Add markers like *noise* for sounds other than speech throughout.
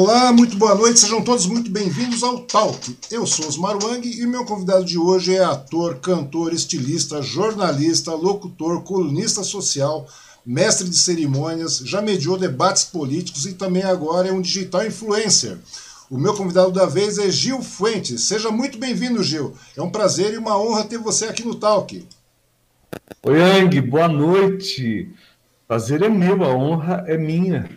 Olá, muito boa noite, sejam todos muito bem-vindos ao Talk. Eu sou Osmar Wang e meu convidado de hoje é ator, cantor, estilista, jornalista, locutor, colunista social, mestre de cerimônias, já mediou debates políticos e também agora é um digital influencer. O meu convidado da vez é Gil Fuentes. Seja muito bem-vindo, Gil. É um prazer e uma honra ter você aqui no Talk. Oi, Yang, boa noite. Prazer é meu, a honra é minha.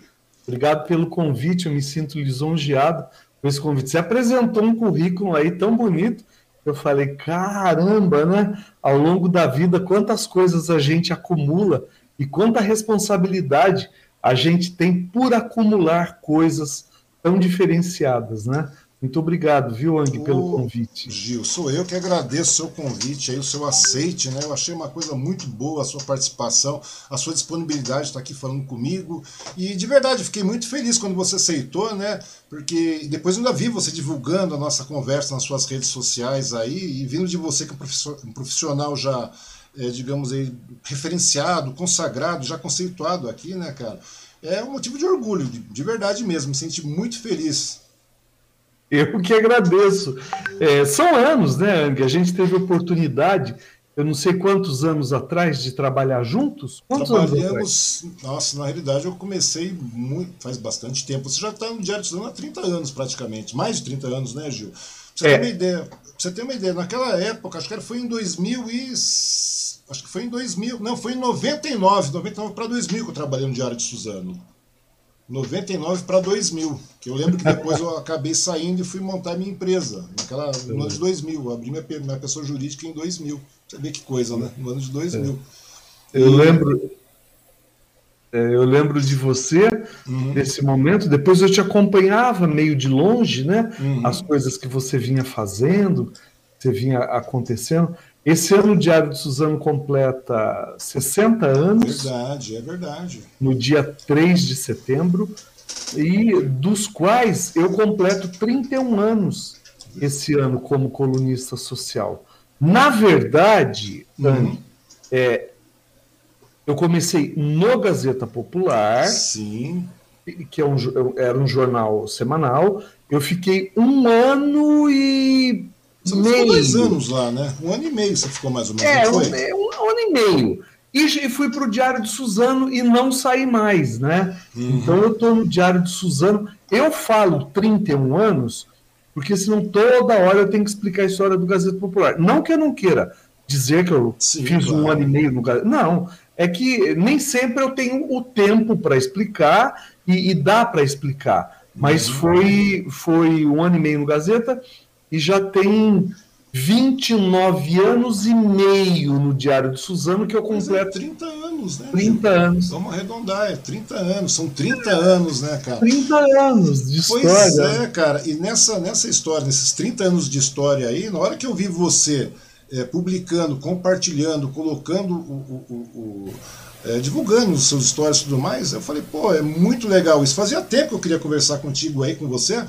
Obrigado pelo convite, eu me sinto lisonjeado com esse convite. Você apresentou um currículo aí tão bonito, eu falei, caramba, né? Ao longo da vida, quantas coisas a gente acumula e quanta responsabilidade a gente tem por acumular coisas tão diferenciadas, né? Muito obrigado, viu, Ang, pelo convite. Gil, sou eu que agradeço o seu convite, aí, o seu aceite, né? Eu achei uma coisa muito boa a sua participação, a sua disponibilidade de estar aqui falando comigo. E de verdade, fiquei muito feliz quando você aceitou, né? Porque depois ainda vi você divulgando a nossa conversa nas suas redes sociais aí, e vindo de você que é um profissional já, é, digamos aí, referenciado, consagrado, já conceituado aqui, né, cara? É um motivo de orgulho, de, de verdade mesmo, me senti muito feliz eu que agradeço. É, são anos, né, Ang? A gente teve oportunidade, eu não sei quantos anos atrás, de trabalhar juntos. Quantos Trabalhamos, nossa, na realidade eu comecei muito, faz bastante tempo. Você já está no Diário de Estudando há 30 anos praticamente, mais de 30 anos, né, Gil? Pra você é. ter uma ideia, você ter uma ideia, naquela época, acho que foi em 2000 e acho que foi em 2000, não, foi em 99, 99 para 2000 que eu trabalhei no Diário de Suzano. 99 para 2000, que eu lembro que depois eu acabei saindo e fui montar minha empresa, naquela, no ano de 2000, eu abri minha, minha pessoa jurídica em 2000. Você vê que coisa, né? No ano de 2000. É. Eu e... lembro é, eu lembro de você uhum. nesse momento, depois eu te acompanhava meio de longe, né? Uhum. As coisas que você vinha fazendo, você vinha acontecendo. Esse ano o Diário de Suzano completa 60 anos. Verdade, é verdade. No dia 3 de setembro, e dos quais eu completo 31 anos esse ano como colunista social. Na verdade, uhum. é, eu comecei no Gazeta Popular, Sim. que é um, era um jornal semanal. Eu fiquei um ano e você meio. ficou dois anos lá, né? Um ano e meio você ficou mais ou menos. É, um, um, um, ano e meio. E fui para o Diário de Suzano e não saí mais, né? Uhum. Então eu estou no Diário de Suzano. Eu falo 31 anos, porque senão toda hora eu tenho que explicar a história do Gazeta Popular. Não que eu não queira dizer que eu Sim, fiz claro. um ano e meio no Gazeta. Não, é que nem sempre eu tenho o tempo para explicar e, e dá para explicar. Mas uhum. foi, foi um ano e meio no Gazeta e já tem 29 anos e meio no Diário de Suzano que eu é completo. É 30 anos, né? 30 anos. Vamos arredondar, é 30 anos, são 30 anos, né, cara? 30 anos de história. Pois é, cara, e nessa, nessa história, nesses 30 anos de história aí, na hora que eu vi você é, publicando, compartilhando, colocando o, o, o é, divulgando os seus histórias e tudo mais, eu falei, pô, é muito legal isso. Fazia tempo que eu queria conversar contigo aí, com você,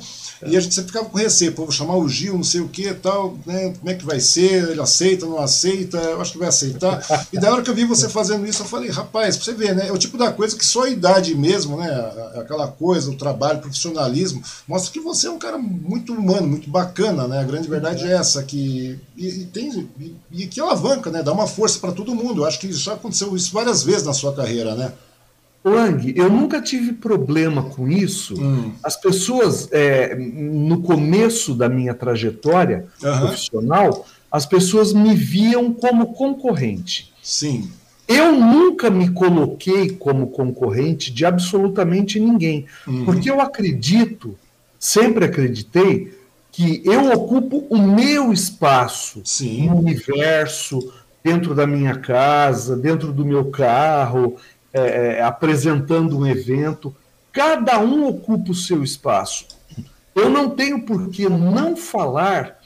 e a gente ficava com receio, pô, vou chamar o Gil, não sei o que tal, né? Como é que vai ser? Ele aceita, não aceita? Eu acho que vai aceitar. E da hora que eu vi você fazendo isso, eu falei, rapaz, pra você ver, né? É o tipo da coisa que só a idade mesmo, né? Aquela coisa, o trabalho, o profissionalismo, mostra que você é um cara muito humano, muito bacana, né? A grande verdade é essa, que. E, e tem. E, e, que alavanca, né? Dá uma força para todo mundo. Eu acho que já aconteceu isso várias vezes na sua carreira, né? Lang, eu nunca tive problema com isso. Hum. As pessoas, é, no começo da minha trajetória uhum. profissional, as pessoas me viam como concorrente. Sim. Eu nunca me coloquei como concorrente de absolutamente ninguém, uhum. porque eu acredito, sempre acreditei, que eu ocupo o meu espaço Sim. no universo, dentro da minha casa, dentro do meu carro é, é, apresentando um evento, cada um ocupa o seu espaço. Eu não tenho por que não falar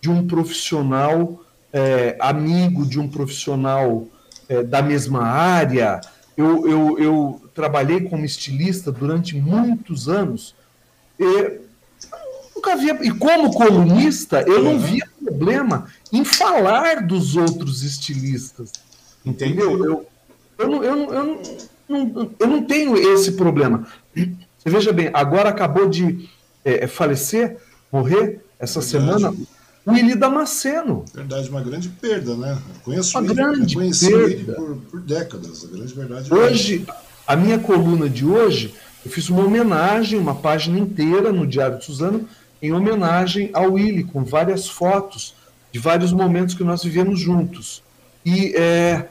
de um profissional é, amigo, de um profissional é, da mesma área. Eu, eu, eu, trabalhei como estilista durante muitos anos. E, nunca via, e como colunista, eu não via problema em falar dos outros estilistas. Entendeu? Eu, eu não, eu, não, eu, não, eu não tenho esse problema. Você veja bem, agora acabou de é, falecer, morrer essa Verdade. semana o Willi Damasceno. Verdade, uma grande perda, né? Eu conheço uma ele, grande conheci perda. ele por, por, décadas, a grande verdade. É hoje, é. a minha coluna de hoje, eu fiz uma homenagem, uma página inteira no Diário de Suzano, em homenagem ao Willi, com várias fotos de vários momentos que nós vivemos juntos. E, é,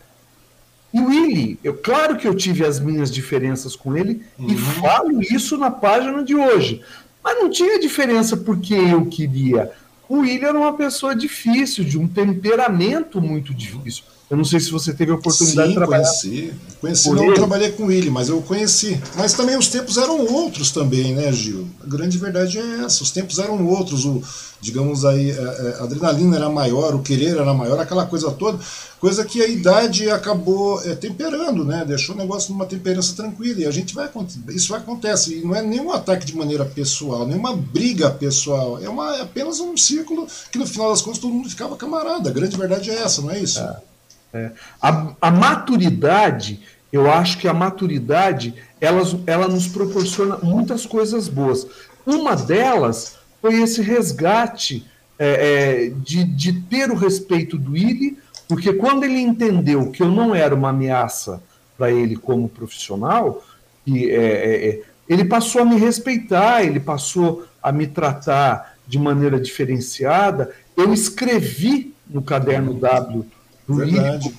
e o Willi, eu, claro que eu tive as minhas diferenças com ele uhum. e falo isso na página de hoje. Mas não tinha diferença porque eu queria. O William era uma pessoa difícil, de um temperamento muito difícil. Eu não sei se você teve a oportunidade Sim, de trabalhar. Conheci. Conheci, não ele. trabalhei com ele, mas eu conheci. Mas também os tempos eram outros também, né, Gil? A grande verdade é essa. Os tempos eram outros. O, digamos aí, a, é, é, a adrenalina era maior, o querer era maior, aquela coisa toda. Coisa que a idade acabou é, temperando, né? Deixou o negócio numa temperança tranquila. E a gente vai isso acontece. E não é nenhum ataque de maneira pessoal, nenhuma briga pessoal. É, uma, é apenas um círculo que no final das contas todo mundo ficava camarada. A grande verdade é essa, não é isso? É. É. A, a, maturidade, eu acho que a maturidade ela, ela nos proporciona muitas coisas boas. Uma delas foi esse resgate é, é, de, de ter o respeito do Willi, porque quando ele entendeu que eu não era uma ameaça para ele como profissional, e, é, é, é, ele passou a me respeitar, ele passou a me tratar de maneira diferenciada. Eu escrevi no caderno W do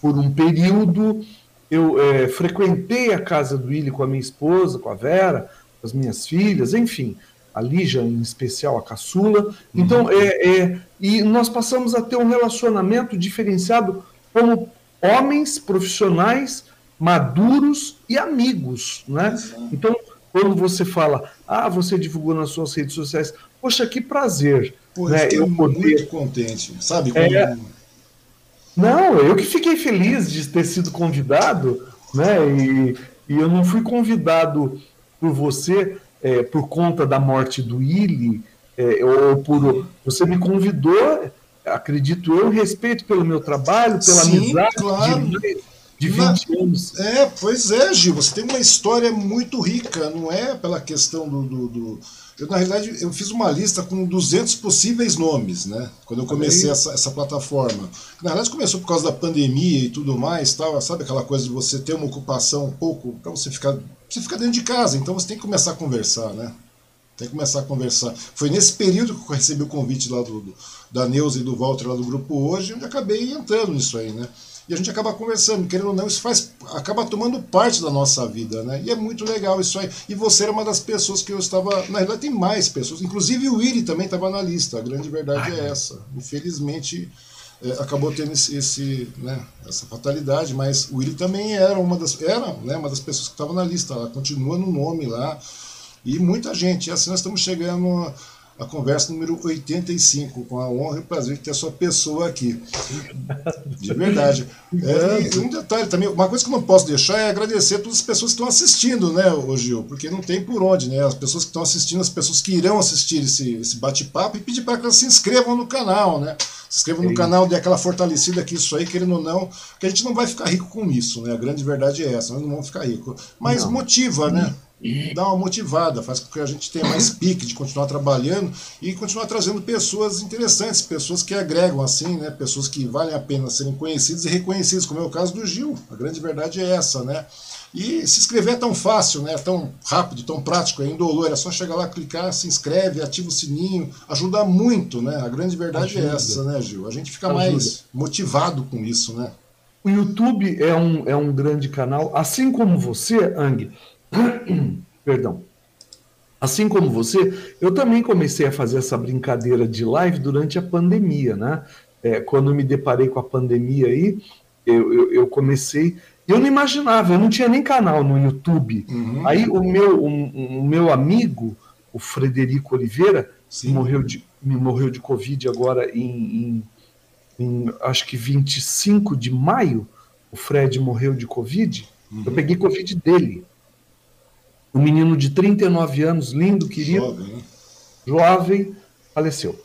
por um período. Eu é, frequentei a casa do Willi com a minha esposa, com a Vera, com as minhas filhas, enfim, a Lígia em especial, a caçula. Então, uhum. é, é, e nós passamos a ter um relacionamento diferenciado como homens profissionais maduros e amigos, né? Então, quando você fala, ah, você divulgou nas suas redes sociais, poxa, que prazer. Né? eu poder... muito contente, sabe? Quando... É, não, eu que fiquei feliz de ter sido convidado, né? E, e eu não fui convidado por você é, por conta da morte do Willi, é, ou por. Você me convidou, acredito eu, respeito pelo meu trabalho, pela Sim, amizade claro. de, de 20 Na, anos. É, pois é, Gil, você tem uma história muito rica, não é pela questão do, do, do eu, na realidade, eu fiz uma lista com 200 possíveis nomes, né? Quando eu comecei essa, essa plataforma. Na realidade, começou por causa da pandemia e tudo mais, tal, sabe aquela coisa de você ter uma ocupação um pouco para você ficar, você ficar dentro de casa. Então você tem que começar a conversar, né? Tem que começar a conversar. Foi nesse período que eu recebi o convite lá do, do da Neuza e do Walter lá do grupo hoje, onde acabei entrando nisso aí, né? E a gente acaba conversando, querendo ou não, isso faz, acaba tomando parte da nossa vida, né? E é muito legal isso aí. E você era uma das pessoas que eu estava. Na realidade, tem mais pessoas, inclusive o Willi também estava na lista. A grande verdade é essa. Infelizmente, é, acabou tendo esse, esse, né, essa fatalidade, mas o Willi também era uma das, era, né, uma das pessoas que estava na lista. Ela continua no nome lá. E muita gente. E assim nós estamos chegando a conversa número 85, com a honra e o prazer de ter a sua pessoa aqui. De verdade. É, e um detalhe também, uma coisa que eu não posso deixar é agradecer a todas as pessoas que estão assistindo, né, ô Gil? Porque não tem por onde, né? As pessoas que estão assistindo, as pessoas que irão assistir esse, esse bate-papo e pedir para que elas se inscrevam no canal, né? Se inscrevam no canal, dê aquela fortalecida aqui, isso aí, querendo ou não, que a gente não vai ficar rico com isso, né? A grande verdade é essa, nós não vamos ficar ricos. Mas não. motiva, né? Dá uma motivada, faz com que a gente tenha mais pique de continuar trabalhando e continuar trazendo pessoas interessantes, pessoas que agregam assim, né? Pessoas que valem a pena serem conhecidas e reconhecidas, como é o caso do Gil. A grande verdade é essa, né? E se inscrever é tão fácil, né? Tão rápido, tão prático, é indolor, é só chegar lá, clicar, se inscreve, ativa o sininho, ajuda muito, né? A grande verdade é ajuda. é essa, né, Gil? A gente fica ajuda. mais motivado com isso, né? O YouTube é um, é um grande canal, assim como você, Ang, *coughs* Perdão. Assim como você, eu também comecei a fazer essa brincadeira de live durante a pandemia, né? É, quando eu me deparei com a pandemia aí, eu, eu, eu, comecei. Eu não imaginava, eu não tinha nem canal no YouTube. Uhum. Aí o meu, um, um, meu amigo, o Frederico Oliveira, morreu de, me morreu de Covid agora em, em, em, acho que 25 de maio. O Fred morreu de Covid. Uhum. Eu peguei Covid dele. Um menino de 39 anos, lindo, querido, jovem, né? jovem faleceu.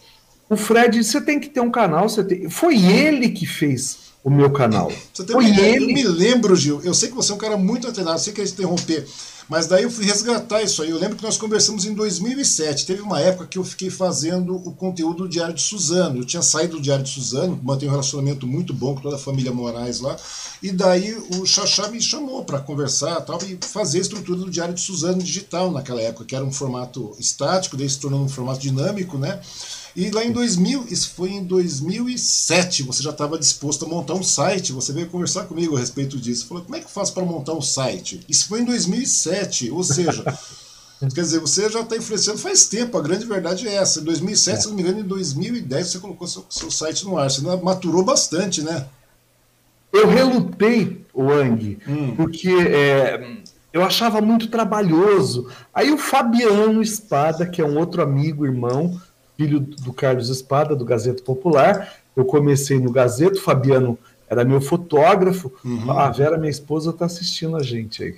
O Fred, você tem que ter um canal. Você tem... Foi ele que fez o meu canal. Foi ele. Eu me lembro, Gil. Eu sei que você é um cara muito antenado. Sei que interromper. Mas daí eu fui resgatar isso aí. Eu lembro que nós conversamos em 2007. Teve uma época que eu fiquei fazendo o conteúdo do Diário de Suzano. Eu tinha saído do Diário de Suzano, mantenho um relacionamento muito bom com toda a família Moraes lá. E daí o Xaxá me chamou para conversar tal, e fazer a estrutura do Diário de Suzano digital naquela época, que era um formato estático, daí se tornou um formato dinâmico, né? E lá em 2000, isso foi em 2007, você já estava disposto a montar um site, você veio conversar comigo a respeito disso. Falou, como é que eu faço para montar um site? Isso foi em 2007, ou seja, *laughs* quer dizer, você já está influenciando faz tempo, a grande verdade é essa. Em 2007, é. se não me engano, em 2010 você colocou seu, seu site no ar, você maturou bastante, né? Eu relutei, Wang, hum. porque é, eu achava muito trabalhoso. Aí o Fabiano Espada, que é um outro amigo, irmão, filho do Carlos Espada, do Gazeta Popular. Eu comecei no Gazeta, o Fabiano era meu fotógrafo. Uhum. A Vera, minha esposa, está assistindo a gente aí.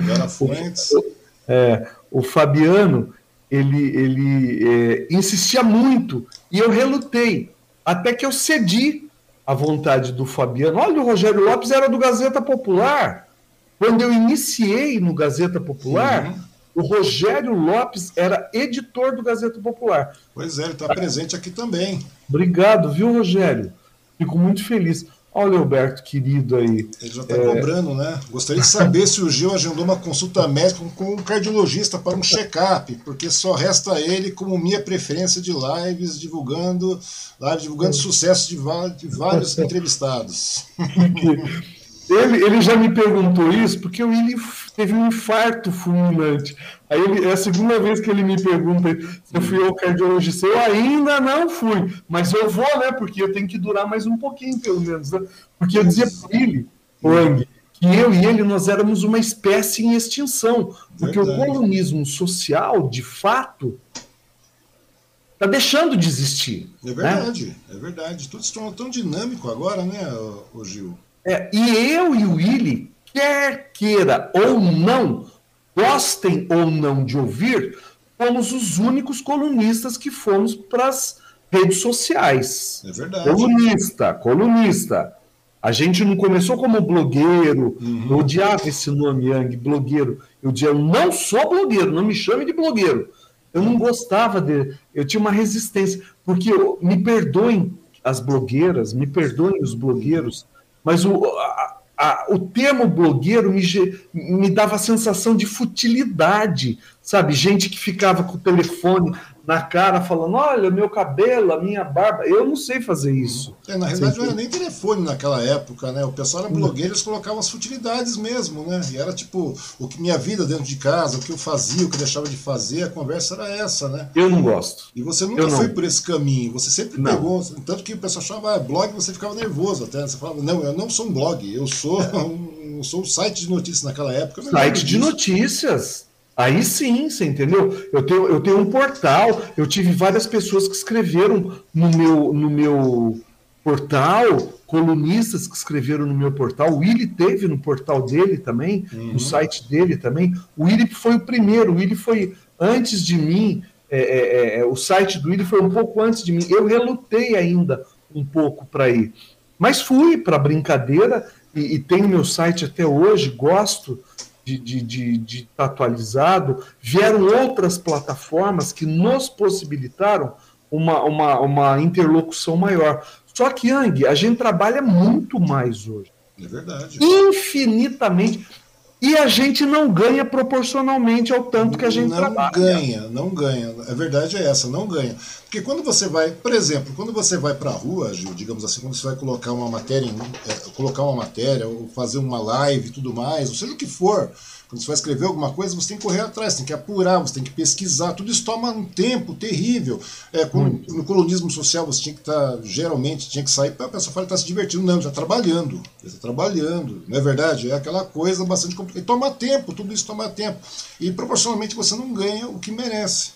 Vera *laughs* Fuentes. o, é, o Fabiano, ele, ele é, insistia muito e eu relutei, até que eu cedi à vontade do Fabiano. Olha, o Rogério Lopes era do Gazeta Popular. Quando eu iniciei no Gazeta Popular. O Rogério Lopes era editor do Gazeta Popular. Pois é, ele está presente aqui também. Obrigado, viu, Rogério? Fico muito feliz. Olha o Leoberto, querido aí. Ele já está é... cobrando, né? Gostaria de saber se o Gil agendou uma consulta médica com um cardiologista para um check-up, porque só resta ele como minha preferência de lives divulgando, live divulgando sucesso de, de vários entrevistados. *laughs* *laughs* Ele, ele já me perguntou isso porque o Willi teve um infarto fulminante. Aí ele, é a segunda vez que ele me pergunta se eu fui ao cardiologista. Eu ainda não fui, mas eu vou, né? Porque eu tenho que durar mais um pouquinho, pelo menos. Né? Porque eu dizia para ele, Wang, que eu e ele nós éramos uma espécie em extinção. Porque Verdade. o colonismo social, de fato, está deixando de existir. É verdade, né? é verdade. Tudo se tornou tão dinâmico agora, né, o Gil? É, e eu e o Willy, quer queira ou não, gostem ou não de ouvir, fomos os únicos colunistas que fomos para as redes sociais. É verdade. Colunista, colunista. A gente não começou como blogueiro, uhum. eu odiava esse nome, Yang, blogueiro. Eu dizia, eu não sou blogueiro, não me chame de blogueiro. Eu não gostava de. Eu tinha uma resistência, porque eu, me perdoem as blogueiras, me perdoem os blogueiros, mas o, a, a, o termo blogueiro me, me dava a sensação de futilidade, sabe? Gente que ficava com o telefone na cara falando: olha, meu cabelo, a minha barba. Eu não sei fazer isso. É, na realidade, não era nem telefone naquela época, né? O pessoal era blogueiro, eles colocavam as futilidades mesmo, né? E era tipo, o que minha vida dentro de casa, o que eu fazia, o que eu deixava de fazer, a conversa era essa, né? Eu não gosto. E você nunca foi por esse caminho, você sempre não. pegou. Tanto que o pessoal achava ah, blog, você ficava nervoso até. Você falava, não, eu não sou um blog, eu sou *laughs* um, eu sou um site de notícias naquela época. Site de notícias. Aí sim, você entendeu? Eu tenho, eu tenho um portal, eu tive várias pessoas que escreveram no meu, no meu portal, colunistas que escreveram no meu portal. O Willi teve no portal dele também, uhum. no site dele também. O Willi foi o primeiro, o Willi foi antes de mim. É, é, é, é o site do Willi foi um pouco antes de mim. Eu relutei ainda um pouco para ir. Mas fui para brincadeira e, e tenho meu site até hoje, gosto de, de, de, de estar atualizado, vieram outras plataformas que nos possibilitaram uma, uma, uma interlocução maior. Só que, Yang, a gente trabalha muito mais hoje. É verdade. Infinitamente. E a gente não ganha proporcionalmente ao tanto que a gente não trabalha. Não ganha, não ganha. A verdade é essa, não ganha. Porque quando você vai, por exemplo, quando você vai para a rua, Gil, digamos assim, quando você vai colocar uma matéria, é, colocar uma matéria, ou fazer uma live e tudo mais, ou seja o que for, quando você vai escrever alguma coisa, você tem que correr atrás, tem que apurar, você tem que pesquisar. Tudo isso toma um tempo terrível. É, quando, no colonismo social você tinha que estar, tá, geralmente, tinha que sair, a pessoa fala que está se divertindo. Não, está trabalhando. Está trabalhando. Não é verdade? É aquela coisa bastante complicada. E toma tempo, tudo isso toma tempo. E proporcionalmente você não ganha o que merece.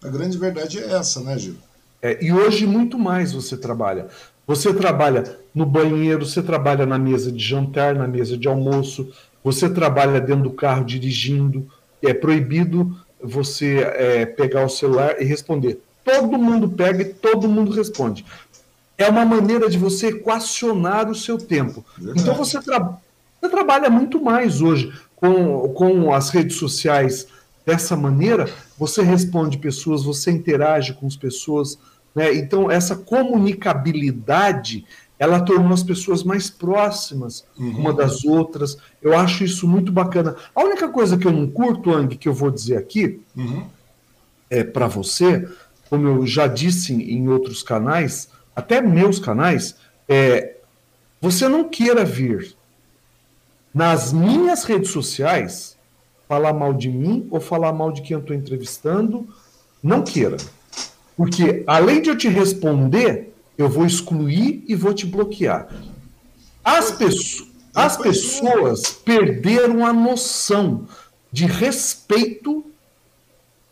A grande verdade é essa, né, Gil? É, e hoje muito mais você trabalha. Você trabalha no banheiro, você trabalha na mesa de jantar, na mesa de almoço, você trabalha dentro do carro dirigindo, é proibido você é, pegar o celular e responder. Todo mundo pega e todo mundo responde. É uma maneira de você equacionar o seu tempo. Verdade. Então você, tra você trabalha muito mais hoje. com, com as redes sociais dessa maneira, você responde pessoas, você interage com as pessoas. Né? Então, essa comunicabilidade ela tornou as pessoas mais próximas uhum. uma das outras. Eu acho isso muito bacana. A única coisa que eu não curto, Ang, que eu vou dizer aqui, uhum. é para você, como eu já disse em outros canais, até meus canais, é você não queira vir nas minhas redes sociais falar mal de mim ou falar mal de quem eu estou entrevistando, não queira. Porque além de eu te responder, eu vou excluir e vou te bloquear. As, peço as pessoas perderam a noção de respeito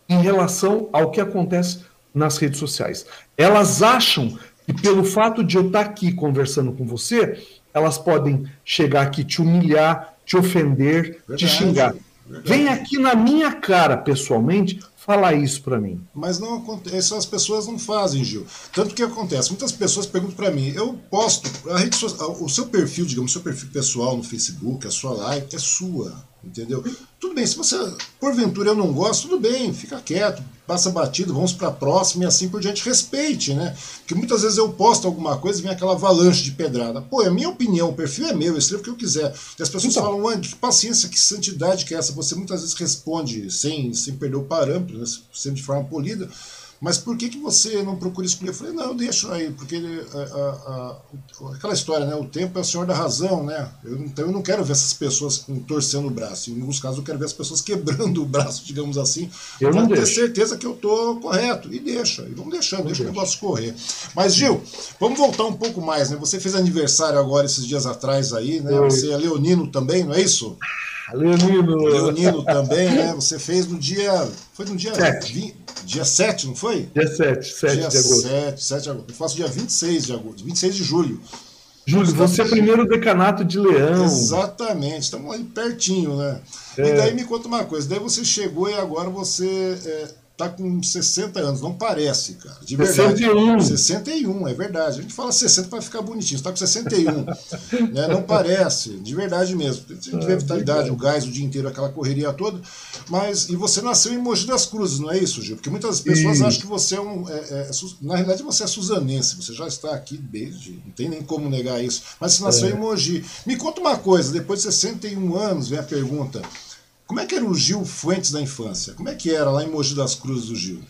em relação ao que acontece nas redes sociais. Elas acham que pelo fato de eu estar aqui conversando com você, elas podem chegar aqui te humilhar, te ofender, verdade, te xingar. Verdade. Vem aqui na minha cara, pessoalmente, falar isso para mim. Mas não acontece, as pessoas não fazem, Gil. Tanto que acontece, muitas pessoas perguntam para mim, eu posto, a rede social, o seu perfil, digamos, o seu perfil pessoal no Facebook, a sua live é sua, entendeu? Tudo bem, se você, porventura, eu não gosto, tudo bem, fica quieto, passa batido, vamos para a próxima e assim por diante, respeite, né? Porque muitas vezes eu posto alguma coisa e vem aquela avalanche de pedrada. Pô, é minha opinião, o perfil é meu, eu escrevo o que eu quiser. E as pessoas então, falam, Andy, que paciência, que santidade que é essa? Você muitas vezes responde sem, sem perder o parâmetro, né? sempre de forma polida. Mas por que, que você não procura escolher? Eu falei, não, deixa aí, porque a, a, a, aquela história, né? O tempo é o senhor da razão, né? Eu, então eu não quero ver essas pessoas torcendo o braço. Em alguns casos eu quero ver as pessoas quebrando *laughs* o braço, digamos assim, para ter certeza que eu estou correto. E deixa, e vamos deixando, deixa o negócio correr. Mas, Gil, vamos voltar um pouco mais, né? Você fez aniversário agora esses dias atrás aí, né? Você é leonino também, não é isso? Leonino. Leonino também, né? Você fez no dia. Foi no dia 7. 20, dia 7, não foi? Dia 7, 7 dia de agosto. 7, 7 de agosto. Eu faço dia 26 de agosto, 26 de julho. Júlio, você é primeiro decanato de Leão. Exatamente, estamos aí pertinho, né? É. E daí me conta uma coisa, daí você chegou e agora você é, tá com 60 anos, não parece, cara. De verdade. 61. 61, é verdade. A gente fala 60 para ficar bonitinho, você tá com 61. *laughs* né? Não parece, de verdade mesmo. A gente vê a vitalidade, o gás o dia inteiro, aquela correria toda. Mas, e você nasceu em Mogi das Cruzes, não é isso, Gil? Porque muitas pessoas acham que você é um. É, é, na realidade, você é suzanense, você já está aqui desde. Não tem nem como negar isso. Mas você nasceu é. em Mogi. Me conta uma coisa, depois de 61 anos, vem a pergunta. Como é que era o Gil Fuentes da infância? Como é que era lá em Mogi das Cruzes o Gil?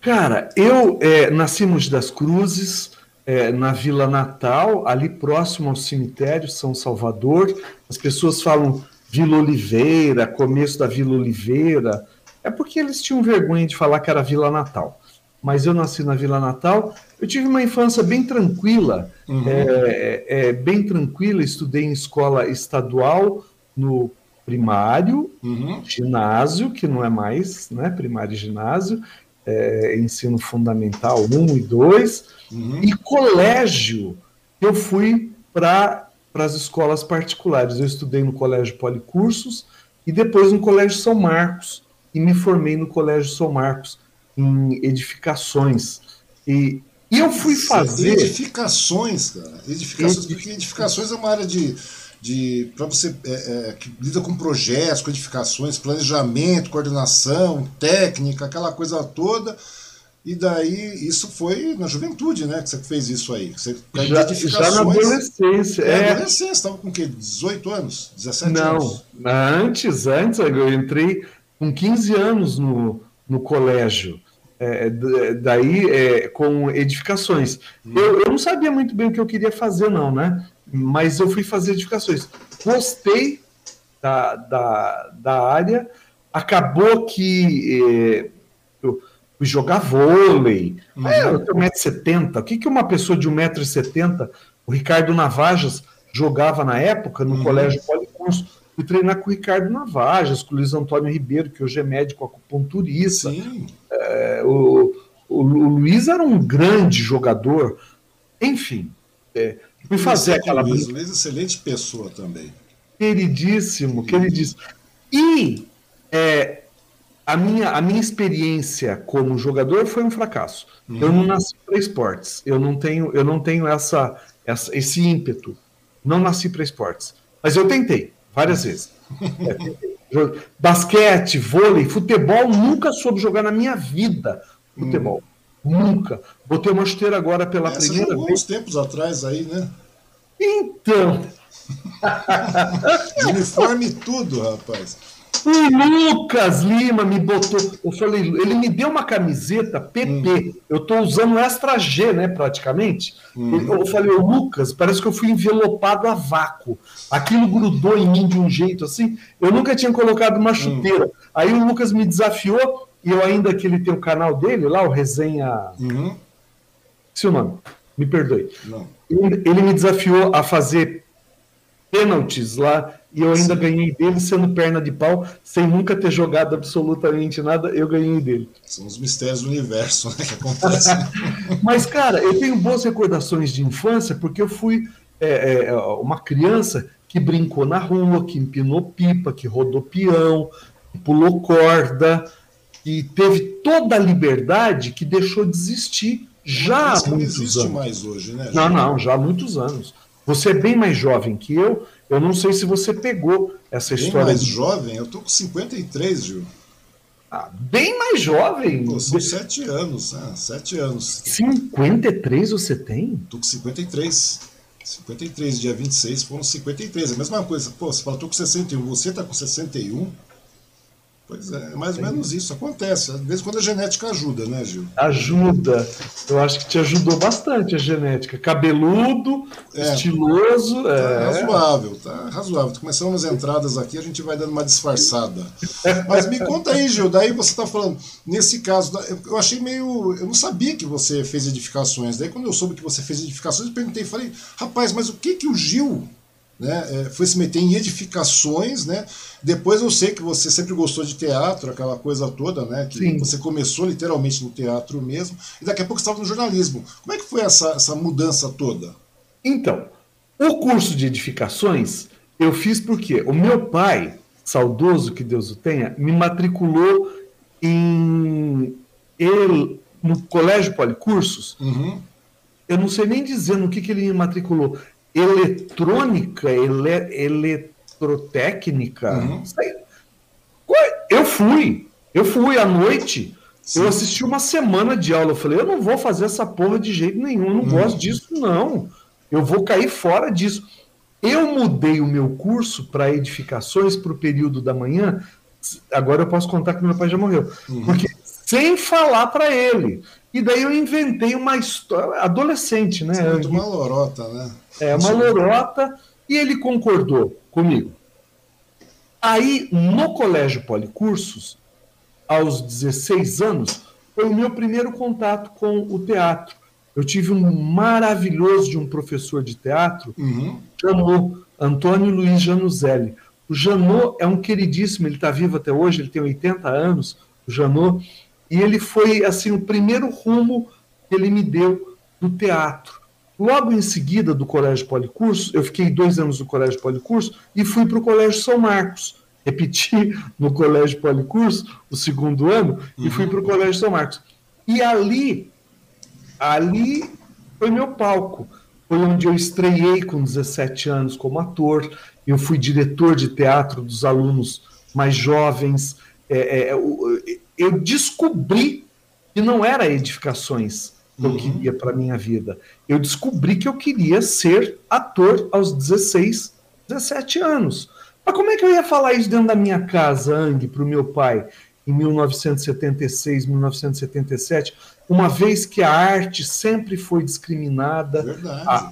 Cara, eu é, nasci em Mogi das Cruzes, é, na Vila Natal, ali próximo ao cemitério São Salvador. As pessoas falam Vila Oliveira, começo da Vila Oliveira. É porque eles tinham vergonha de falar que era Vila Natal. Mas eu nasci na Vila Natal. Eu tive uma infância bem tranquila, uhum. é, é, bem tranquila. Estudei em escola estadual no primário, uhum. ginásio, que não é mais né, primário e ginásio, é, ensino fundamental 1 e 2, uhum. e colégio. Eu fui para as escolas particulares. Eu estudei no Colégio Policursos e depois no Colégio São Marcos, e me formei no Colégio São Marcos em edificações. E, e eu fui fazer. Edificações, cara. Edificações, porque edificações é uma área de de para você é, é, que lida com projetos, codificações, planejamento, coordenação, técnica, aquela coisa toda. E daí, isso foi na juventude, né? Que você fez isso aí. Você, já, já na adolescência. É, é. adolescência, estava com o quê? 18 anos? 17 Não, anos? Não, antes, antes, eu entrei com 15 anos no, no colégio. É, daí, é, com edificações. Hum. Eu, eu não sabia muito bem o que eu queria fazer, não, né? Mas eu fui fazer edificações. Gostei da, da, da área, acabou que eh, eu fui jogar vôlei. Uhum. É, eu tenho 1,70m. O que, que uma pessoa de 1,70m, o Ricardo Navajas, jogava na época no uhum. Colégio Policurso? Fui treinar com o Ricardo Navajas, com o Luiz Antônio Ribeiro, que hoje é médico acupunturista. É, o, o, o, Luiz era um grande jogador. Enfim, é, Fui fazer aquela. Luiz, Luiz excelente pessoa também. Queridíssimo, queridíssimo. E é, a, minha, a minha experiência como jogador foi um fracasso. Uhum. Eu não nasci para esportes. Eu não tenho, eu não tenho essa, essa, esse ímpeto. Não nasci para esportes. Mas eu tentei várias vezes. É, basquete, vôlei, futebol, nunca soube jogar na minha vida. Futebol. Hum. Nunca. Botei uma chuteira agora pela Essa primeira jogou vez. uns tempos atrás aí, né? Então. *laughs* uniforme tudo, rapaz. O Lucas Lima me botou. Eu falei, ele me deu uma camiseta PP. Hum. Eu estou usando extra G, né, praticamente. Hum. Eu falei, o Lucas, parece que eu fui envelopado a vácuo. Aquilo grudou em mim de um jeito assim. Eu nunca tinha colocado uma hum. chuteira. Hum. Aí o Lucas me desafiou, e eu ainda que ele tem o canal dele lá, o Resenha. Uhum. Se o nome, me perdoe. Não. Ele, ele me desafiou a fazer pênaltis lá e eu ainda Sim. ganhei dele sendo perna de pau, sem nunca ter jogado absolutamente nada, eu ganhei dele. São os mistérios do universo né, que acontecem. *laughs* Mas, cara, eu tenho boas recordações de infância porque eu fui é, é, uma criança que brincou na rua, que empinou pipa, que rodou peão, que pulou corda, e teve toda a liberdade que deixou de existir já há muitos não existe anos. mais hoje, né? Não, não, já há muitos anos. Você é bem mais jovem que eu. Eu não sei se você pegou essa bem história. Bem mais de... jovem? Eu tô com 53, Gil. Ah, bem mais jovem. Pô, são sete anos, né? Sete anos. 53 você tem? Tô com 53. 53, dia 26 foram 53. É a mesma coisa. Pô, você fala, tô com 61, você tá com 61. Pois é, é mais ou menos isso. Acontece. Às vezes quando a genética ajuda, né, Gil? Ajuda. Eu acho que te ajudou bastante a genética. Cabeludo, é, estiloso. Tá é. razoável, tá razoável. Começando as entradas aqui, a gente vai dando uma disfarçada. Mas me conta aí, Gil, daí você está falando, nesse caso, eu achei meio. Eu não sabia que você fez edificações. Daí quando eu soube que você fez edificações, eu perguntei, falei, rapaz, mas o que que o Gil né, é, foi se meter em edificações, né? Depois eu sei que você sempre gostou de teatro, aquela coisa toda, né? Que Sim. você começou literalmente no teatro mesmo, e daqui a pouco estava no jornalismo. Como é que foi essa, essa mudança toda? Então, o curso de edificações eu fiz porque o meu pai, saudoso que Deus o tenha, me matriculou em ele, no Colégio Policursos. Uhum. Eu não sei nem dizer no que, que ele me matriculou eletrônica, ele, eletrotécnica. Uhum. Eu fui, eu fui à noite. Sim. Eu assisti uma semana de aula. Eu falei, eu não vou fazer essa porra de jeito nenhum, eu não uhum. gosto disso, não. Eu vou cair fora disso. Eu mudei o meu curso para edificações para o período da manhã. Agora eu posso contar que meu pai já morreu. Uhum. Porque sem falar para ele. E daí eu inventei uma história. Adolescente, né? É uma lorota, né? É, uma lorota. E ele concordou comigo. Aí, no Colégio Policursos, aos 16 anos, foi o meu primeiro contato com o teatro. Eu tive um maravilhoso de um professor de teatro, uhum. Janot, Antônio Luiz Januzelli. O Janot é um queridíssimo, ele está vivo até hoje, ele tem 80 anos, o Janot e ele foi assim o primeiro rumo que ele me deu do teatro. Logo em seguida do Colégio Policurso, eu fiquei dois anos no Colégio Policurso e fui para o Colégio São Marcos. Repeti *laughs* no Colégio Policurso o segundo ano uhum. e fui para o Colégio São Marcos. E ali, ali foi meu palco. Foi onde eu estreiei com 17 anos como ator. Eu fui diretor de teatro dos alunos mais jovens. É, é, eu descobri que não era edificações que uhum. eu queria para minha vida. Eu descobri que eu queria ser ator aos 16, 17 anos. Mas como é que eu ia falar isso dentro da minha casa, Ang, para o meu pai, em 1976, 1977, uma vez que a arte sempre foi discriminada? Verdade. A,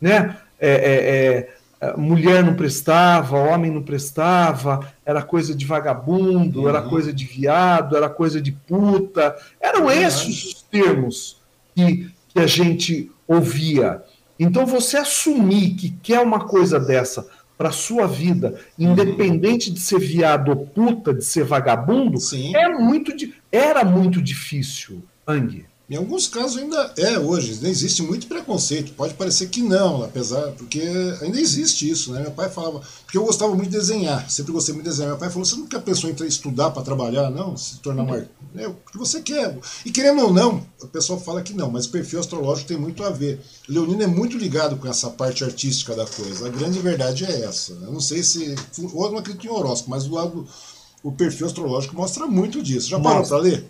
né? É, é, é, mulher não prestava, homem não prestava, era coisa de vagabundo, uhum. era coisa de viado, era coisa de puta. Eram esses os termos que, que a gente ouvia. Então você assumir que quer uma coisa dessa para sua vida, independente de ser viado ou puta, de ser vagabundo, Sim. é muito era muito difícil, Ang. Em alguns casos ainda é hoje, ainda existe muito preconceito. Pode parecer que não, apesar, porque ainda existe isso, né? Meu pai falava, porque eu gostava muito de desenhar, sempre gostei muito de desenhar. Meu pai falou: você nunca pensou em estudar para trabalhar, não? Se tornar um artista? É, o que você quer. E querendo ou não, o pessoal fala que não, mas o perfil astrológico tem muito a ver. Leonino é muito ligado com essa parte artística da coisa. A grande verdade é essa. Eu não sei se. Ou não acredito em horóscopo, mas do lado. O perfil astrológico mostra muito disso. Já parou para ler?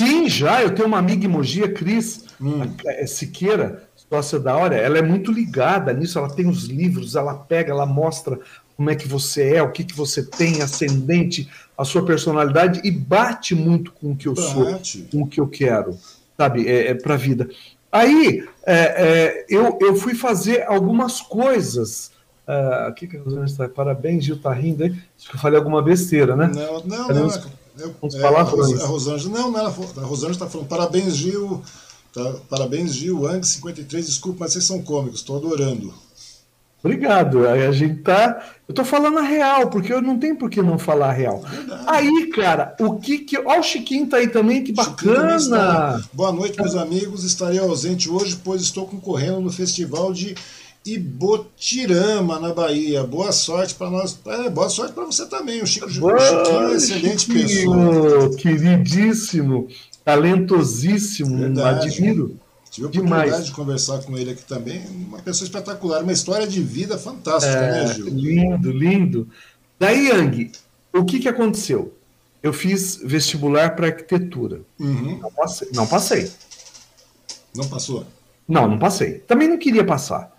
Sim, já. Eu tenho uma amiga em Mogi, a Cris hum. a, é Siqueira, sócia da hora. Ela é muito ligada nisso. Ela tem os livros, ela pega, ela mostra como é que você é, o que, que você tem, ascendente, a sua personalidade e bate muito com o que eu bate. sou, com o que eu quero, sabe, é, é para a vida. Aí é, é, eu, eu fui fazer algumas coisas. Uh, aqui que a Rosana está. Parabéns, Gil, tá rindo aí. Acho que eu falei alguma besteira, né? Não, não, não. Eu, uns é, palavrões. A Rosângela, não, não, a Rosângela está falando. Parabéns, Gil. Tá, parabéns, Gil, Ang 53. Desculpa, mas vocês são cômicos, estou adorando. Obrigado. A gente tá. Eu tô falando a real, porque eu não tenho por que não falar a real. Verdade. Aí, cara, o que que. Ó, o Chiquinho tá aí também, que bacana. Boa noite, meus amigos. Estarei ausente hoje, pois estou concorrendo no festival de Ibotirama, na Bahia. Boa sorte para nós. É, boa sorte para você também. O Chico boa, Chiquinho é excelente Chiquinho, pessoa. Queridíssimo, talentosíssimo, Verdade. admiro. Tive a oportunidade Demais. de conversar com ele aqui também. Uma pessoa espetacular, uma história de vida fantástica, é, né, Gil? Lindo, lindo. Daí, Yang, o que, que aconteceu? Eu fiz vestibular para arquitetura. Uhum. Não, passei, não passei. Não passou? Não, não passei. Também não queria passar.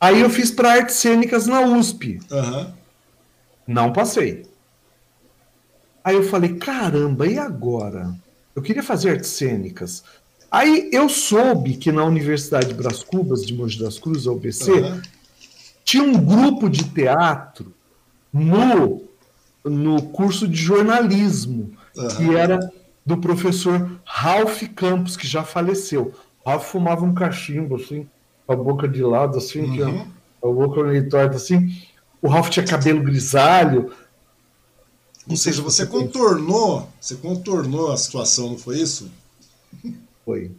Aí eu fiz para artes cênicas na USP. Uhum. Não passei. Aí eu falei, caramba, e agora? Eu queria fazer artes cênicas. Aí eu soube que na Universidade de Bras Cubas, de Mogi das Cruzes, a UBC, uhum. tinha um grupo de teatro no, no curso de jornalismo, uhum. que era do professor Ralph Campos, que já faleceu. Ralph fumava um cachimbo, assim, com a boca de lado, assim, uhum. a, a boca meio torta, assim. O Ralph tinha cabelo grisalho. Ou seja, você contornou, você contornou a situação, não foi isso? Foi.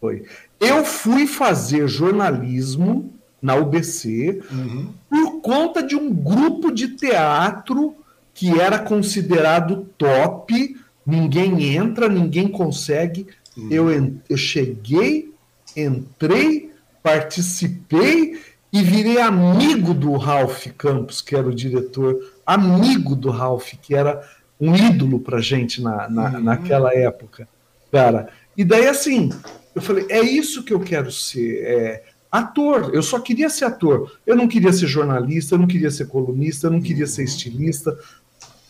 Foi. Eu fui fazer jornalismo na UBC uhum. por conta de um grupo de teatro que era considerado top, ninguém entra, ninguém consegue. Uhum. Eu, eu cheguei, entrei, participei e virei amigo do Ralph Campos, que era o diretor, amigo do Ralph, que era um ídolo para gente na, na, uhum. naquela época. Cara, e daí, assim, eu falei, é isso que eu quero ser. É, ator. Eu só queria ser ator. Eu não queria ser jornalista, eu não queria ser colunista, eu não queria ser estilista.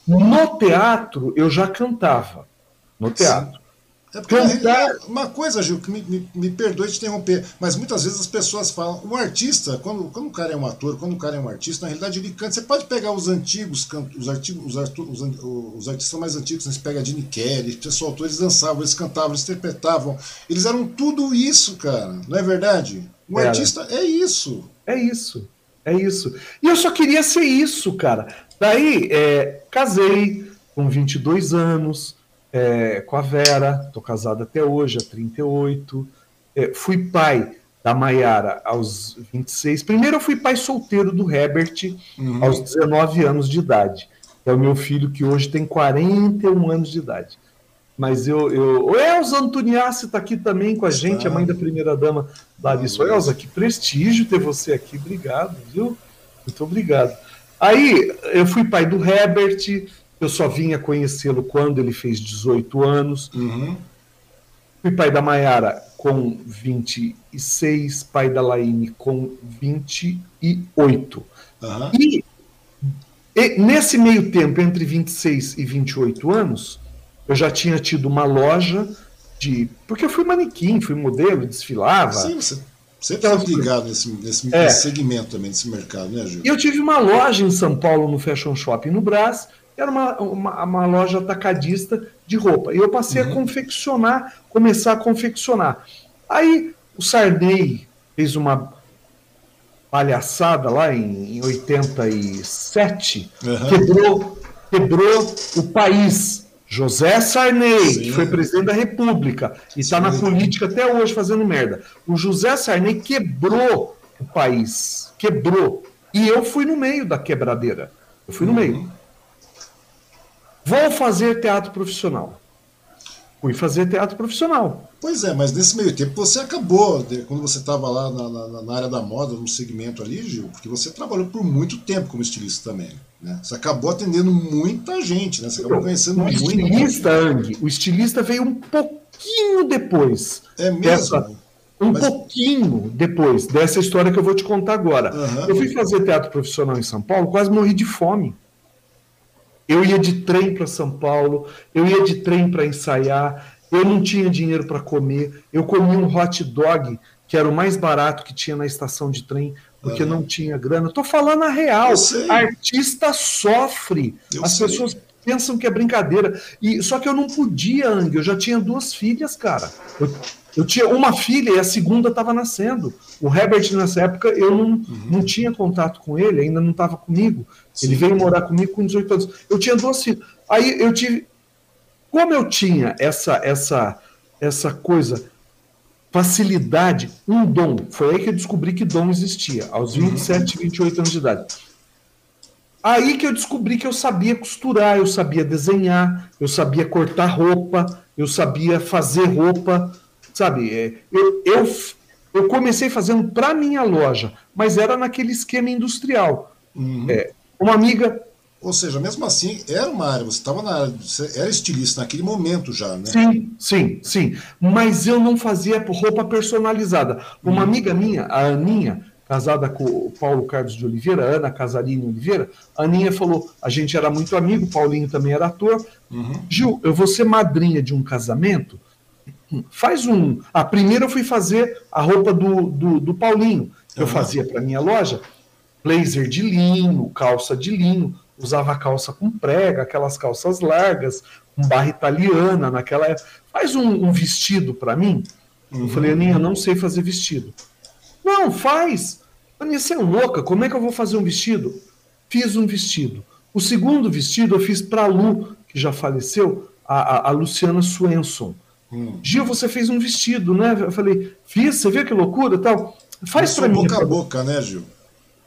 No teatro, eu já cantava. No teatro. É porque Cantar... uma coisa, Gil, que me, me, me, perdoe te interromper, mas muitas vezes as pessoas falam, um artista, quando, quando o cara é um ator, quando o cara é um artista, na realidade ele canta. Você pode pegar os antigos, os, artigos, os, os, os artistas mais antigos, você pega a Gene Kelly, pessoal, eles dançavam, eles cantavam, eles interpretavam, eles eram tudo isso, cara, não é verdade? Um Era. artista é isso. É isso, é isso. E eu só queria ser isso, cara. Daí, é, casei com 22 anos, é, com a Vera, estou casado até hoje, há 38. É, fui pai da Maiara aos 26. Primeiro eu fui pai solteiro do Herbert uhum. aos 19 anos de idade. É o meu filho que hoje tem 41 anos de idade. Mas eu. eu... O Elza Antoniassi está aqui também com a gente, a mãe da primeira dama Larissa. Uhum. Elza, que prestígio ter você aqui. Obrigado, viu? Muito obrigado. Aí eu fui pai do Herbert, eu só vinha conhecê-lo quando ele fez 18 anos. Uhum. Fui pai da Maiara com 26, pai da Laine com 28. Uhum. E, e nesse meio tempo, entre 26 e 28 anos, eu já tinha tido uma loja de. Porque eu fui manequim, fui modelo, desfilava. Sim, você sempre estava ligado nesse, nesse, é. segmento também, nesse mercado, né, Gil? Eu tive uma loja em São Paulo, no Fashion Shopping no Brás, era uma, uma, uma loja atacadista de roupa. E eu passei uhum. a confeccionar, começar a confeccionar. Aí o Sarney fez uma palhaçada lá em, em 87, uhum. quebrou, quebrou o país José Sarney, Sim. que foi presidente da República e está na política até hoje fazendo merda. O José Sarney quebrou o país. Quebrou. E eu fui no meio da quebradeira. Eu fui no uhum. meio. Vou fazer teatro profissional. Fui fazer teatro profissional. Pois é, mas nesse meio tempo você acabou, quando você estava lá na, na, na, área da moda, no segmento ali, Gil, porque você trabalhou por muito tempo como estilista também. Né? Você acabou atendendo muita gente, né? Você acabou conhecendo o muita estilista, Ang, o estilista veio um pouquinho depois. É mesmo? Dessa, um mas... pouquinho depois dessa história que eu vou te contar agora. Uhum. Eu fui fazer teatro profissional em São Paulo, quase morri de fome. Eu ia de trem para São Paulo, eu ia de trem para ensaiar, eu não tinha dinheiro para comer, eu comia um hot dog, que era o mais barato que tinha na estação de trem, porque não tinha grana. Estou falando a real. Artista sofre. Eu As sei. pessoas pensam que é brincadeira. E Só que eu não podia, Ang, eu já tinha duas filhas, cara. Eu, eu tinha uma filha e a segunda estava nascendo. O Herbert, nessa época, eu não, uhum. não tinha contato com ele, ainda não estava comigo. Sim. Ele veio morar comigo com 18 anos. Eu tinha duas filhas. Aí eu tive. Como eu tinha essa, essa, essa coisa, facilidade, um dom, foi aí que eu descobri que dom existia, aos 27, uhum. 28 anos de idade. Aí que eu descobri que eu sabia costurar, eu sabia desenhar, eu sabia cortar roupa, eu sabia fazer roupa, sabe? É, eu, eu, eu comecei fazendo para minha loja, mas era naquele esquema industrial. Uhum. É, uma amiga. Ou seja, mesmo assim, era uma área, você estava na área, você era estilista naquele momento já, né? Sim, sim, sim. Mas eu não fazia roupa personalizada. Uma uhum. amiga minha, a Aninha, casada com o Paulo Carlos de Oliveira, Ana Casarini Oliveira, a Aninha falou: a gente era muito amigo, Paulinho também era ator. Uhum. Gil, eu vou ser madrinha de um casamento Faz um. A primeira eu fui fazer a roupa do, do, do Paulinho, que eu fazia para minha loja. Blazer de linho, calça de linho, usava calça com prega, aquelas calças largas, com barra italiana naquela época. Faz um, um vestido para mim. Uhum. Eu falei, Aninha, não sei fazer vestido. Não, faz. Aninha, você é louca, como é que eu vou fazer um vestido? Fiz um vestido. O segundo vestido eu fiz para a Lu, que já faleceu, a, a, a Luciana Swenson. Hum. Gil, você fez um vestido, né? Eu falei, fiz, você vê que loucura tal. Faz para mim. boca a boca, né, Gil?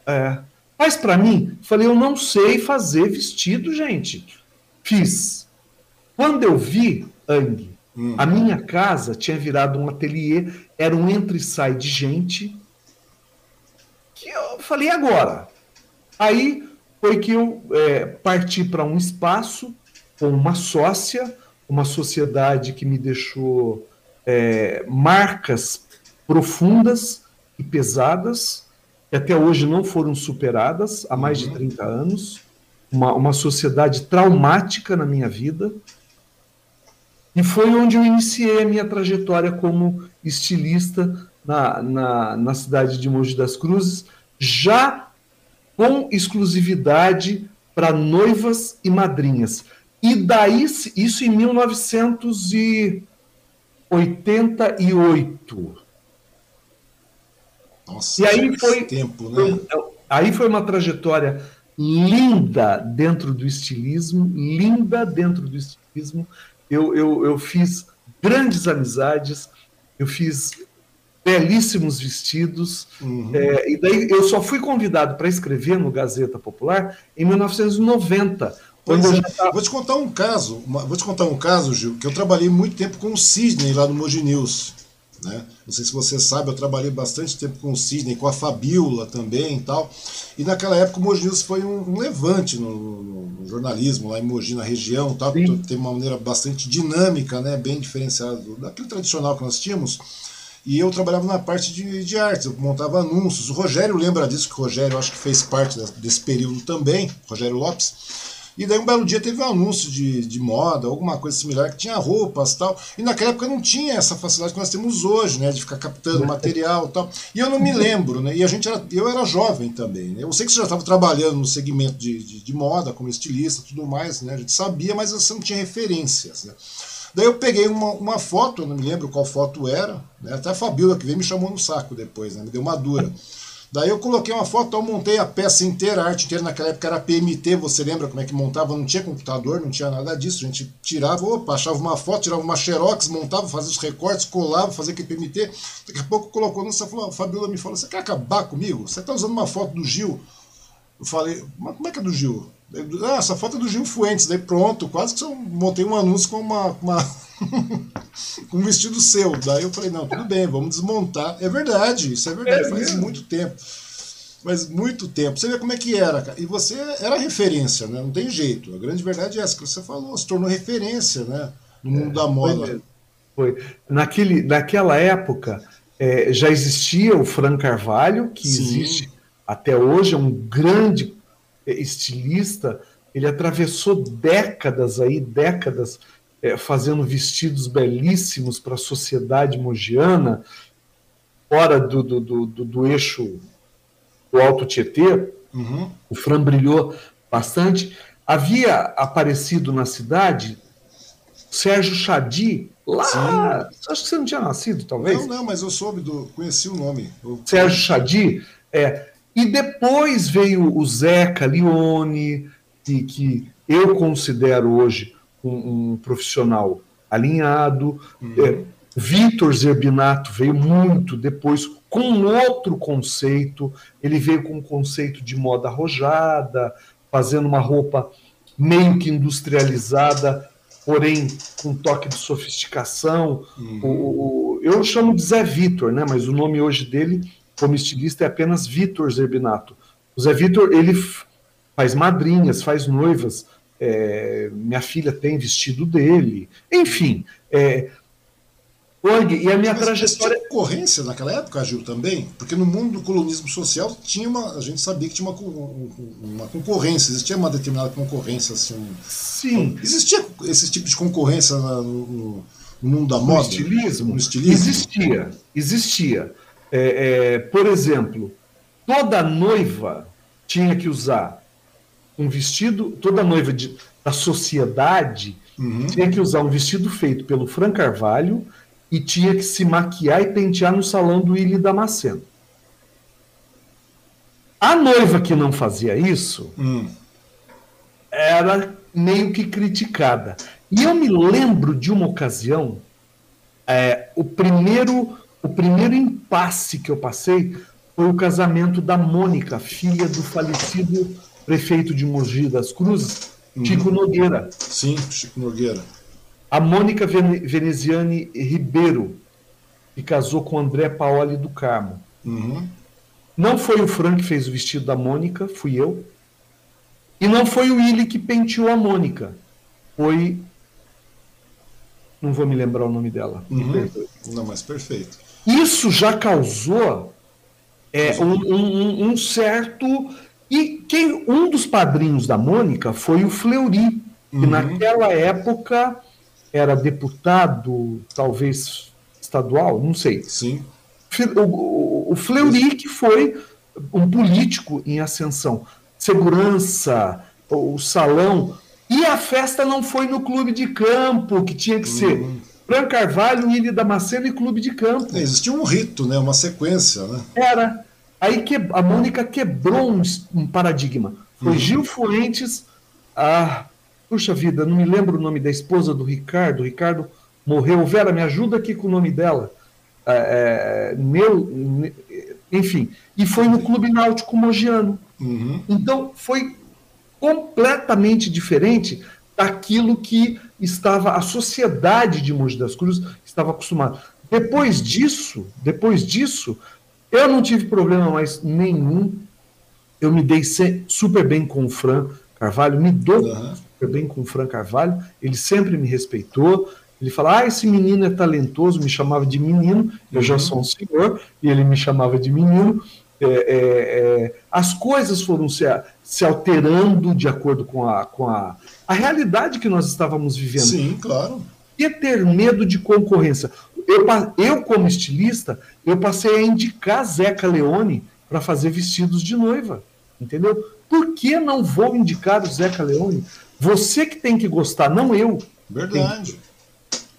É. Faz para mim. Falei, eu não sei fazer vestido, gente. Fiz. Quando eu vi, Ang, hum. a minha casa tinha virado um ateliê, era um entra e sai de gente. Que eu falei, agora? Aí foi que eu é, parti para um espaço com uma sócia uma sociedade que me deixou é, marcas profundas e pesadas, que até hoje não foram superadas há mais de 30 uhum. anos, uma, uma sociedade traumática na minha vida. E foi onde eu iniciei a minha trajetória como estilista na, na, na cidade de Mogi das Cruzes, já com exclusividade para noivas e madrinhas. E daí, isso em 1988. Nossa, e aí foi tempo, né? aí foi uma trajetória linda dentro do estilismo, linda dentro do estilismo. Eu, eu, eu fiz grandes amizades, eu fiz belíssimos vestidos. Uhum. É, e daí eu só fui convidado para escrever no Gazeta Popular em 1990 Pois é. Tá... Vou te contar um caso, uma, vou te contar um caso, Gil, que eu trabalhei muito tempo com o Sidney lá no Moji News. Né? Não sei se você sabe, eu trabalhei bastante tempo com o Sidney, com a Fabiola também e tal. E naquela época o Moji News foi um, um levante no, no, no, jornalismo lá em Mogi, na região, tal, tem uma maneira bastante dinâmica, né? bem diferenciada daquele tradicional que nós tínhamos. E eu trabalhava na parte de, de artes, eu montava anúncios. O Rogério lembra disso, que o Rogério acho que fez parte desse período também, Rogério Lopes. E daí um belo dia teve um anúncio de, de moda, alguma coisa similar, que tinha roupas tal. E naquela época não tinha essa facilidade que nós temos hoje, né? De ficar captando material tal. E eu não me lembro, né? E a gente era, eu era jovem também, né? Eu sei que você já estava trabalhando no segmento de, de, de, moda, como estilista tudo mais, né? A gente sabia, mas você não tinha referências, né? Daí eu peguei uma, uma foto, eu não me lembro qual foto era, né? Até a Fabiola que veio me chamou no saco depois, né? Me deu uma dura. Daí eu coloquei uma foto, eu montei a peça inteira, a arte inteira naquela época era PMT, você lembra como é que montava? Não tinha computador, não tinha nada disso. A gente tirava, opa, achava uma foto, tirava uma xerox, montava, fazia os recortes, colava, fazia aquele PMT. Daqui a pouco colocou, nossa, falou, a Fabiola me falou, você quer acabar comigo? Você tá usando uma foto do Gil. Eu falei, mas como é que é do Gil? Ah, essa foto é do Gil Fuentes. Daí pronto, quase que eu montei um anúncio com uma, uma *laughs* com um vestido seu. Daí eu falei, não, tudo bem, vamos desmontar. É verdade, isso é verdade, é faz mesmo. muito tempo. Mas muito tempo. Você vê como é que era, cara. E você era referência, né? Não tem jeito. A grande verdade é essa que você falou, se tornou referência, né? No mundo é, da moda. Foi, foi. Naquele, naquela época, é, já existia o Fran Carvalho, que Sim. existe até hoje, é um grande estilista. Ele atravessou décadas aí, décadas é, fazendo vestidos belíssimos para a sociedade mogiana, fora do, do, do, do, eixo do Alto Tietê. Uhum. O Fran brilhou bastante. Havia aparecido na cidade Sérgio Chadi, lá. Sim. Acho que você não tinha nascido, talvez. Não, não, mas eu soube do. conheci o nome. Eu... Sérgio Chadi, é. E depois veio o Zeca Leone, que, que eu considero hoje um, um profissional alinhado. Uhum. É, Vitor Zerbinato veio muito depois com outro conceito. Ele veio com um conceito de moda arrojada, fazendo uma roupa meio que industrializada, porém com um toque de sofisticação. Uhum. O, o, eu chamo de Zé Vitor, né? mas o nome hoje dele, como estilista, é apenas Vitor Zerbinato. O Zé Vitor ele faz madrinhas, faz noivas, é, minha filha tem vestido dele, enfim. É, e a minha Mas trajetória. Tinha concorrência naquela época, Gil, também? Porque no mundo do colonismo social tinha uma. A gente sabia que tinha uma, uma concorrência, existia uma determinada concorrência. Assim, Sim. Existia esse tipo de concorrência no, no mundo da moda? No estilismo? No estilismo? Existia, existia. É, é, por exemplo, toda noiva tinha que usar um vestido, toda noiva de, da sociedade uhum. tinha que usar um vestido feito pelo Fran Carvalho e tinha que se maquiar e pentear no salão do Willy Damasceno. A noiva que não fazia isso uhum. era meio que criticada. E eu me lembro de uma ocasião, é, o primeiro o primeiro impasse que eu passei foi o casamento da Mônica, filha do falecido prefeito de Mogi das Cruzes, uhum. Chico Nogueira. Sim, Chico Nogueira. A Mônica Veneziane Ribeiro, que casou com André Paoli do Carmo. Uhum. Não foi o Frank que fez o vestido da Mônica, fui eu. E não foi o Willy que penteou a Mônica. Foi. Não vou me lembrar o nome dela. Uhum. Não, mas perfeito. Isso já causou é, um, um, um certo e quem um dos padrinhos da Mônica foi o Fleury, que uhum. naquela época era deputado, talvez estadual, não sei. Sim. O, o, Fleury que foi um político em ascensão. Segurança, o salão. E a festa não foi no clube de campo, que tinha que uhum. ser Fran Carvalho, Ilha Damasceno e clube de campo. Existia um rito, né? uma sequência. Né? Era. Aí que, a Mônica quebrou um, um paradigma. Foi uhum. Gil Fuentes, a. Puxa vida, não me lembro o nome da esposa do Ricardo. O Ricardo morreu. Vera, me ajuda aqui com o nome dela. É, é meu, enfim. E foi no Clube Náutico Mogiano. Uhum. Então, foi completamente diferente daquilo que estava a sociedade de Mogi das Cruzes estava acostumada. Depois disso, depois disso, eu não tive problema mais nenhum. Eu me dei super bem com o Fran Carvalho, me dou uhum. super bem com o Fran Carvalho. Ele sempre me respeitou. Ele fala: Ah, esse menino é talentoso, me chamava de menino. Eu uhum. já sou um senhor, e ele me chamava de menino. É, é, é, as coisas foram se, se alterando de acordo com, a, com a, a realidade que nós estávamos vivendo. Sim, claro. E ter medo de concorrência eu, eu, como estilista, eu passei a indicar Zeca Leone para fazer vestidos de noiva. Entendeu? Por que não vou indicar o Zeca Leone? Você que tem que gostar, não eu. Verdade.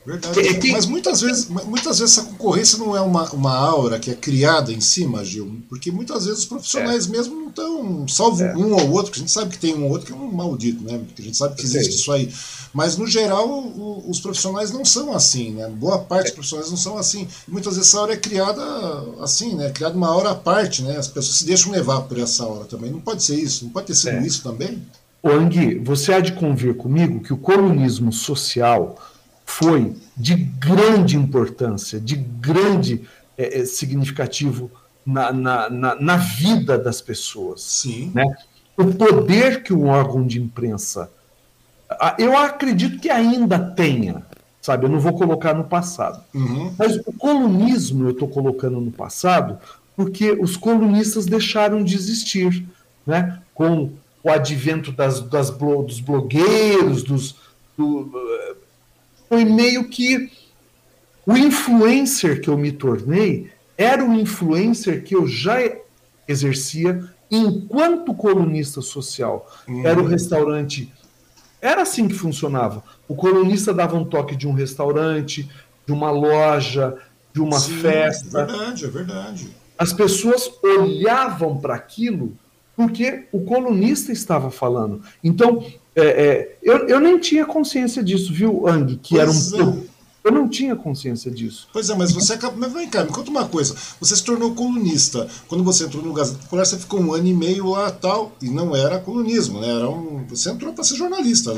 Verdade. É. Mas muitas vezes, muitas vezes essa concorrência não é uma, uma aura que é criada em cima, Gil, porque muitas vezes os profissionais é. mesmo não estão, salvo é. um ou outro, que a gente sabe que tem um ou outro que é um maldito, né? Porque a gente sabe que existe isso aí. Mas no geral, o, os profissionais não são assim, né? Boa parte dos profissionais não são assim. E muitas vezes essa aura é criada assim, né? Criada uma hora à parte, né? As pessoas se deixam levar por essa hora também. Não pode ser isso, não pode ter sido é. isso também. Ô Angui, você há de convir comigo que o comunismo social foi de grande importância, de grande é, significativo na, na, na, na, vida das pessoas. Sim. Né? O poder que um órgão de imprensa. Eu acredito que ainda tenha, sabe? Eu não vou colocar no passado. Uhum. Mas o colunismo eu estou colocando no passado porque os colunistas deixaram de existir, né? Com o advento das, das dos blogueiros, dos, do, foi meio que o influencer que eu me tornei era um influencer que eu já exercia enquanto colunista social. Uhum. Era o restaurante. Era assim que funcionava. O colunista dava um toque de um restaurante, de uma loja, de uma Sim, festa. É verdade, é verdade. As pessoas olhavam para aquilo porque o colunista estava falando. Então, é, é, eu, eu nem tinha consciência disso, viu, Ang? Que pois era um. É. Eu não tinha consciência disso. Pois é, mas você acabou. Mas vem cá, me conta uma coisa. Você se tornou colunista. Quando você entrou no Gazeta Popular, você ficou um ano e meio lá tal. E não era colunismo, né? Era um. Você entrou para ser jornalista,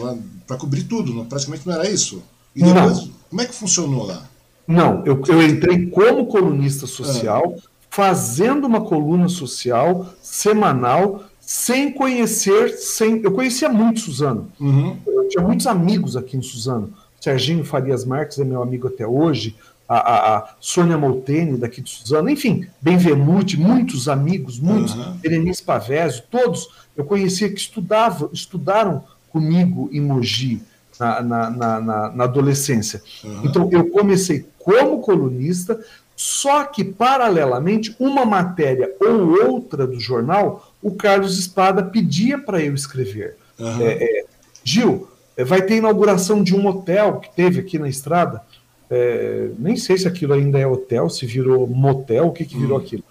para cobrir tudo. Não, praticamente não era isso. E depois, não. como é que funcionou lá? Não, eu, eu entrei como colunista social, é. fazendo uma coluna social semanal sem conhecer, sem eu conhecia muito Suzano. Uhum. Eu tinha muitos amigos aqui em Suzano. Serginho Farias Marques é meu amigo até hoje. A, a, a Sônia Molteni, daqui de Suzano, enfim, Benvenuti, muitos amigos, muitos, uhum. Berenice Pavésio, todos eu conhecia que estudavam, estudaram comigo em Mogi na, na, na, na adolescência. Uhum. Então eu comecei como colunista, só que, paralelamente, uma matéria ou outra do jornal, o Carlos Espada pedia para eu escrever. Uhum. É, é, Gil, é, vai ter inauguração de um hotel que teve aqui na estrada. É, nem sei se aquilo ainda é hotel, se virou motel, o que, que virou uhum. aquilo.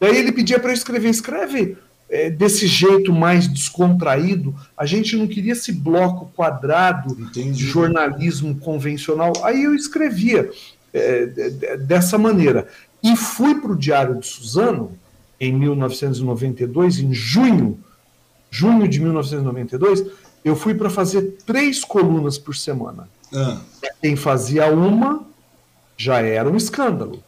Daí ele pedia para eu escrever, escreve é, desse jeito mais descontraído. A gente não queria esse bloco quadrado Entendi. de jornalismo convencional. Aí eu escrevia é, dessa maneira. E fui para o Diário de Suzano em 1992, em junho, junho de 1992, eu fui para fazer três colunas por semana. Ah. Quem fazia uma já era um escândalo.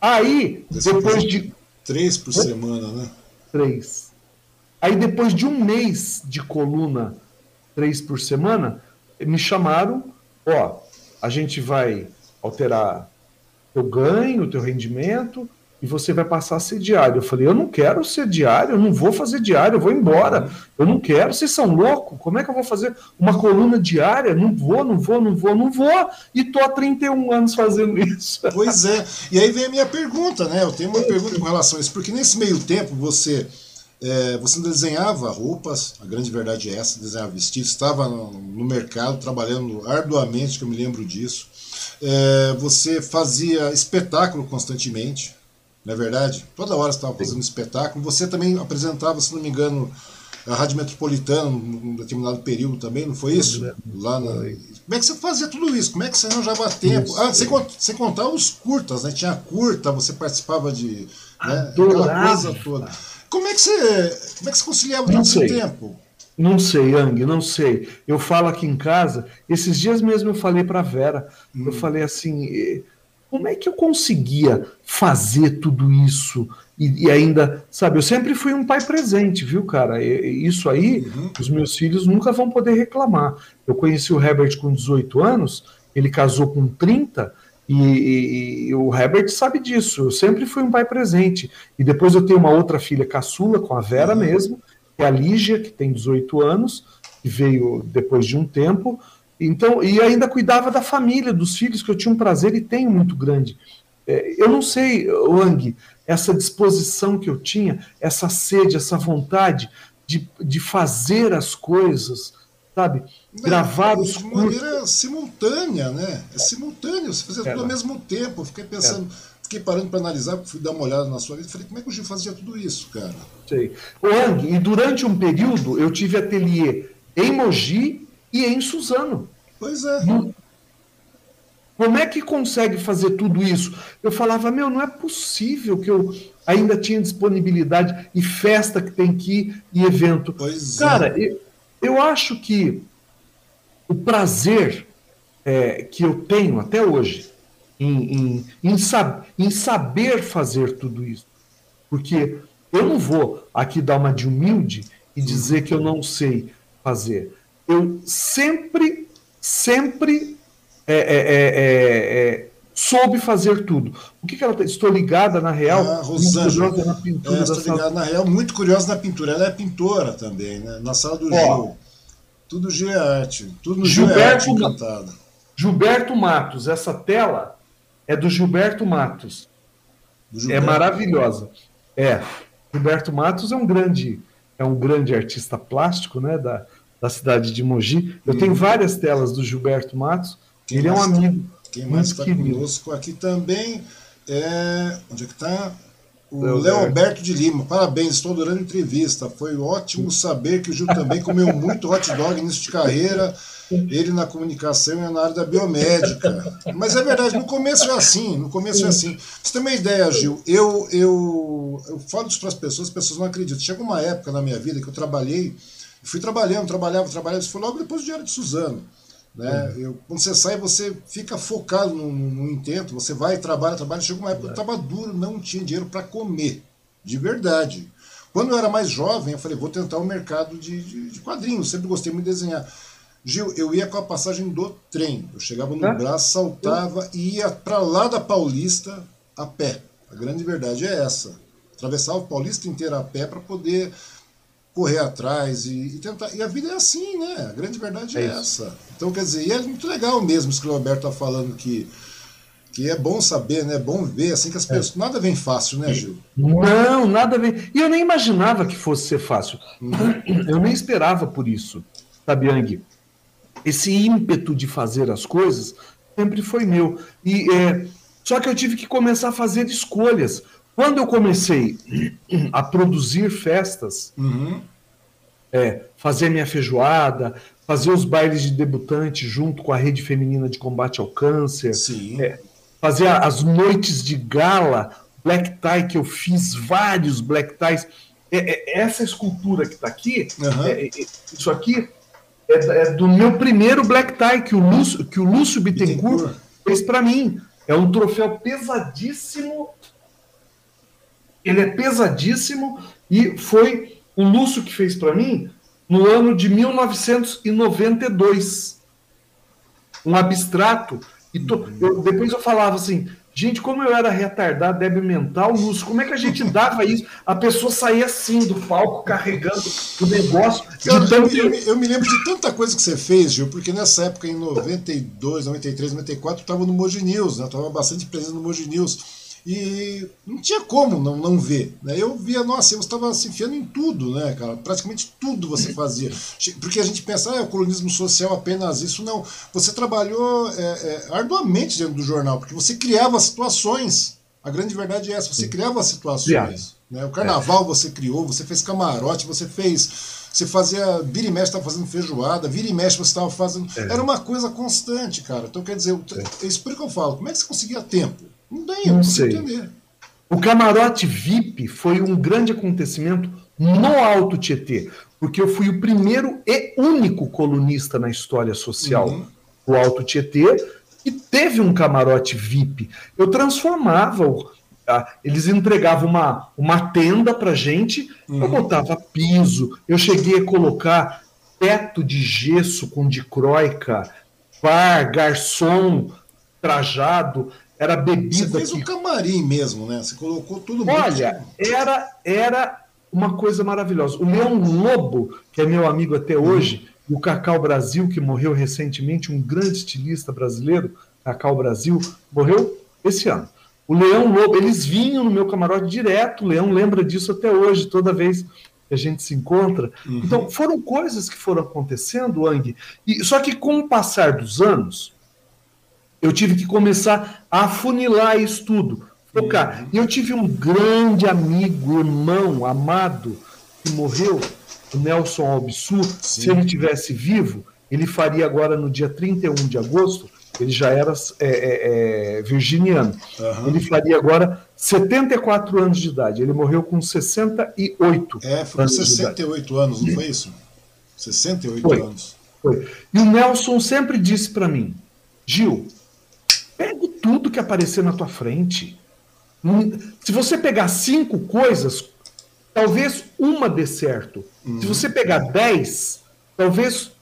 Aí, Você depois de. Três por semana, né? Três. Aí, depois de um mês de coluna, três por semana, me chamaram, ó, a gente vai alterar teu ganho, teu rendimento, e você vai passar a ser diário. Eu falei, eu não quero ser diário, eu não vou fazer diário, eu vou embora. Eu não quero, vocês são loucos, como é que eu vou fazer uma coluna diária? Não vou, não vou, não vou, não vou, e tô há 31 anos fazendo *laughs* isso. Pois é, e aí vem a minha pergunta, né? Eu tenho uma pergunta com relação a isso, porque nesse meio tempo você é, você desenhava roupas, a grande verdade é essa, desenhava vestidos, estava no, no, mercado trabalhando arduamente, que eu me lembro disso. É, você fazia espetáculo constantemente, não é verdade? Toda hora você estava fazendo espetáculo. Você também apresentava, se não me engano, a Rádio Metropolitana num determinado período também, não foi isso? Lá na... Como é que você fazia tudo isso? Como é que você arranjava tempo? Ah, sem, sem contar os curtas, né? Tinha curta, você participava de. Né? Aquela coisa toda. Como é que você, como é que você conciliava todo esse tempo? Não sei, Yang, não sei. Eu falo aqui em casa, esses dias mesmo eu falei para Vera, hum. eu falei assim, como é que eu conseguia fazer tudo isso e, e, ainda, sabe, eu sempre fui um pai presente, viu, cara? E, isso aí, uhum. os meus filhos nunca vão poder reclamar. Eu conheci o Herbert com 18 anos, ele casou com 30 e, e, e, o Herbert sabe disso. Eu sempre fui um pai presente. E depois eu tenho uma outra filha caçula, com a Vera uhum. mesmo, que é a Lígia, que tem 18 anos, que veio depois de um tempo. Então, e ainda cuidava da família, dos filhos, que eu tinha um prazer e tenho muito grande. É, eu não sei, Wang, essa disposição que eu tinha, essa sede, essa vontade de, de fazer as coisas, sabe? gravar os De maneira simultânea, né? É simultâneo, você fazia tudo ao mesmo tempo. Eu fiquei pensando, fiquei parando para analisar, fui dar uma olhada na sua vida e falei, como é que o Gil fazia tudo isso, cara? Sei. O Ang, e durante um período eu tive ateliê em Mogi e em Suzano. Pois é. Como é que consegue fazer tudo isso? Eu falava, meu, não é possível que eu ainda tinha disponibilidade e festa que tem que ir e evento. Pois Cara, é. eu, eu acho que o prazer é, que eu tenho até hoje em, em, em, sab, em saber fazer tudo isso, porque eu não vou aqui dar uma de humilde e dizer que eu não sei fazer. Eu sempre, sempre é, é, é, é, soube fazer tudo. O que, que ela tá? Estou ligada na real, Ah, muito Rosângela, curiosa na pintura É, estou sala. ligado na real, muito curiosa na pintura. Ela é pintora também, né? Na sala do Ó. Gil. Tudo Gil é arte. Tudo no Gil é Gilberto arte. Gilberto Matos, essa tela é do Gilberto Matos. Do É Gilberto. maravilhosa. É, Gilberto Matos é um grande, é um grande artista plástico, né, da, da cidade de Mogi. Eu tenho várias telas do Gilberto Matos. Quem Ele é um tá- amigo Quem mais está conosco aqui também é. Onde é que está? O Léo Alberto. De Lima. Parabéns, estou adorando a entrevista. Foi ótimo saber que o Gil também comeu muito hot dog início de carreira. Ele na comunicação e na área da biomédica. Mas é verdade, no começo é assim. No começo é assim. Você tem uma ideia, Gil? Eu, eu, eu falo isso para as pessoas, as pessoas não acreditam. Chegou uma época na minha vida que eu trabalhei, fui trabalhando, trabalhava, trabalhava. Isso foi logo depois do Diário de Suzano. Né? Eu, quando você sai, você fica focado no, no intento, você vai, trabalha, trabalha. Chegou uma época que eu estava duro, não tinha dinheiro para comer, de verdade. Quando eu era mais jovem, eu falei, vou tentar o mercado de, de, de quadrinhos, sempre gostei muito de desenhar. Gil, eu ia com a passagem do trem. Eu chegava no É? braço, saltava e ia para lá da Paulista a pé. A grande verdade é essa. Atravessava o Paulista inteiro a pé para poder correr atrás e, e tentar. E a vida é assim, né? A grande verdade é, É essa. Então, quer dizer, e é muito legal mesmo isso que o Roberto está falando que, que é bom saber, né? É bom ver, assim, que as pessoas. Nada vem fácil, né, Gil? Não, nada a ver. E eu nem imaginava que fosse ser fácil. *clears throat* Eu nem esperava por isso, sabe, Yang? Esse ímpeto de fazer as coisas sempre foi meu. E é, só que eu tive que começar a fazer escolhas. Quando eu comecei a produzir festas, Uhum. é, fazer minha feijoada, fazer os bailes de debutante junto com a rede feminina de combate ao câncer. É, fazer as noites de gala, black tie, que eu fiz vários black ties. É, é, essa escultura que está aqui, é, é, isso aqui é, é do meu primeiro black tie que o Lúcio, que o Lúcio Bittencourt Bittencourt. fez para mim. É um troféu pesadíssimo. Ele é pesadíssimo e foi o Lúcio que fez para mim no ano de 1992 um abstrato. E to- eu- depois eu falava assim, gente, como eu era retardado, débil mental, Lúcio, como é que a gente dava isso? A pessoa saía assim do palco, carregando o negócio. Cara, eu, tanto- eu me- eu me lembro de tanta coisa que você fez, Gil, porque nessa época, em 92, 93, 94, eu estava no Moji News, né? Eu estava bastante presente no Moji News. E não tinha como não, não ver. Né? Eu via, nossa, você estava se enfiando em tudo, né, cara? Praticamente tudo você fazia. Porque a gente pensa, ah, é o colonismo social apenas isso. Não. Você trabalhou é, é, arduamente dentro do jornal, porque você criava situações. A grande verdade é essa, você criava situações. Né? O carnaval você criou, você fez camarote, você fez. Você fazia. Vira e mexe estava fazendo feijoada, vira e mexe você estava fazendo. Era uma coisa constante, cara. Então quer dizer, é isso por que eu falo. Como é que você conseguia tempo? Não tem, Não não sei. entender. O camarote VIP foi um grande acontecimento no Alto Tietê, porque eu fui o primeiro e único colunista na história social Uhum. do Alto Tietê que teve um camarote VIP. Eu transformava, o- eles entregavam uma, uma tenda para gente, eu botava piso, eu cheguei a colocar teto de gesso com dicróica, bar, garçom trajado, era Você bebida fez que um camarim mesmo, né? Você colocou tudo Olha, era, era uma coisa maravilhosa. O Leão Lobo, que é meu amigo até hoje, e o Cacau Brasil, que morreu recentemente, um grande estilista brasileiro, Cacau Brasil, morreu esse ano. O Leão Lobo, eles vinham no meu camarote direto, o Leão lembra disso até hoje, toda vez que a gente se encontra. Uhum. Então, foram coisas que foram acontecendo, Ang. E, só que com o passar dos anos, eu tive que começar a afunilar isso tudo, focar. Uhum. E eu tive um grande amigo, irmão, amado, que morreu, o Nelson Albissu. Se ele tivesse vivo, ele faria agora no dia 31 de agosto, ele já era é, é, é, virginiano. Uhum. Ele faria agora 74 anos de idade. Ele morreu com 68. É, foi com 68 anos, não foi isso? 68 foi. anos. Foi. E o Nelson sempre disse para mim: Gil, tudo que aparecer na tua frente. Se você pegar cinco coisas, talvez uma dê certo. Uhum. Se você pegar dez, talvez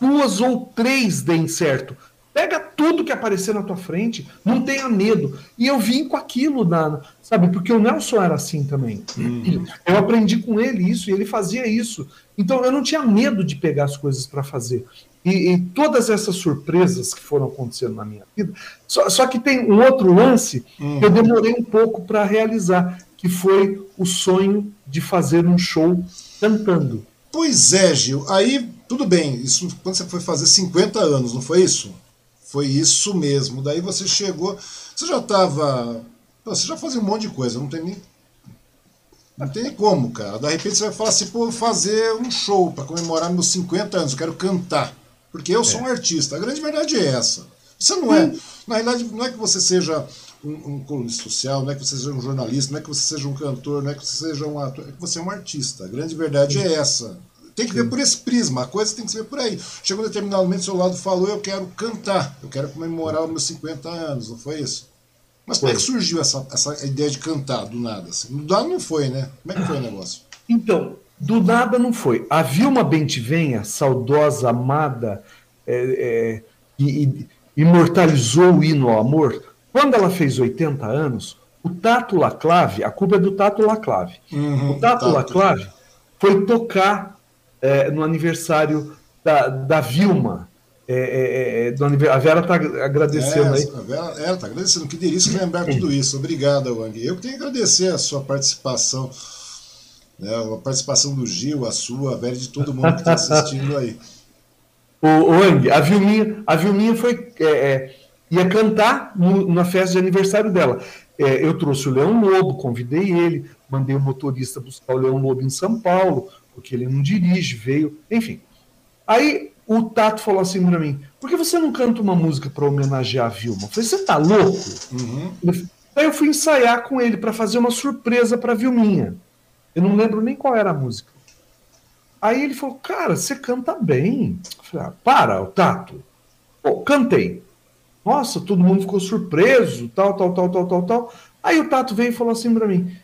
duas ou três deem certo. Pega tudo que aparecer na tua frente, não tenha medo. E eu vim com aquilo, na, sabe? Porque o Nelson era assim também. Uhum. Eu aprendi com ele isso e ele fazia isso. Então eu não tinha medo de pegar as coisas para fazer. E, e, todas essas surpresas que foram acontecendo na minha vida. Só, só que tem um outro lance uhum. que eu demorei um pouco para realizar, que foi o sonho de fazer um show cantando. Pois é, Gil. Aí, tudo bem. Isso quando você foi fazer 50 anos, não foi isso? Foi isso mesmo. Daí você chegou. Você já estava. Você já fazia um monte de coisa, não tem nem. Não tem nem como, cara. De repente você vai falar assim, pô, vou fazer um show para comemorar meus 50 anos, eu quero cantar. Porque eu sou é. um artista. A grande verdade é essa. Você não é. Na realidade, não é que você seja um, um colunista social, não é que você seja um jornalista, não é que você seja um cantor, não é que você seja um ator, é que você é um artista. A grande verdade é essa. Tem que ver por esse prisma, a coisa tem que ver por aí. Chegou um determinado momento, seu lado falou: Eu quero cantar, eu quero comemorar os meus 50 anos, não foi isso? Mas como é que surgiu essa, essa ideia de cantar do nada? Assim? Do nada não foi, né? Como é que foi o negócio? Então, do nada não foi. A Vilma Bentivenha, saudosa, amada, é, é, e, imortalizou o hino ao amor, quando ela fez 80 anos, o Tato Laclave, a culpa é do Tato Laclave. Uhum, o Tato, Tato Laclave foi tocar é, no aniversário da, da Vilma. É, é, é do a Vera está agradecendo aí. A Vera está agradecendo. Que delícia lembrar tudo isso. Obrigado, Wang. Eu tenho que agradecer a sua participação, né, a participação do Gil, a sua, a Vera, de todo mundo que está assistindo aí. *laughs* O, Wang, a Vilminha, a Vilminha foi, é, é, ia cantar no, na festa de aniversário dela. eu trouxe o Leão Lobo, convidei ele, mandei o motorista buscar o Leão Lobo em São Paulo, porque ele não dirige, veio, enfim. Aí o Tato falou assim para mim: por que você não canta uma música para homenagear a Vilma? Eu falei: você tá louco? Uhum. Aí eu fui ensaiar com ele para fazer uma surpresa para Vilminha. Eu não lembro nem qual era a música. Aí ele falou: cara, você canta bem. Eu falei: ah, para, o Tato. Pô, cantei. Nossa, todo mundo ficou surpreso, tal, tal, tal, tal, tal, tal. Aí o Tato veio e falou assim para mim: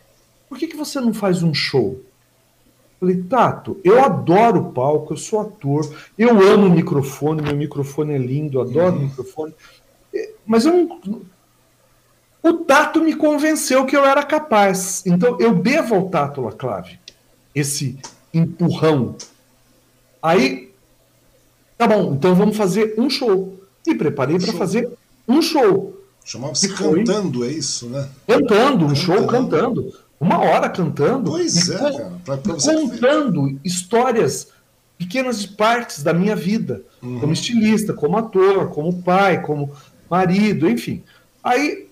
por que, que você não faz um show? Falei, Tato, eu adoro o palco, eu sou ator, eu amo o microfone, meu microfone é lindo, eu adoro uhum. o microfone. É, mas eu não. O Tato me convenceu que eu era capaz. Então eu devo ao Tato Laclave esse empurrão. Aí, tá bom, então vamos fazer um show. E preparei para fazer um show. Chamava-se cantando, é isso, né? Cantando, um cantando. show cantando uma hora cantando. Pois é, cara. Pra, pra contando histórias, pequenas partes da minha vida, uhum. como estilista, como ator, como pai, como marido, enfim. Aí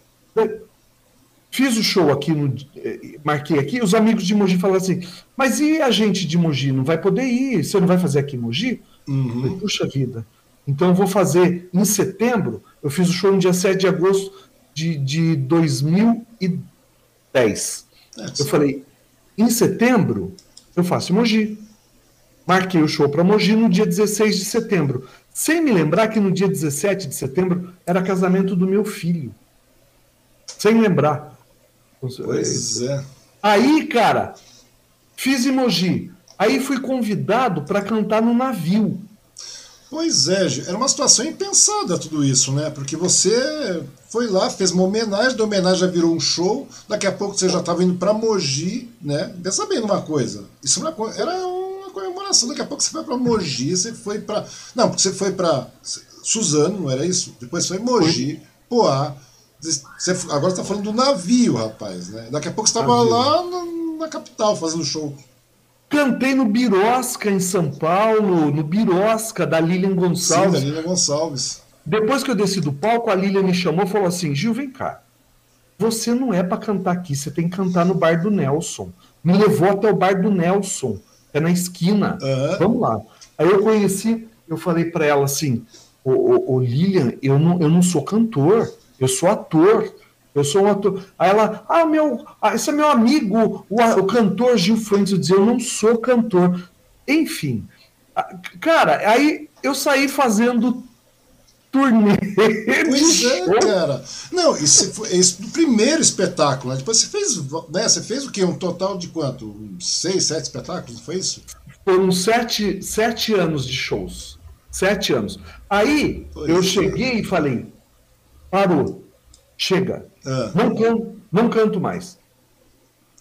fiz o show aqui, no, eh, marquei aqui, os amigos de Mogi falaram assim, mas e a gente de Mogi? Não vai poder ir? Você não vai fazer aqui em Mogi? Uhum. Falei, Puxa vida. Então eu vou fazer em setembro, eu fiz o show no dia 7 de agosto de, de 2010. Eu falei, em setembro eu faço Mogi. Marquei o show para Mogi no dia 16 de setembro. Sem me lembrar que no dia 17 de setembro era casamento do meu filho. Sem lembrar. Pois é. Aí, cara, fiz emoji. Aí fui convidado para cantar no navio. Pois é, era uma situação impensada tudo isso, né? Porque você foi lá, fez uma homenagem, da homenagem já virou um show, daqui a pouco você já estava indo para Mogi, né? Pensa bem numa coisa, isso era uma comemoração, daqui a pouco você foi para Mogi, você foi para... Não, porque você foi para Suzano, não era isso? Depois foi Mogi, Poá, você, agora está falando do navio, rapaz, né? Daqui a pouco você estava lá na, na capital fazendo show. Cantei no Birosca, em São Paulo, no Birosca, da Lilian Gonçalves. Sim, da Lilian Gonçalves. Depois que eu desci do palco, a Lilian me chamou e falou assim: Gil, vem cá. Você não é para cantar aqui, você tem que cantar no bar do Nelson. Me levou até o bar do Nelson, é na esquina. Uhum. Vamos lá. Aí eu conheci, eu falei para ela assim: Ô, ô, ô, Lilian, eu não, eu não sou cantor, eu sou ator. Eu sou um ator. Aí ela, ah, meu, ah, esse é meu amigo, o, o cantor Gil Fuentes. Eu dizia, eu não sou cantor. Enfim, cara, aí eu saí fazendo turnê. Pois é, cara. Não, esse foi esse do primeiro espetáculo, né? Depois você fez, né? Você fez o quê? Um total de quanto? Seis, sete espetáculos, foi isso? Foram sete, sete anos de shows. Sete anos. Aí pois eu é. cheguei e falei, parou, chega. Ah. Não, canto, não canto mais.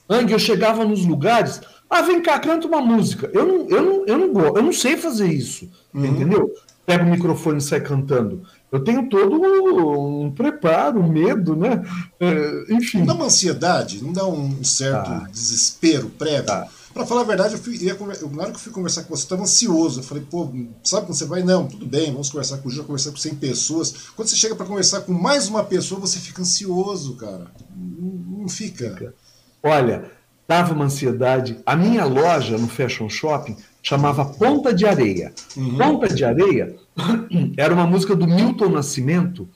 Ang, eu chegava nos lugares, ah, vem cá, canta uma música. Eu não, eu não, eu não, eu não sei fazer isso, uhum. entendeu? Pega o microfone e sai cantando. Eu tenho todo um preparo, um medo, né? É, enfim. Não dá uma ansiedade, não dá um certo desespero prévio. Ah. Para falar a verdade, eu, fui, ia, eu, na hora que eu fui conversar com você, eu estava ansioso. Eu falei, pô, sabe quando você vai? Não, tudo bem, vamos conversar com o Gil, conversar com 100 pessoas. Quando você chega para conversar com mais uma pessoa, você fica ansioso, cara. Não, não fica. fica. Olha, dava uma ansiedade. A minha loja no Fashion Shopping chamava Ponta de Areia. Uhum. Ponta de Areia *clears throat* era uma música do Milton Nascimento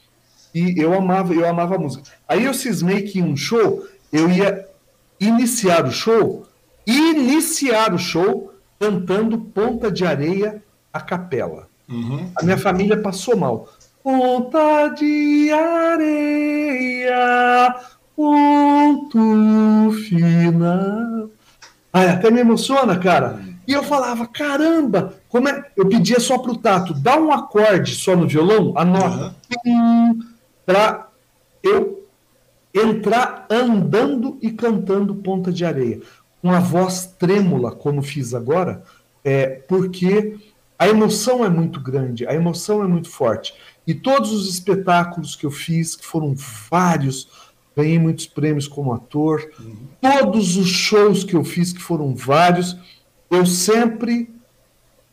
e eu amava, eu amava a música. Aí eu cismei que em um show eu ia iniciar o show iniciar o show cantando Ponta de Areia a capela. Uhum. A minha família passou mal. Ponta de areia, ponto final. Ai, até me emociona, cara. E eu falava, caramba, como é? Eu pedia só pro Tato, dá um acorde só no violão, a nota, uhum. para eu entrar andando e cantando Ponta de Areia com a voz trêmula, como fiz agora, é, porque a emoção é muito grande, a emoção é muito forte. E todos os espetáculos que eu fiz, que foram vários, ganhei muitos prêmios como ator, uhum. todos os shows que eu fiz, que foram vários, eu sempre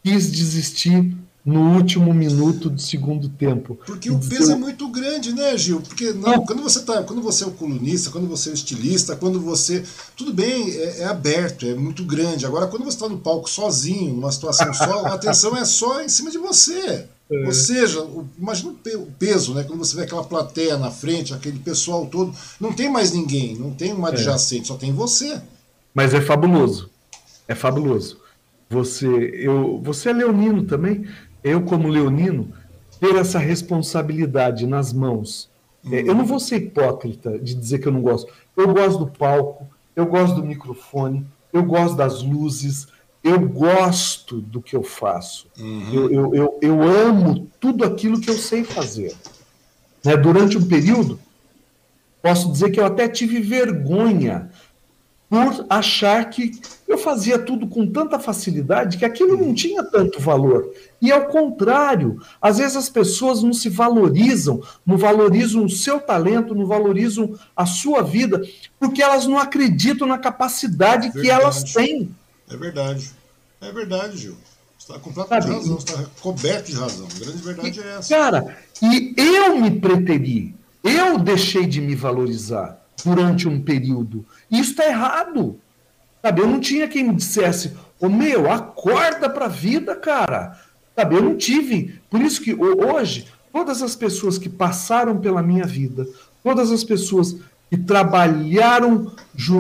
quis desistir no último minuto do segundo tempo. Porque o peso é muito grande, né, Gil? Porque não, quando você tá, quando você é o colunista, quando você é o estilista, quando você. Tudo bem, é, é aberto, é muito grande. Agora, quando você está no palco sozinho, numa situação só, a atenção é só em cima de você. É. Ou seja, imagina o peso, né? Quando você vê aquela plateia na frente, aquele pessoal todo, não tem mais ninguém, não tem um adjacente, é. só tem você. Mas é fabuloso. É fabuloso. Você, eu, você é leonino também eu, como leonino, ter essa responsabilidade nas mãos. É, eu não vou ser hipócrita de dizer que eu não gosto. Eu gosto do palco, eu gosto do microfone, eu gosto das luzes, eu gosto do que eu faço. Uhum. Eu, eu, eu, eu, amo tudo aquilo que eu sei fazer. Né? Durante um período, posso dizer que eu até tive vergonha por achar que eu fazia tudo com tanta facilidade que aquilo não tinha tanto valor. E ao contrário, às vezes as pessoas não se valorizam, não valorizam o seu talento, não valorizam a sua vida, porque elas não acreditam na capacidade é que elas têm. É verdade. É verdade, Gil. Você está completamente razão, você está coberto de razão. A grande verdade é essa. Cara, e eu me preteri, eu deixei de me valorizar durante um período. Isso está errado. Sabe, eu não tinha quem me dissesse, ô meu, acorda para a vida, cara. Sabe, eu não tive. Por isso que hoje, todas as pessoas que passaram pela minha vida, todas as pessoas que trabalharam.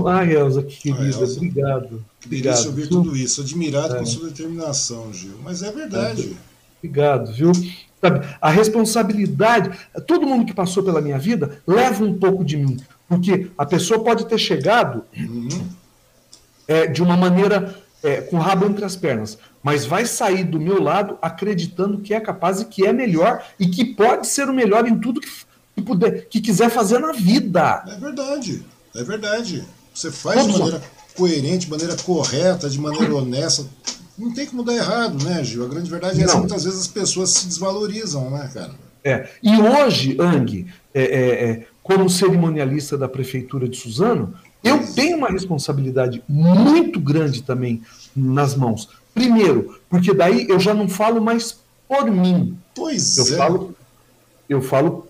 Ai, Elza, que querida, ah, Elza, obrigado. Que delícia ouvir tudo isso, admirado é. com sua determinação, Gil. Mas é verdade. É. Obrigado, viu? Sabe, a responsabilidade, todo mundo que passou pela minha vida leva um pouco de mim. Porque a pessoa pode ter chegado uhum. É, de uma maneira é, com o rabo entre as pernas, mas vai sair do meu lado acreditando que é capaz e que é melhor e que pode ser o melhor em tudo que, que puder, que quiser fazer na vida. É verdade, é verdade. Você faz Vamos de maneira coerente, de maneira correta, de maneira honesta. Não tem como dar errado, né, Gil? A grande verdade é que muitas vezes as pessoas se desvalorizam, né, cara? É. E hoje, Ang, é, é, é como cerimonialista da prefeitura de Suzano, Eu tenho uma responsabilidade muito grande também nas mãos. Primeiro, porque daí eu já não falo mais por mim. Pois eu é. Falo, eu falo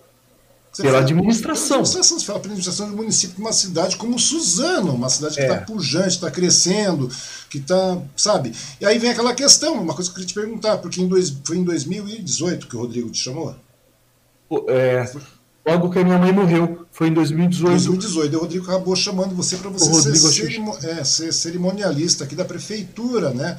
você pela fala, administração. Você fala pela administração do município de uma cidade como Suzano, uma cidade que está é. pujante, está crescendo, que está, sabe? E aí vem aquela questão, uma coisa que eu queria te perguntar, porque em dois, foi em 2018 que o Rodrigo te chamou? É, logo que a minha mãe morreu, foi em 2018. 2018, o Rodrigo acabou chamando você para você ser, cerimo, é, ser cerimonialista aqui da prefeitura, né?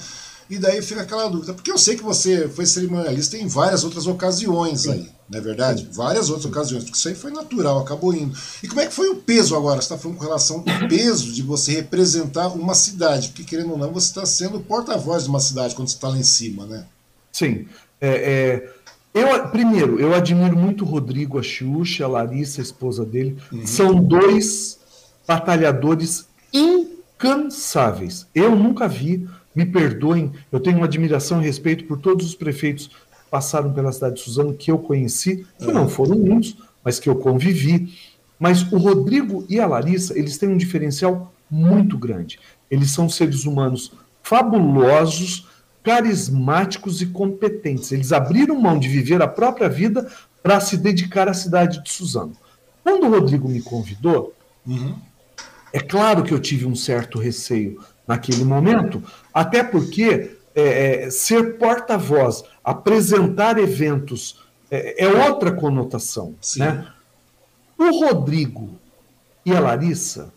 E daí fica aquela dúvida, porque eu sei que você foi cerimonialista em várias outras ocasiões Sim. aí, não é verdade? Sim. Várias outras ocasiões, porque isso aí foi natural, acabou indo. E como é que foi o peso agora? Você está falando com relação ao peso de você representar uma cidade, porque querendo ou não, você está sendo porta-voz de uma cidade quando você está lá em cima, né? Sim. É, é, eu, primeiro, eu admiro muito o Rodrigo, a Xuxa, a Larissa, a esposa dele. Uhum. São dois batalhadores incansáveis. Eu nunca vi me perdoem, eu tenho uma admiração e respeito por todos os prefeitos que passaram pela cidade de Suzano que eu conheci, que não é. foram muitos, mas que eu convivi. Mas o Rodrigo e a Larissa, eles têm um diferencial muito grande. Eles são seres humanos fabulosos, carismáticos e competentes. Eles abriram mão de viver a própria vida para se dedicar à cidade de Suzano. Quando o Rodrigo me convidou, uhum. é claro que eu tive um certo receio naquele momento, até porque é, é, ser porta-voz, apresentar eventos, é, é outra conotação. Né? O Rodrigo e a Larissa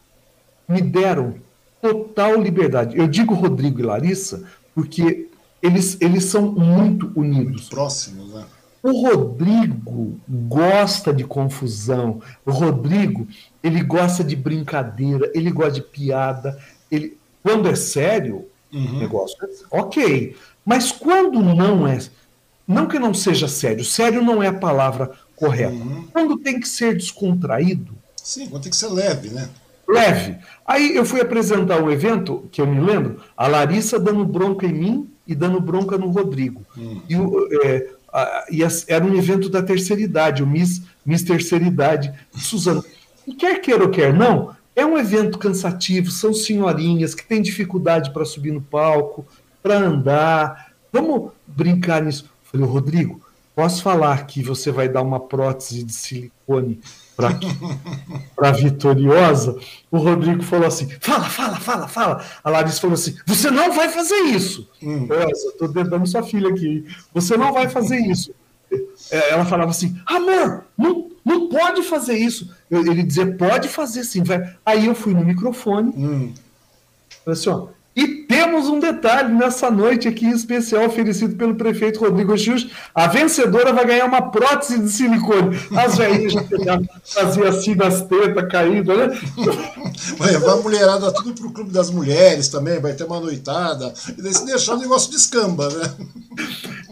me deram total liberdade. Eu digo Rodrigo e Larissa porque eles, eles são muito unidos. Muito próximos, né? O Rodrigo gosta de confusão. O Rodrigo, ele gosta de brincadeira, ele gosta de piada. Ele, quando é sério, uhum. o negócio é ok. Mas quando não é, não que não seja sério, sério não é a palavra correta. Uhum. Quando tem que ser descontraído. Sim, quando tem que ser leve, né? Leve. Aí eu fui apresentar um evento, que eu me lembro, a Larissa dando bronca em mim e dando bronca no Rodrigo. Uhum. E, é, a, e era um evento da terceira idade, o Miss, Miss Terceira Idade, Suzano. E quer queira ou quer não, é um evento cansativo, são senhorinhas que têm dificuldade para subir no palco, para andar. Vamos brincar nisso. Falei, Rodrigo, posso falar que você vai dar uma prótese de silicone para Vitoriosa? O Rodrigo falou assim: fala, fala, fala, fala. A Larissa falou assim: você não vai fazer isso. Hum. estou dando sua filha aqui. Você não vai fazer isso. É, ela falava assim: amor, não, não pode fazer isso. ele dizia: pode fazer sim. Vai. Aí eu fui no microfone. Hum. Falei assim: ó, e temos um detalhe nessa noite aqui especial oferecido pelo prefeito Rodrigo Chus. A vencedora vai ganhar uma prótese de silicone. As velhinhas já faziam assim nas tetas caindo, né? Vai levar a mulherada tudo pro Clube das Mulheres também, vai ter uma noitada. E daí se deixar o negócio de escamba, né?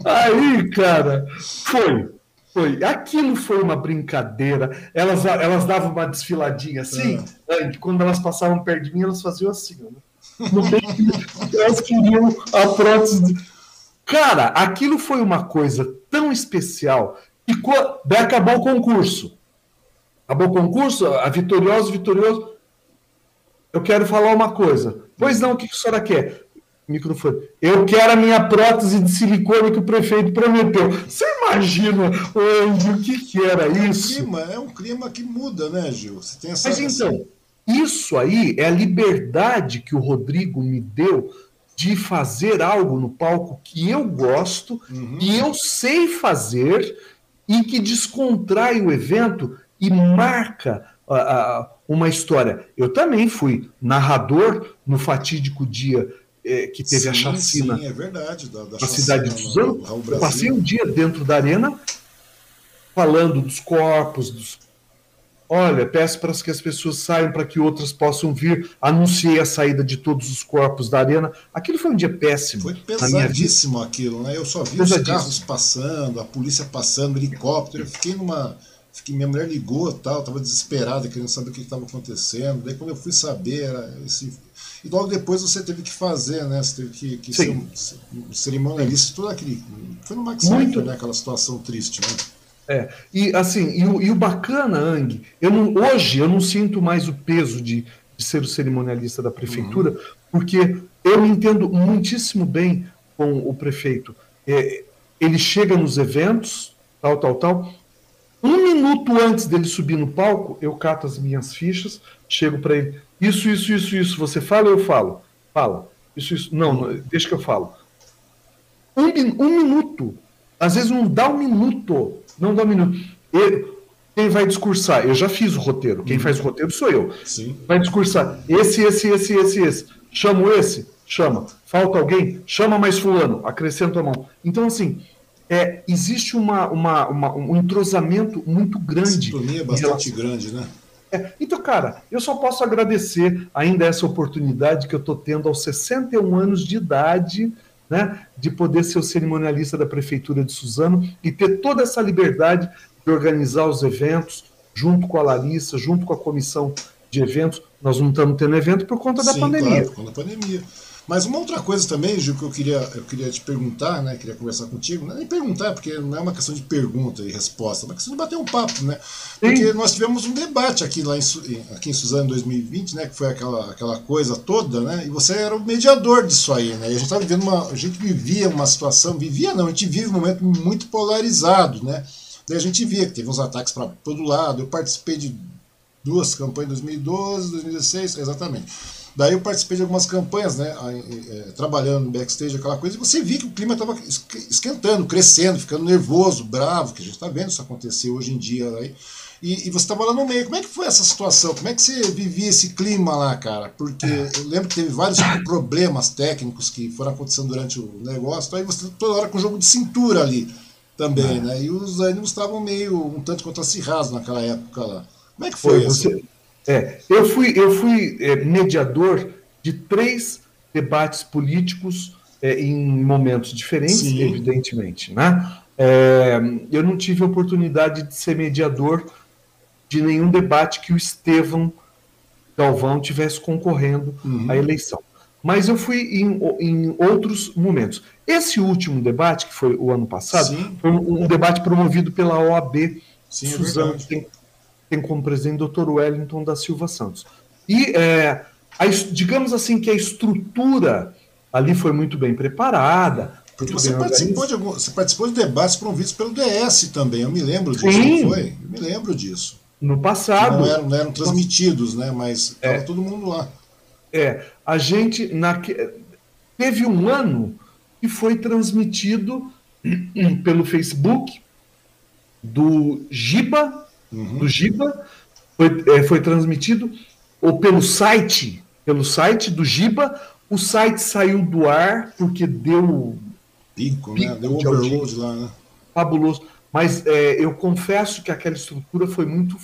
Aí, cara, foi. Foi. Aquilo foi uma brincadeira. Elas, elas davam uma desfiladinha assim, é. quando elas passavam perto de mim, elas faziam assim, né? No elas queriam a prótese. Cara, aquilo foi uma coisa tão especial que daí acabou o concurso. Acabou o concurso, a vitorioso, vitorioso. Eu quero falar uma coisa. Pois não, o que a senhora quer? microfone. Eu quero a minha prótese de silicone que o prefeito prometeu. Você imagina, o que, que era isso? É um, clima, é um clima que muda, né, Gil? Você tem essa, Mas então, isso aí é a liberdade que o Rodrigo me deu de fazer algo no palco que eu gosto uhum. e eu sei fazer e que descontrai o evento e marca uma história. Eu também fui narrador no fatídico dia é, que teve sim, a chacina sim, é verdade, da, da na cidade de Suzano. Eu passei um dia dentro da arena falando dos corpos, dos Olha, peço para que as pessoas saiam para que outras possam vir. Anunciei a saída de todos os corpos da arena. Aquilo foi um dia péssimo. Foi pesadíssimo aquilo, né? Eu só vi os carros passando, a polícia passando, helicóptero. Eu fiquei numa. Fiquei, minha mulher ligou tal, estava desesperada, querendo saber o que estava acontecendo. Daí quando eu fui saber, era esse e logo depois você teve que fazer, né? Você teve que, que ser um, um cerimonialista, tudo aquele. Foi no Max Muito. né? Aquela situação triste, né? É, e assim, e o, e o bacana, Ang, eu não, hoje eu não sinto mais o peso de, de ser o cerimonialista da prefeitura, uhum. porque eu entendo muitíssimo bem com o prefeito. É, ele chega nos eventos, tal, tal, tal. Um minuto antes dele subir no palco, eu cato as minhas fichas, chego para ele. Isso, isso, isso, isso. Você fala, eu falo. Fala. Isso, isso. Não, não deixa que eu falo. Um, um minuto. Às vezes não dá um minuto. Não minuto. Ele, quem vai discursar? Eu já fiz o roteiro. Quem faz o roteiro sou eu. Sim. Vai discursar. Esse, esse, esse, esse, esse. Chamo esse? Chama. Falta alguém? Chama mais fulano. Acrescenta a mão. Então, assim, é, existe uma, uma, uma, um entrosamento muito grande. Sintonia bastante relação... grande, né? É, então, cara, eu só posso agradecer ainda essa oportunidade que eu estou tendo aos 61 anos de idade, né, de poder ser o cerimonialista da Prefeitura de Suzano e ter toda essa liberdade de organizar os eventos junto com a Larissa, junto com a comissão de eventos. Nós não estamos tendo evento por conta da Sim, pandemia. Claro, por conta da pandemia. Mas uma outra coisa também, Gil, que eu queria, eu queria te perguntar, né? Queria conversar contigo, não é nem perguntar, porque não é uma questão de pergunta e resposta, é uma questão de bater um papo, né? Porque Sim. nós tivemos um debate aqui, lá em, aqui em Suzano em 2020, né? Que foi aquela, aquela coisa toda, né? E você era o mediador disso aí, né? E a gente estava vivendo uma. A gente vivia uma situação, vivia não, a gente vive um momento muito polarizado, né? Daí a gente via que teve uns ataques para todo lado. Eu participei de duas campanhas em 2012, 2016, exatamente. Daí eu participei de algumas campanhas, né, é, trabalhando no backstage, aquela coisa, e você via que o clima estava esquentando, crescendo, ficando nervoso, bravo, que a gente está vendo isso acontecer hoje em dia. Aí, e, e você estava lá no meio. Como é que foi essa situação? Como é que você vivia esse clima lá, cara? Porque eu lembro que teve vários *coughs* problemas técnicos que foram acontecendo durante o negócio, aí você toda hora com jogo de cintura ali também, é. né? E os ânimos estavam meio um tanto quanto acirrados naquela época lá. Como é que foi, foi isso? Você, é, eu fui, eu fui é, mediador de três debates políticos é, em momentos diferentes, Sim. evidentemente. Né? É, eu não tive oportunidade de ser mediador de nenhum debate que o Estevão Galvão tivesse concorrendo uhum. à eleição. Mas eu fui em, em, outros momentos. Esse último debate, que foi o ano passado, Sim. foi um, um, debate promovido pela OAB. Sim, é Suzano tem, tem como presidente o Dr. Wellington da Silva Santos. E, é, a, digamos assim, que a estrutura ali foi muito bem preparada. Porque você participou, de algum, você participou de debates promovidos pelo DS também, eu me lembro disso, Sim. não foi? Eu me lembro disso. No passado. Não eram, não eram transmitidos, né? Mas estava é, todo mundo lá. É, a gente naque, teve um ano que foi transmitido *clears throat* pelo Facebook do Giba uhum. do Giba, foi, é, foi transmitido, ou pelo site, pelo site do Giba, o site saiu do ar porque deu. Pico, pico né? Deu overload lá, né? Fabuloso. Mas é, eu confesso que aquela estrutura foi muito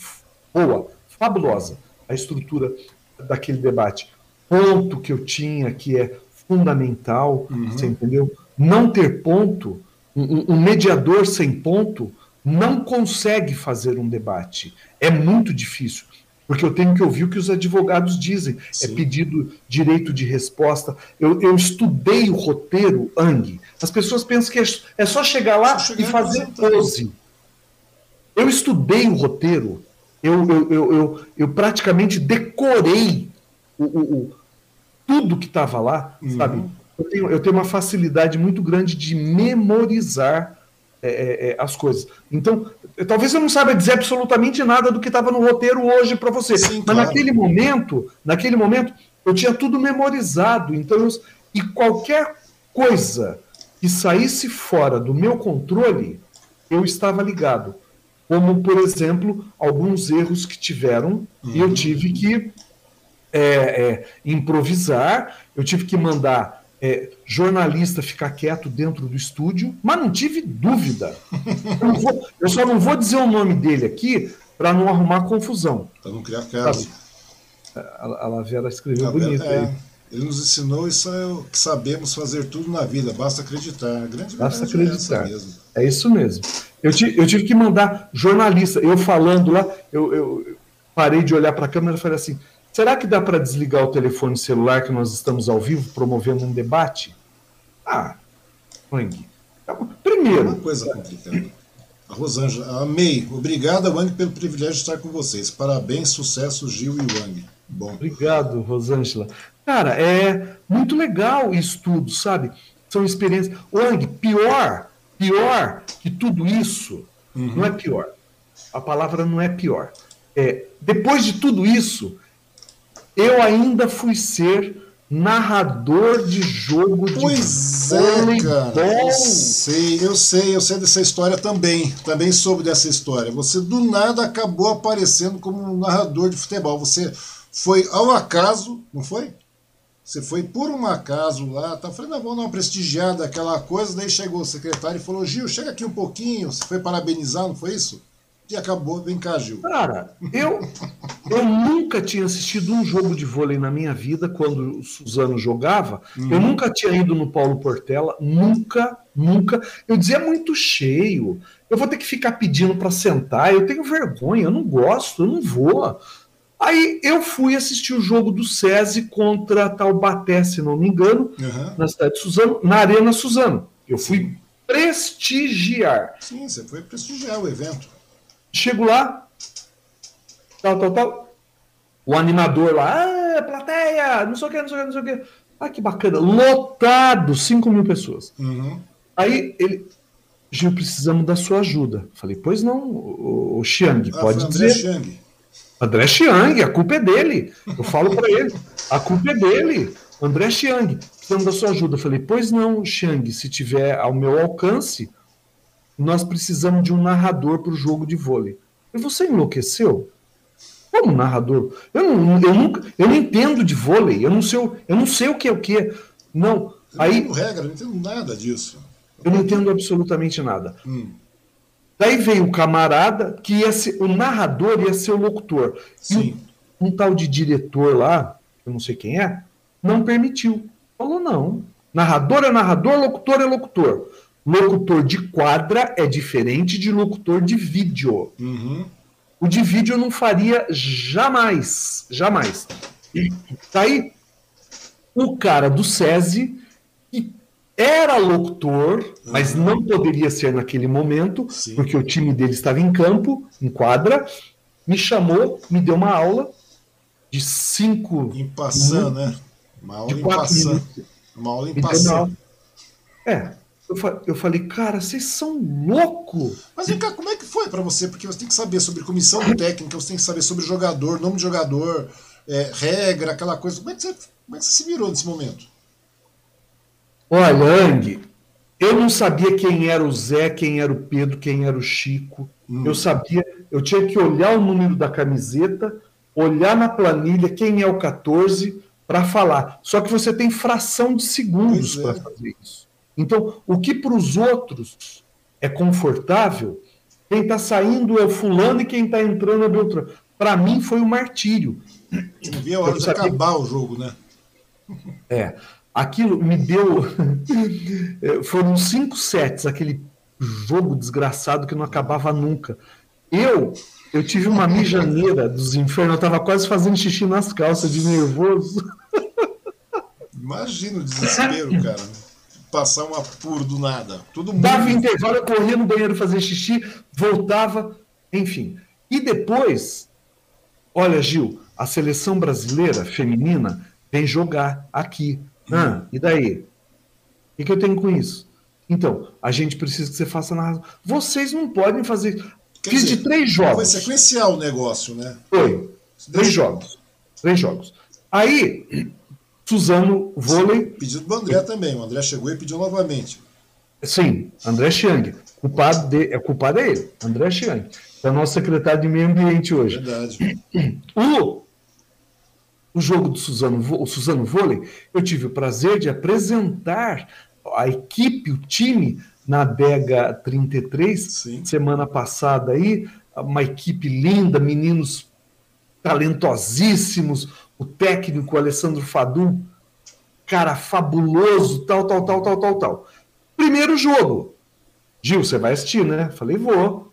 boa, fabulosa, a estrutura daquele debate. Ponto que eu tinha que é fundamental, uhum. você entendeu? Não ter ponto, um, um mediador sem ponto não consegue fazer um debate. É muito difícil, porque eu tenho que ouvir o que os advogados dizem. É Sim. É pedido direito de resposta. Eu, eu estudei o roteiro ANG. As pessoas pensam que é, é só chegar lá e fazer pose. Eu estudei o roteiro. Eu, eu, eu, eu, eu praticamente decorei o, o, o tudo que estava lá, uhum. sabe? Eu tenho, eu tenho uma facilidade muito grande de memorizar é, é, é, as coisas. Então, talvez eu não saiba dizer absolutamente nada do que estava no roteiro hoje para você, Sim, mas claro. naquele momento, naquele momento, eu tinha tudo memorizado. Então, eu, e qualquer coisa que saísse fora do meu controle, eu estava ligado. Como, por exemplo, alguns erros que tiveram, uhum. e eu tive que é, é, improvisar, eu tive que mandar é, jornalista ficar quieto dentro do estúdio, mas não tive dúvida. Eu, vou, eu só não vou dizer o nome dele aqui para não arrumar confusão. Para não criar caso. A, a Lavera escreveu a bonito é, aí. Ele nos ensinou isso é que sabemos fazer tudo na vida, basta acreditar. A grande basta é acreditar. É, é, isso mesmo. Eu, eu, tive que mandar jornalista, eu falando lá, eu, eu parei de olhar para a câmera e falei assim: Será que dá para desligar o telefone celular que nós estamos ao vivo promovendo um debate? Ah. Primeiro. É uma coisa complicada. A Rosângela, amei. Obrigado, Wang, pelo privilégio de estar com vocês. Parabéns, sucesso, Gil e Wang. Bom. Obrigado, Rosângela. Cara, é muito legal isso tudo, sabe? São experiências. Wang, pior, pior que tudo isso, uhum. não é pior. A palavra não é pior. É, depois de tudo isso, eu ainda fui ser narrador de jogo pois de é, cara. Eu sei, eu sei, eu sei dessa história também. Também soube dessa história. Você do nada acabou aparecendo como um narrador de futebol. Você foi ao acaso, não foi? Você foi por um acaso lá, tá? Falei, não, vamos dar uma prestigiada, aquela coisa. Daí chegou o secretário e falou: Gil, chega aqui um pouquinho. Você foi parabenizar, não foi isso? E acabou, vem cá, Gil. Cara, eu, eu nunca tinha assistido um jogo de vôlei na minha vida quando o Suzano jogava. Uhum. Eu nunca tinha ido no Paulo Portela, nunca, nunca. Eu dizia, é muito cheio. Eu vou ter que ficar pedindo para sentar. Eu tenho vergonha, eu não gosto, eu não vou. Aí eu fui assistir o jogo do SESI contra Taubaté, se não me engano, uhum. na cidade de Suzano, na Arena Suzano. Eu fui prestigiar. Sim, você foi prestigiar o evento. Chego lá, tal, tal, tal. O animador lá, ah, plateia, não sei o que, não sei o que, não sei o que. Ah, que bacana. Lotado, 5 mil pessoas. Uhum. Aí ele, Gil, precisamos da sua ajuda. Falei, pois não, o, o Xiang, ah, pode dizer. Xiang. André Chiang, a culpa é dele. Eu falo para ele, a culpa é dele. André Chiang, precisamos da sua ajuda. Eu falei, pois não, Chiang, se tiver ao meu alcance, nós precisamos de um narrador para o jogo de vôlei. E você enlouqueceu? Como narrador? Eu não, eu nunca, eu não entendo de vôlei, eu não sei, eu não sei o que é o que. Não. Eu aí, não regra, eu não entendo nada disso. Eu não entendo absolutamente nada. Hum. Daí veio o camarada, que ia ser, o narrador ia ser o locutor. Sim. E um, um tal de diretor lá, eu não sei quem é, não permitiu. Falou, não. Narrador é narrador, locutor é locutor. Locutor de quadra é diferente de locutor de vídeo. Uhum. O de vídeo eu não faria jamais. Jamais. E daí, o cara do SESI, que era locutor, uhum. mas não poderia ser naquele momento, Sim. porque o time dele estava em campo, em quadra, me chamou, me deu uma aula de cinco. Em passando, né? Uma aula em passando. Uma aula em passando. É. Eu, eu falei, cara, vocês são loucos. Mas vem cá, como é que foi para você? Porque você tem que saber sobre comissão técnica, você tem que saber sobre jogador, nome de jogador, é, regra, aquela coisa. Como é, que você, como é que você se virou nesse momento? Olha, Ang, eu não sabia quem era o Zé, quem era o Pedro, quem era o Chico. Hum. Eu sabia, eu tinha que olhar o número da camiseta, olhar na planilha quem é o 14 para falar. Só que você tem fração de segundos é. para fazer isso. Então, o que para os outros é confortável, quem está saindo é o fulano e quem está entrando é o Beltrano. Para mim foi um martírio. Não via a hora de acabar o jogo, né? É aquilo me deu. *laughs* Foram cinco sets, aquele jogo desgraçado que não acabava nunca. Eu eu tive uma mijaneira dos infernos, eu estava quase fazendo xixi nas calças de nervoso. *laughs* Imagina o desespero, cara. Passar um apuro do nada. Todo mundo... Dava intervalo, eu corria no banheiro fazer xixi, voltava, enfim. E depois, olha, Gil, a seleção brasileira feminina vem jogar aqui ah, e daí? O que eu tenho com isso? Então, a gente precisa que você faça na Vocês não podem fazer. Quer Fiz dizer, de três jogos. Foi sequencial o negócio, né? Foi. Três jogos. Três jogos. Aí, Suzano vôlei. Pediu do André também. O André chegou e pediu novamente. Sim, André Chiang. Culpado de, é culpado é ele, André Chiang. É o nosso secretário de meio ambiente hoje. Verdade. O o jogo do Suzano, o Suzano Vôlei, eu tive o prazer de apresentar a equipe, o time, na Dega 33, Sim. semana passada aí, uma equipe linda, meninos talentosíssimos, o técnico Alessandro Fadum, cara fabuloso, tal, tal, tal, tal, tal, tal. Primeiro jogo. Gil, você vai assistir, né? Falei, vou.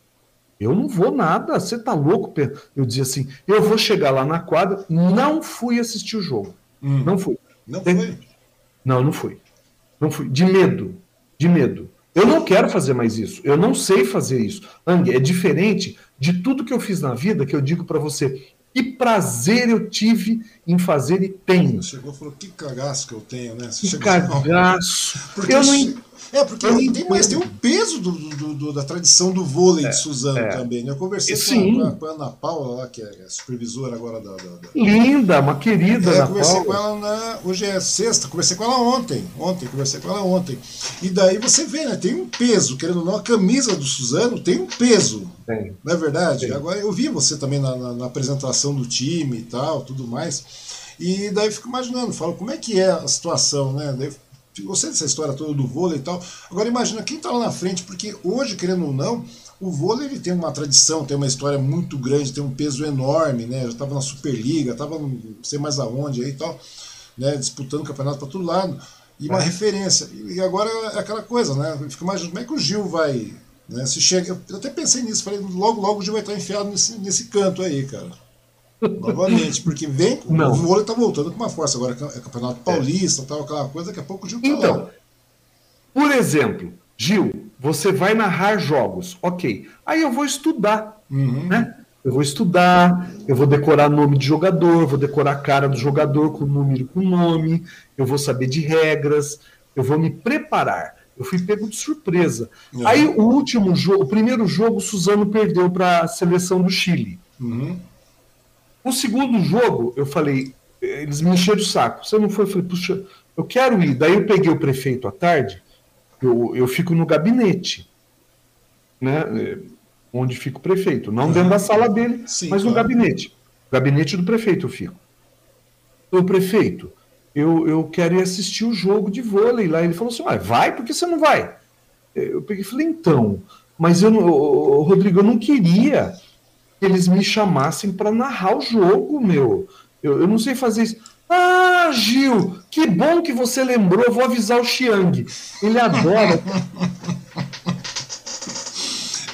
Eu não vou nada, você tá louco? Eu dizia assim, eu vou chegar lá na quadra, não fui assistir o jogo. Hum. Não fui. Não foi? Não, não fui. Não fui. De medo. De medo. Eu não quero fazer mais isso. Eu não sei fazer isso. Ang, é diferente de tudo que eu fiz na vida que eu digo para você. Que prazer eu tive em fazer e tenho. Chegou e falou, que cagaço que eu tenho, né? Você que cagaço. Porque eu não... É, porque eu tem, mais, tem um peso do, do, do, da tradição do vôlei é, de Suzano é. também. Né? Eu conversei com a, com a, Ana Paula, lá, que é supervisora agora da. da, da... Linda, uma querida. É, Ana conversei Paula. com ela na. Hoje é sexta, conversei com ela ontem. Ontem, conversei com ela ontem. E daí você vê, né? Tem um peso, querendo ou não, a camisa do Suzano tem um peso. Tem. Não é verdade? Tem. Agora eu vi você também na, na, na apresentação do time e tal, tudo mais. E daí eu fico imaginando, falo, como é que é a situação, né? Daí gostei dessa história toda do vôlei e tal. Agora imagina quem está lá na frente, porque hoje, querendo ou não, o vôlei ele tem uma tradição, tem uma história muito grande, tem um peso enorme, né? Já estava na Superliga, estava não sei mais aonde aí e tal, né? Disputando campeonato para todo lado. E uma é. referência. E agora é aquela coisa, né? Eu fico imaginando como é que o Gil vai. Né? Se chega, eu até pensei nisso, falei, logo, logo o Gil vai estar enfiado nesse, nesse canto aí, cara. Novamente, porque vem, não. o vôlei está voltando com uma força. Agora é campeonato paulista, é. tal, aquela coisa, daqui a pouco o Gil tá Então, lá. por exemplo, Gil, você vai narrar jogos, ok. Aí eu vou estudar, uhum. né? Eu vou estudar, eu vou decorar nome de jogador, vou decorar a cara do jogador com número com nome, eu vou saber de regras, eu vou me preparar. Eu fui pego de surpresa. Uhum. Aí o último jogo, o primeiro jogo, o Suzano perdeu para a seleção do Chile. Uhum. O segundo jogo, eu falei, eles me encheram o saco. Você não foi? Eu falei, puxa, eu quero ir. Daí eu peguei o prefeito à tarde, eu, eu fico no gabinete, né? Onde fica o prefeito. Não dentro da sala dele, Sim, mas no claro. gabinete. Gabinete do prefeito eu fico. O prefeito, eu, eu quero ir assistir o jogo de vôlei lá. Ele falou assim: ah, vai, por que você não vai? Eu peguei e falei, então, mas eu, Rodrigo, eu não queria eles me chamassem para narrar o jogo, meu. Eu, eu não sei fazer isso. Ah, Gil, que bom que você lembrou. Vou avisar o Xiang. Ele adora. *laughs*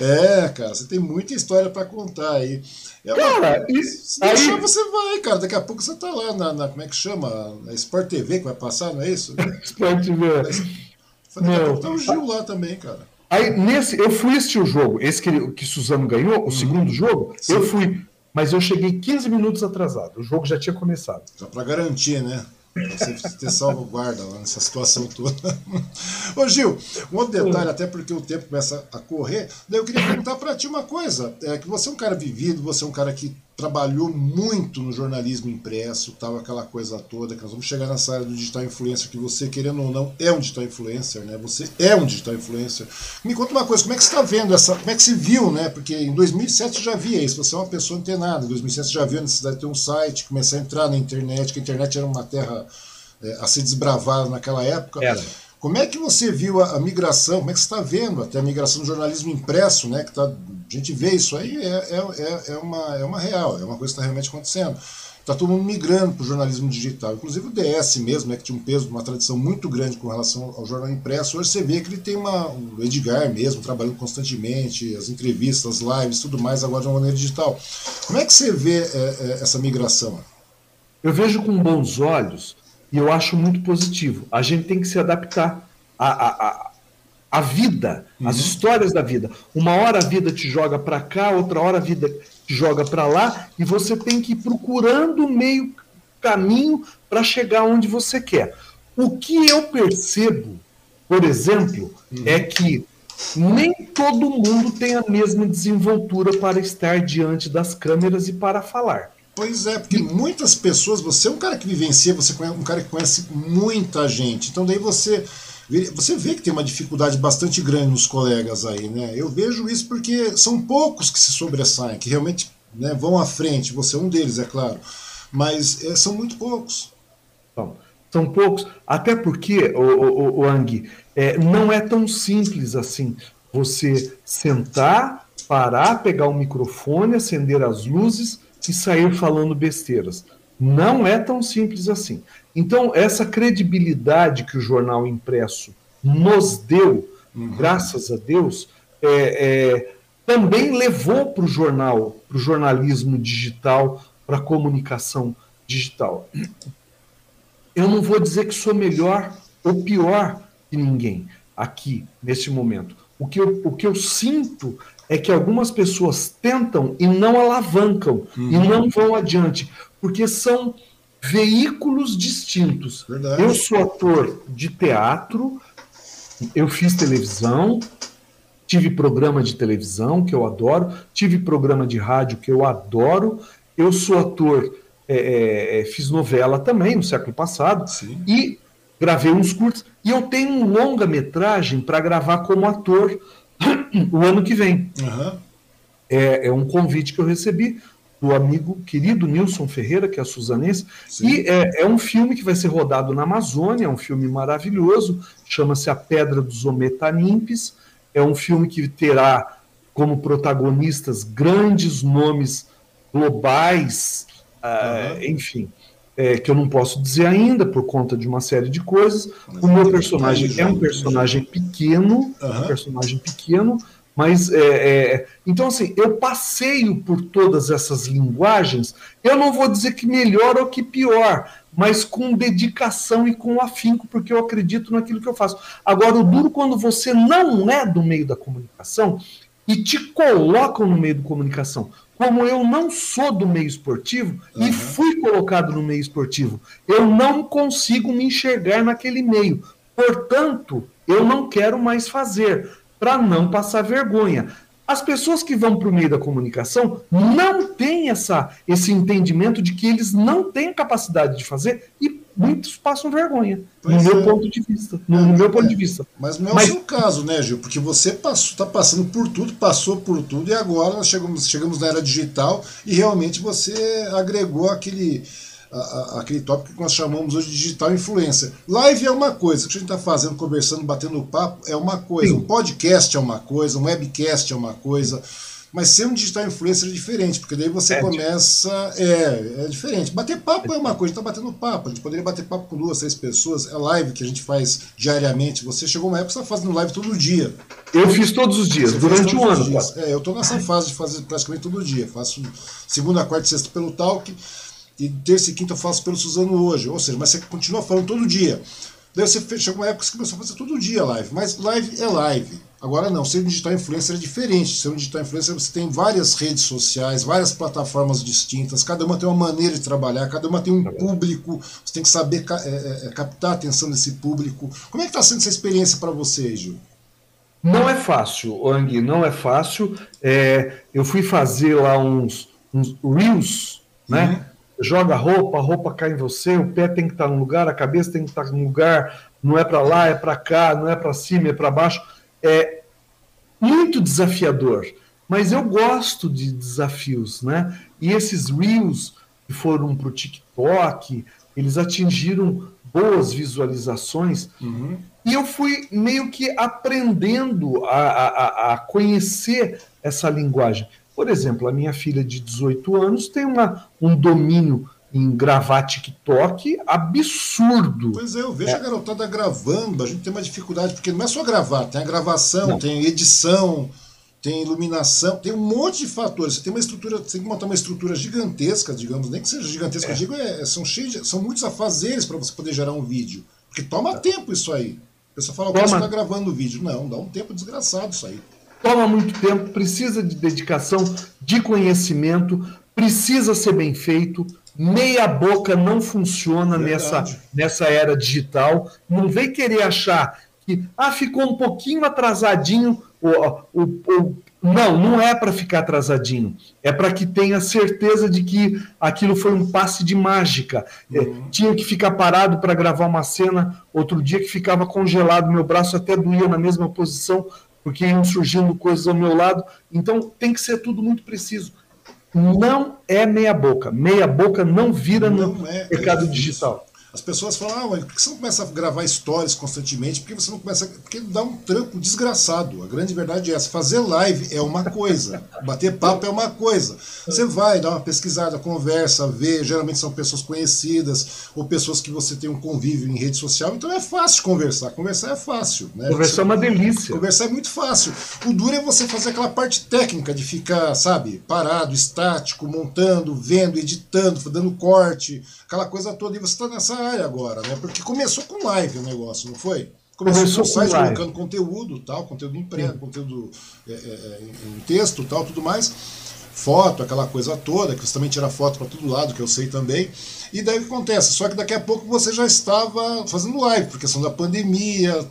É, cara, você tem muita história para contar aí. É cara, se aí... deixar, você vai, cara. Daqui a pouco você tá lá na, na como é que chama? Na Sport TV que vai passar, não é isso? *laughs* Sport TV. Daqui a pouco tá o Gil lá também, cara. Aí, nesse, eu fui assistir o jogo, esse que, que Suzano ganhou, o uhum. segundo jogo, Sim. eu fui. Mas eu cheguei 15 minutos atrasado. O jogo já tinha começado. Só para garantir, né? Pra você ter salvaguarda lá nessa situação toda. *laughs* Ô Gil, um outro detalhe, até porque o tempo começa a correr, daí eu queria perguntar para ti uma coisa. É que você é um cara vivido, você é um cara que trabalhou muito no jornalismo impresso, tal, aquela coisa toda, que nós vamos chegar nessa área do digital influencer, que você, querendo ou não, é um digital influencer, né? Você é um digital influencer. Me conta uma coisa, como é que você está vendo essa. Como é que se viu, né? Porque em 2007 você já via isso, você é uma pessoa antenada. Em 2007 você já viu a necessidade de ter um site, começar a entrar na internet, que a internet era uma terra é, a ser desbravada naquela época. Era. Como é que você viu a, a migração? Como é que você está vendo até a migração do jornalismo impresso, né? Que tá, a gente vê isso aí, é, é, é, é uma, é uma real, é uma coisa que está realmente acontecendo. Está todo mundo migrando para o jornalismo digital. Inclusive o DS mesmo, né, que tinha um peso, uma tradição muito grande com relação ao jornal impresso. Hoje você vê que ele tem uma. O Edgar mesmo, trabalhando constantemente, as entrevistas, as lives, tudo mais, agora de uma maneira digital. Como é que você vê é, é, essa migração? Eu vejo com bons olhos e eu acho muito positivo. A gente tem que se adaptar à, à, à vida, uhum. às histórias da vida. Uma hora a vida te joga para cá, outra hora a vida te joga para lá, e você tem que ir procurando o meio caminho para chegar onde você quer. O que eu percebo, por exemplo, uhum. é que nem todo mundo tem a mesma desenvoltura para estar diante das câmeras e para falar. Pois é, porque muitas pessoas, você é um cara que vivencia, você é um cara que conhece muita gente. Então daí você você vê que tem uma dificuldade bastante grande nos colegas aí, né? Eu vejo isso porque são poucos que se sobressaem, que realmente né, vão à frente. Você é um deles, é claro. Mas é, são muito poucos. Bom, são poucos, até porque, o, o, Ang, é, não é tão simples assim. Você sentar, parar, pegar o microfone, acender as luzes e sair falando besteiras. Não é tão simples assim. Então, essa credibilidade que o jornal impresso nos deu, uhum. graças a Deus, é, é, também levou para o jornal, para o jornalismo digital, para a comunicação digital. Eu não vou dizer que sou melhor ou pior que ninguém. aqui, neste momento. O que eu, o que eu sinto é que algumas pessoas tentam e não alavancam, uhum. e não vão adiante, porque são veículos distintos. Verdade. Eu sou ator de teatro, eu fiz televisão, tive programa de televisão que eu adoro, tive programa de rádio que eu adoro, eu sou ator, é, é, é fiz novela também no século passado, Sim. e gravei uns curtos, e eu tenho um longa-metragem para gravar como ator o ano que vem. Uhum. É, é, um convite que eu recebi do amigo querido Nilson Ferreira, que é suzanense, Sim. e é, é, um filme que vai ser rodado na Amazônia, é um filme maravilhoso, chama-se A Pedra dos Ometanimpes, é um filme que terá como protagonistas grandes nomes globais, uhum. uh, enfim, é, que eu não posso dizer ainda por conta de uma série de coisas. Mas o meu personagem é um personagem pequeno, uhum. um personagem pequeno, mas é, é, então assim, eu passeio por todas essas linguagens. Eu não vou dizer que melhor ou que pior, mas com dedicação e com afinco, porque eu acredito naquilo que eu faço. Agora, o duro quando você não é do meio da comunicação e te colocam no meio da comunicação como eu não sou do meio esportivo uhum. e fui colocado no meio esportivo, eu não consigo me enxergar naquele meio. Portanto, eu não quero mais fazer, para não passar vergonha. As pessoas que vão para o meio da comunicação não têm essa, esse entendimento de que eles não têm capacidade de fazer e muitos passam vergonha, pois no é. meu ponto de vista. No, é, no meu ponto de vista. Mas não é Mas, o seu caso, né, Gil? Porque você está passando por tudo, passou por tudo, e agora nós chegamos, chegamos na era digital e realmente você agregou aquele. A, a, aquele tópico que nós chamamos hoje de digital influência. Live é uma coisa, o que a gente está fazendo, conversando, batendo papo é uma coisa, Sim. um podcast é uma coisa, um webcast é uma coisa, mas ser um digital influencer é diferente, porque daí você é começa. É, é diferente. Bater papo é uma coisa, a gente tá batendo papo. A gente poderia bater papo com duas, três pessoas. É live que a gente faz diariamente. Você chegou uma época que você tá fazendo live todo dia. Eu fiz todos os dias, você durante um ano. É, eu tô nessa fase de fazer praticamente todo dia. Faço segunda, quarta e sexta pelo Talk. E terça e quinta eu faço pelo Suzano hoje. Ou seja, mas você continua falando todo dia. Daí você chegou uma época que você começou a fazer todo dia live. Mas live é live. Agora não, ser um digital influencer é diferente. Ser um digital influencer você tem várias redes sociais, várias plataformas distintas, cada uma tem uma maneira de trabalhar, cada uma tem um público, você tem que saber é, é, é, captar a atenção desse público. Como é que está sendo essa experiência para você, Gil? Não é fácil, Ang, não é fácil. É, eu fui fazer lá uns, uns reels, né? Uhum. Joga roupa, a roupa cai em você, o pé tem que estar tá num lugar, a cabeça tem que estar tá num lugar, não é para lá, é para cá, não é para cima, é para baixo é muito desafiador, mas eu gosto de desafios, né? E esses reels que foram para o TikTok, eles atingiram boas visualizações uhum. e eu fui meio que aprendendo a, a, a conhecer essa linguagem. Por exemplo, a minha filha de 18 anos tem uma, um domínio em gravar TikTok absurdo. Pois é, eu vejo é. a garotada gravando, a gente tem uma dificuldade, porque não é só gravar, tem a gravação, não. tem edição, tem iluminação, tem um monte de fatores. Você tem uma estrutura, você tem que montar uma estrutura gigantesca, digamos, nem que seja gigantesca, é. eu digo, é, são cheios de, são muitos afazeres para você poder gerar um vídeo. Porque toma é. tempo isso aí. A pessoa fala, você está gravando o vídeo. Não, dá um tempo desgraçado isso aí. Toma muito tempo, precisa de dedicação, de conhecimento, precisa ser bem feito meia boca não funciona nessa, nessa era digital. Não vem querer achar que ah, ficou um pouquinho atrasadinho. O, o, o, não, não é para ficar atrasadinho. É para que tenha certeza de que aquilo foi um passe de mágica. É, uhum. É, tinha que ficar parado para gravar uma cena. Outro dia que ficava congelado, meu braço até doía na mesma posição, porque iam surgindo coisas ao meu lado. Então tem que ser tudo muito preciso não é meia boca. Meia boca não vira não no é, mercado é digital. As pessoas falam, ah, por que você não começa a gravar stories constantemente? Por que você não começa. Porque dá um trampo desgraçado. A grande verdade é essa. Fazer live é uma coisa, *laughs* bater papo é uma coisa. Você vai dar uma pesquisada, conversa, vê. Geralmente são pessoas conhecidas ou pessoas que você tem um convívio em rede social, então é fácil conversar. Conversar é fácil. Né? Conversar você, é uma delícia. Conversar é muito fácil. O duro é você fazer aquela parte técnica de ficar, sabe, parado, estático, montando, vendo, editando, dando corte, aquela coisa toda. E você está nessa área agora, né? Porque começou com live o negócio, não foi? começou, começou com o site colocando conteúdo, tal, conteúdo impresso, conteúdo é, é, em texto, tal, tudo mais foto, aquela coisa toda, que você também tira foto para todo lado, que eu sei também. E daí o que acontece? Só que daqui a pouco você já estava fazendo live, por questão da pandemia,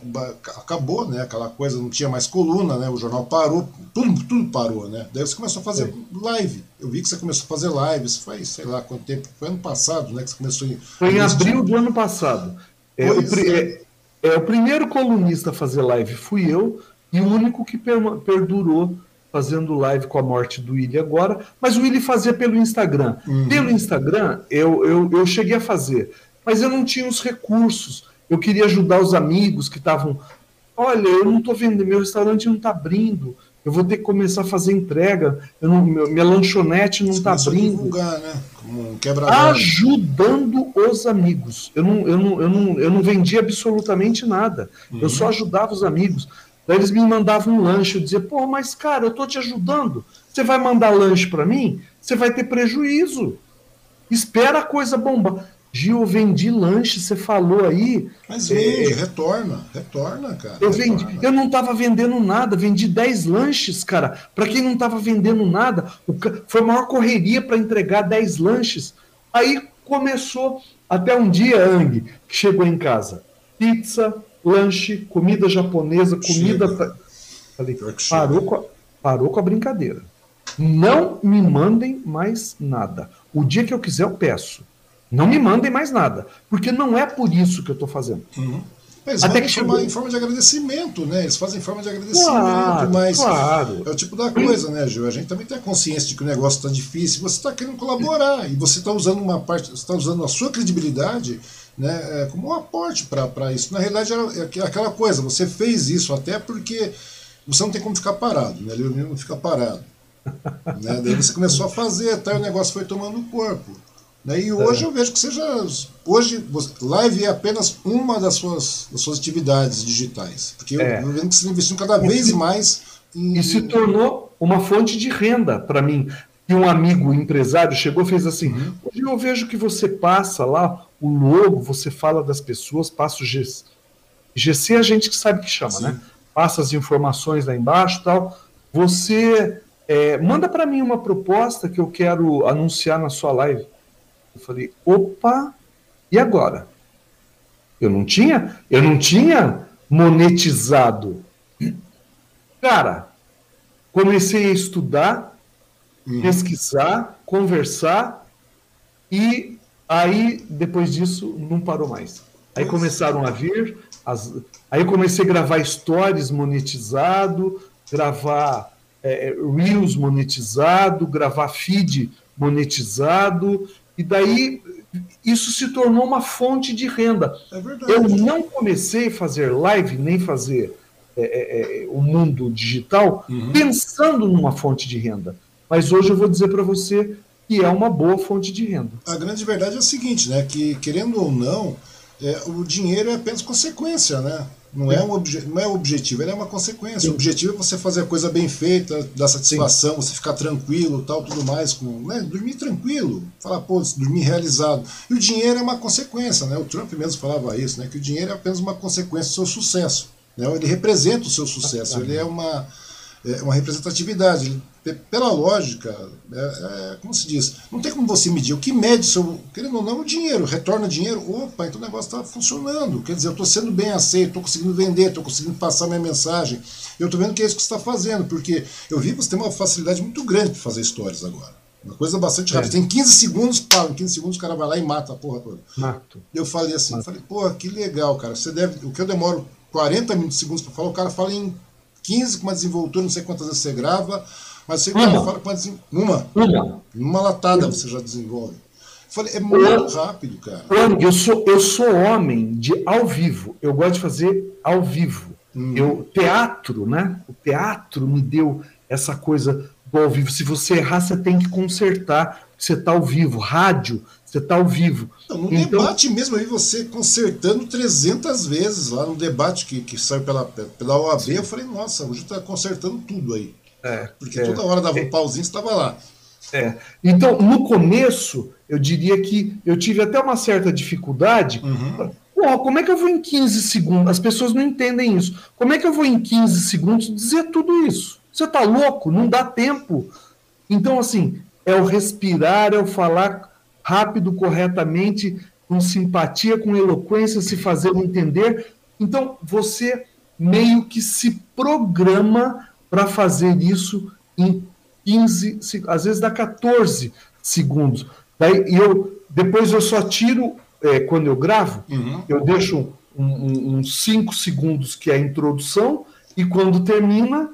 acabou, né? Aquela coisa, não tinha mais coluna, né? O jornal parou, tudo, tudo parou, né? Daí você começou a fazer live. Eu vi que você começou a fazer live, isso foi, sei lá quanto tempo, foi ano passado, né? Que você começou em. Foi em abril do ano passado. É, o, é. é, é, o primeiro colunista a fazer live fui eu, e o único que per, perdurou fazendo live com a morte do Willi agora, mas o Willi fazia pelo Instagram. Uhum. Pelo Instagram, eu, eu, eu cheguei a fazer, mas eu não tinha os recursos. Eu queria ajudar os amigos que estavam. Olha, eu não estou vendo, meu restaurante não está abrindo. Eu vou ter que começar a fazer entrega. Não, minha lanchonete não está abrindo. Divulgar, né? Como Ajudando os amigos. Eu não, eu, não, eu, não, eu não vendi absolutamente nada. Uhum. Eu só ajudava os amigos. Daí eles me mandavam um lanche, eu dizia, pô, mas cara, eu tô te ajudando. Você vai mandar lanche para mim? Você vai ter prejuízo. Espera a coisa bombar. Gil, eu vendi lanche, você falou aí. Mas vende, é... retorna, retorna, cara. Eu retorna. vendi, eu não estava vendendo nada, vendi 10 lanches, cara. Para quem não estava vendendo nada, foi a maior correria para entregar 10 lanches. Aí começou, até um dia, Ang, que chegou em casa. Pizza, lanche, comida japonesa, comida. Falei, parou com, a, parou com a brincadeira. Não me mandem mais nada. O dia que eu quiser, eu peço. Não me mandem mais nada. Porque não é por isso que eu estou fazendo. Uhum. Eles Até que chegou... em forma de agradecimento, né? Eles fazem em forma de agradecimento, claro, mas claro. é o tipo da coisa, né, Gil? A gente também tem a consciência de que o negócio está difícil, você está querendo colaborar e você está usando uma parte, está usando a sua credibilidade né, é, como um aporte para isso. Na realidade, é aquela coisa, você fez isso até porque você não tem como ficar parado, né? Leonino não fica parado. *laughs* né? Daí você começou a fazer, até o negócio foi tomando corpo. Né? E hoje é. eu vejo que seja. Hoje, live é apenas uma das suas, das suas atividades digitais. Porque eu, é. eu vendo que você investiu cada vez mais em... E se tornou uma fonte de renda para mim. E um amigo empresário chegou e fez assim: uhum. hoje eu vejo que você passa lá o logo, você fala das pessoas, passa o GC. GC é a gente que sabe que chama, Sim. né? Passa as informações lá embaixo tal. Você é, manda para mim uma proposta que eu quero anunciar na sua live. Eu falei, opa, e agora? Eu não tinha, eu não tinha monetizado. Cara, comecei a estudar, uhum. pesquisar, conversar e Aí, depois disso, não parou mais. Aí começaram a vir, as... aí comecei a gravar stories monetizado, gravar é, Reels monetizado, gravar feed monetizado, e daí isso se tornou uma fonte de renda. É eu não comecei a fazer live, nem fazer é, é, é o mundo digital, uhum. pensando numa fonte de renda. Mas hoje eu vou dizer para você e é uma boa fonte de renda. A grande verdade é o seguinte, né, que querendo ou não, é, o dinheiro é apenas consequência, né? Não é, um obje não é um objetivo, ele é uma consequência. Sim. O objetivo é você fazer a coisa bem feita, dar satisfação, Sim. você ficar tranquilo, tal, tudo mais, com, né, dormir tranquilo, falar, pô, dormir realizado. E o dinheiro é uma consequência, né? O Trump mesmo falava isso, né? Que o dinheiro é apenas uma consequência do seu sucesso. Né? Ele representa o seu sucesso, ele é uma, é uma representatividade pela lógica, é, é, como se diz, não tem como você medir. O que mede, seu, querendo ou não, o dinheiro, retorna dinheiro, opa, então o negócio está funcionando. Quer dizer, eu estou sendo bem aceito, estou conseguindo vender, estou conseguindo passar minha mensagem. Eu estou vendo que é isso que você está fazendo, porque eu vi que você tem uma facilidade muito grande para fazer stories agora. Uma coisa bastante rápida. É. Tem 15 segundos, pá, em 15 segundos o cara vai lá e mata a porra toda. Mato. Eu falei assim, Mato. falei, porra, que legal, cara. Você deve. O que eu demoro 40 minutos, segundos para falar, o cara fala em 15 com uma desenvoltura, não sei quantas vezes você grava mas você uma. fala quantas? Uma. Uma. Uma latada você já desenvolve. falei, é muito eu, rápido, cara. Eu sou, eu sou homem de ao vivo. Eu gosto de fazer ao vivo. Hum. Eu, teatro, né? O teatro me deu essa coisa do ao vivo. Se você errar, você tem que consertar. Você está ao vivo. Rádio, você está ao vivo. Não, no então, debate mesmo, aí você consertando 300 vezes lá no debate que, que saiu pela, pela OAB, eu falei, nossa, hoje está consertando tudo aí. É, Porque é, toda hora dava um pauzinho, estava lá. É. Então, no começo, eu diria que eu tive até uma certa dificuldade. Uhum. Porra, como é que eu vou em 15 segundos? As pessoas não entendem isso. Como é que eu vou em 15 segundos dizer tudo isso? Você tá louco? Não dá tempo. Então, assim, é o respirar, é o falar rápido, corretamente, com simpatia, com eloquência, se fazer entender. Então, você meio que se programa para fazer isso em 15, às vezes dá 14 segundos. Daí eu depois eu só tiro é, quando eu gravo, uhum. eu deixo uns 5 segundos que é a introdução, e quando termina,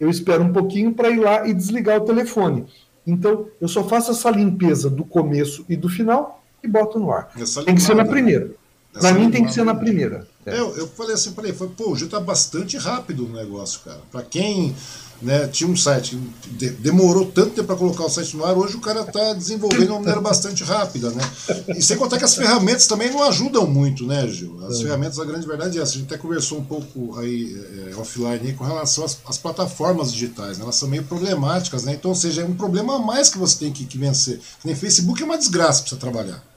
eu espero um pouquinho para ir lá e desligar o telefone. Então, eu só faço essa limpeza do começo e do final e boto no ar. Tem que ser na primeira. Para mim tem que ser na primeira. É. Eu, eu falei assim, falei, foi, pô, já está bastante rápido o negócio, cara. Para quem né, tinha um site que demorou tanto tempo para colocar o site no ar, hoje o cara está desenvolvendo de uma maneira bastante rápida, né? E sem contar que as ferramentas também não ajudam muito, né, Gil? As é. ferramentas, a grande verdade é essa. A gente até conversou um pouco aí é, offline aí, com relação às, às plataformas digitais, né? elas são meio problemáticas, né? Então, ou seja, é um problema a mais que você tem que, que vencer. Nem Facebook é uma desgraça para você trabalhar.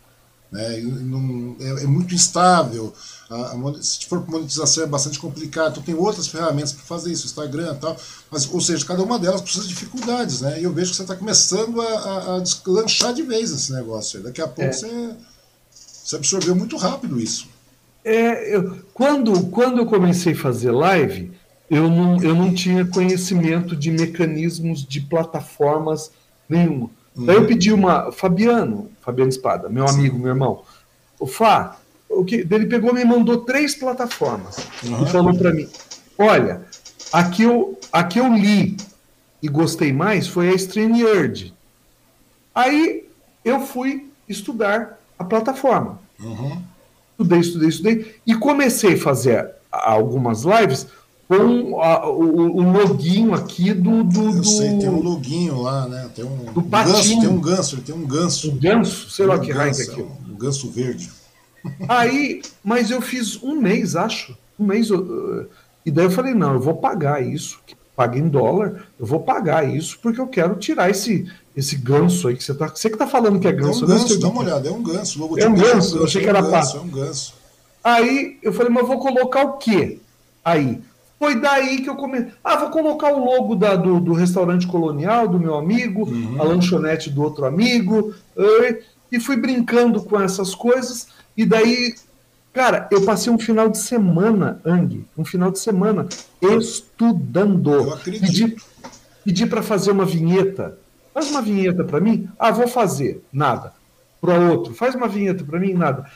Né? Não, é, é, muito instável. A, a, se for monetização é bastante complicado. Então tem outras ferramentas para fazer isso, Instagram e tal. Mas, ou seja, cada uma delas precisa de dificuldades. Né? E eu vejo que você está começando a, a, a, deslanchar de vez esse negócio. Daqui a pouco é. você, você absorveu muito rápido isso. É, eu, quando, quando eu comecei a fazer live, eu não, eu não tinha conhecimento de mecanismos de plataformas nenhuma. Uhum. Daí eu pedi uma. Fabiano, Fabiano Espada, meu Sim. amigo, meu irmão. O Fá, o que, ele pegou e me mandou três plataformas uhum. e falou para mim: olha, aqui eu, aqui eu li e gostei mais foi a StreamYard. Aí eu fui estudar a plataforma. Uhum. Estudei, estudei, estudei e comecei a fazer algumas lives com a, o, o login aqui do, do, Eu sei, tem um loginho lá, né? Tem um, do um ganso, tem um ganso, ele tem um ganso. Um ganso? Sei lá um que raio é aqui. Um ganso verde. *laughs* Aí, mas eu fiz um mês, acho. Um mês. Uh, e daí eu falei, não, eu vou pagar isso. Paga em dólar, eu vou pagar isso porque eu quero tirar esse, esse ganso aí que você tá. Você que tá falando que é ganso. É um ganso, dá uma olhada, é um ganso. É um ganso, eu achei que era pato. É um ganso. Aí eu falei, mas eu vou colocar o quê? Aí, foi daí que eu comecei. Ah, vou colocar o logo da, do, do restaurante colonial do meu amigo, uhum. a lanchonete do outro amigo, e fui brincando com essas coisas. E daí, cara, eu passei um final de semana, Ang, um final de semana estudando. Eu acredito. Pedi, pedi para fazer uma vinheta. Faz uma vinheta para mim? Ah, vou fazer. Nada. Para outro, faz uma vinheta para mim? Nada.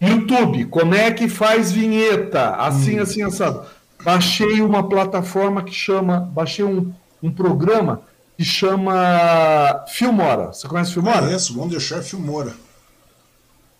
YouTube, como é que faz vinheta? Assim, hum. assim, assado baixei uma plataforma que chama, baixei um, um programa que chama Filmora. Você conhece Filmora? Conheço, vamos deixar Filmora.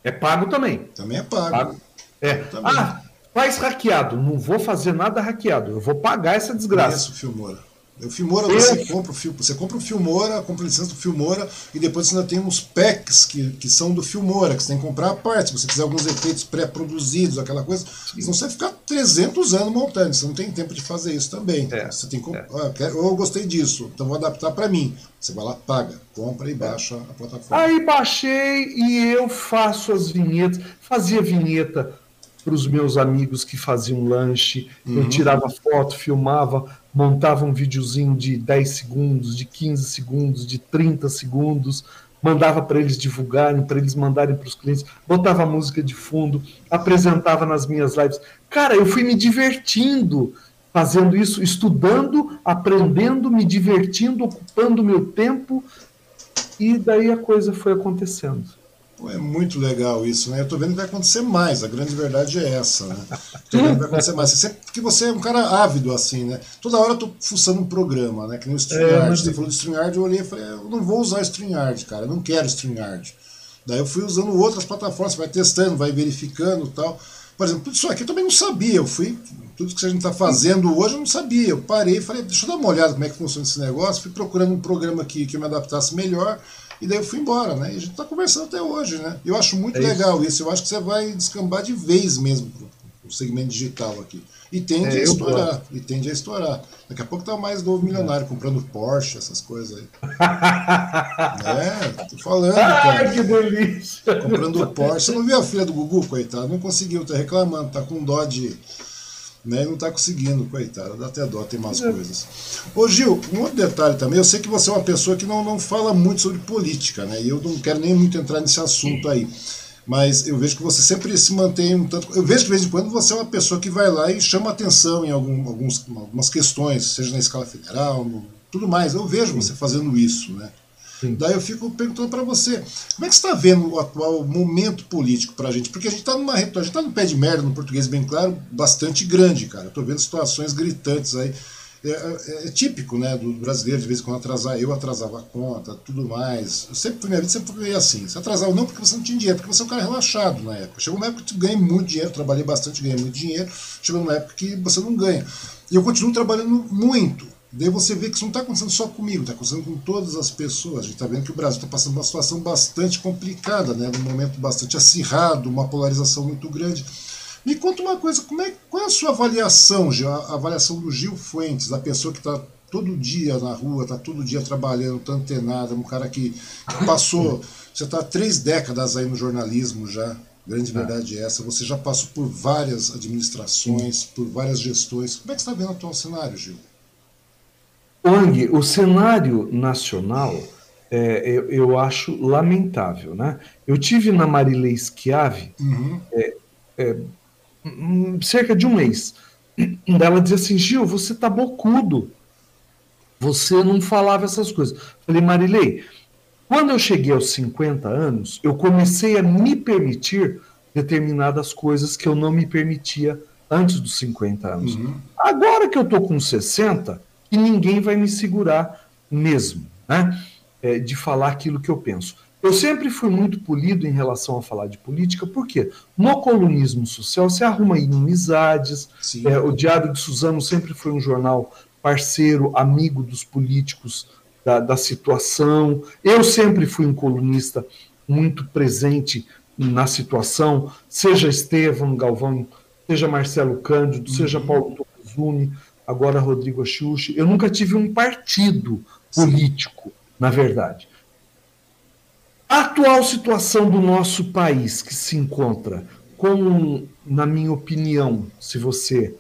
É pago também. Também é pago. pago. É. Ah, faz hackeado. Não vou fazer nada hackeado. Eu vou pagar essa desgraça. Conheço Filmora. O Filmora você compra o você compra o Filmora, compra a licença do Filmora e depois você ainda tem uns packs que, que são do Filmora, que você tem que comprar a parte. Se você quiser alguns efeitos pré-produzidos, aquela coisa, Sim. senão você vai ficar 300 anos montando, você não tem tempo de fazer isso também. É. Você tem que, é. ah, eu gostei disso, então vou adaptar para mim. Você vai lá, paga, compra e baixa a plataforma. Aí baixei e eu faço as vinhetas, fazia vinheta para os meus amigos que faziam lanche, uhum. eu tirava foto, filmava, montava um videozinho de 10 segundos, de 15 segundos, de 30 segundos, mandava para eles divulgarem, para eles mandarem para os clientes, botava música de fundo, apresentava nas minhas lives. Cara, eu fui me divertindo fazendo isso, estudando, aprendendo, me divertindo, ocupando meu tempo, e daí a coisa foi acontecendo. Pô, é muito legal isso, né? Eu tô vendo que vai acontecer mais, a grande verdade é essa, né? Tô vendo que vai acontecer mais. Você, porque você é um cara ávido, assim, né? Toda hora eu tô fuçando um programa, né? Que nem o StreamYard. É, mas... Você falou de StreamYard, eu olhei e falei, eu não vou usar StreamYard, cara, eu não quero StreamYard. Daí eu fui usando outras plataformas, vai testando, vai verificando e tal. Por exemplo, tudo isso aqui eu também não sabia. Eu fui, tudo que a gente está fazendo hoje eu não sabia. Eu parei e falei, deixa eu dar uma olhada como é que funciona esse negócio. Fui procurando um programa que, que eu me adaptasse melhor. E daí eu fui embora, né? E a gente está conversando até hoje, né? Eu acho muito é legal isso. Eu acho que você vai descambar de vez mesmo pro, o segmento digital aqui. E tende é, a estourar. E tende a estourar. Daqui a pouco tá mais novo milionário comprando Porsche, essas coisas aí. *laughs* é, tô falando, cara. Ai, que delícia! Comprando Porsche. Você não viu a filha do Gugu, coitado? Não conseguiu, tá reclamando, tá com dó de. Né, não tá conseguindo, coitado. Dá até dó, tem mais é. coisas. Ô Gil, um outro detalhe também, eu sei que você é uma pessoa que não, não fala muito sobre política, né? E eu não quero nem muito entrar nesse assunto aí mas eu vejo que você sempre se mantém um tanto. Eu vejo que de vez em quando você é uma pessoa que vai lá e chama atenção em algum, alguns, algumas questões, seja na escala federal, no, tudo mais. Eu vejo você fazendo isso, né? Sim. Daí eu fico perguntando para você, como é que você está vendo o atual momento político para a gente? Porque a gente está numa a gente está no pé de merda, no português bem claro, bastante grande, cara. Estou vendo situações gritantes aí é, é, é, típico né, do brasileiro, de vez em quando atrasar, eu atrasava a conta, tudo mais. Eu sempre, minha vida sempre foi assim. Se atrasava não porque você não tinha dinheiro, porque você é um cara relaxado na época. Chegou uma época que tu ganha muito dinheiro, trabalhei bastante, ganhei muito dinheiro. Chegou uma época que você não ganha. E eu continuo trabalhando muito. Daí você vê que isso não está acontecendo só comigo, está acontecendo com todas as pessoas. A gente está vendo que o Brasil está passando uma situação bastante complicada, né, num momento bastante acirrado, uma polarização muito grande. Me conta uma coisa, como é, qual é a sua avaliação, Gil, a avaliação do Gil Fuentes, da pessoa que está todo dia na rua, está todo dia trabalhando, está antenado, um cara que, que passou, você está três décadas aí no jornalismo já, grande é. verdade é essa, você já passou por várias administrações, por várias gestões, como é que você está vendo o atual cenário, Gil? Ong, o cenário nacional é, eu, eu, acho lamentável, né? Eu tive na Marilei Schiave uhum. é, é, cerca de um mês. Ela dizia assim: Gil, você tá bocudo. Você não falava essas coisas. Falei, Marilei, quando eu cheguei aos 50 anos, eu comecei a me permitir determinadas coisas que eu não me permitia antes dos 50 anos. Uhum. Agora que eu tô com 60, que ninguém vai me segurar mesmo, né? É, de falar aquilo que eu penso. Eu sempre fui muito polido em relação a falar de política, porque no colunismo social se arruma inimizades. É, o Diário de Suzano sempre foi um jornal parceiro, amigo dos políticos da, da situação. Eu sempre fui um colunista muito presente na situação, seja Estevam Galvão, seja Marcelo Cândido, uhum. seja Paulo Tocuzuni, agora Rodrigo Axuxi. Eu nunca tive um partido político, Sim. na verdade. A atual situação do nosso país, que se encontra com, na minha opinião, se você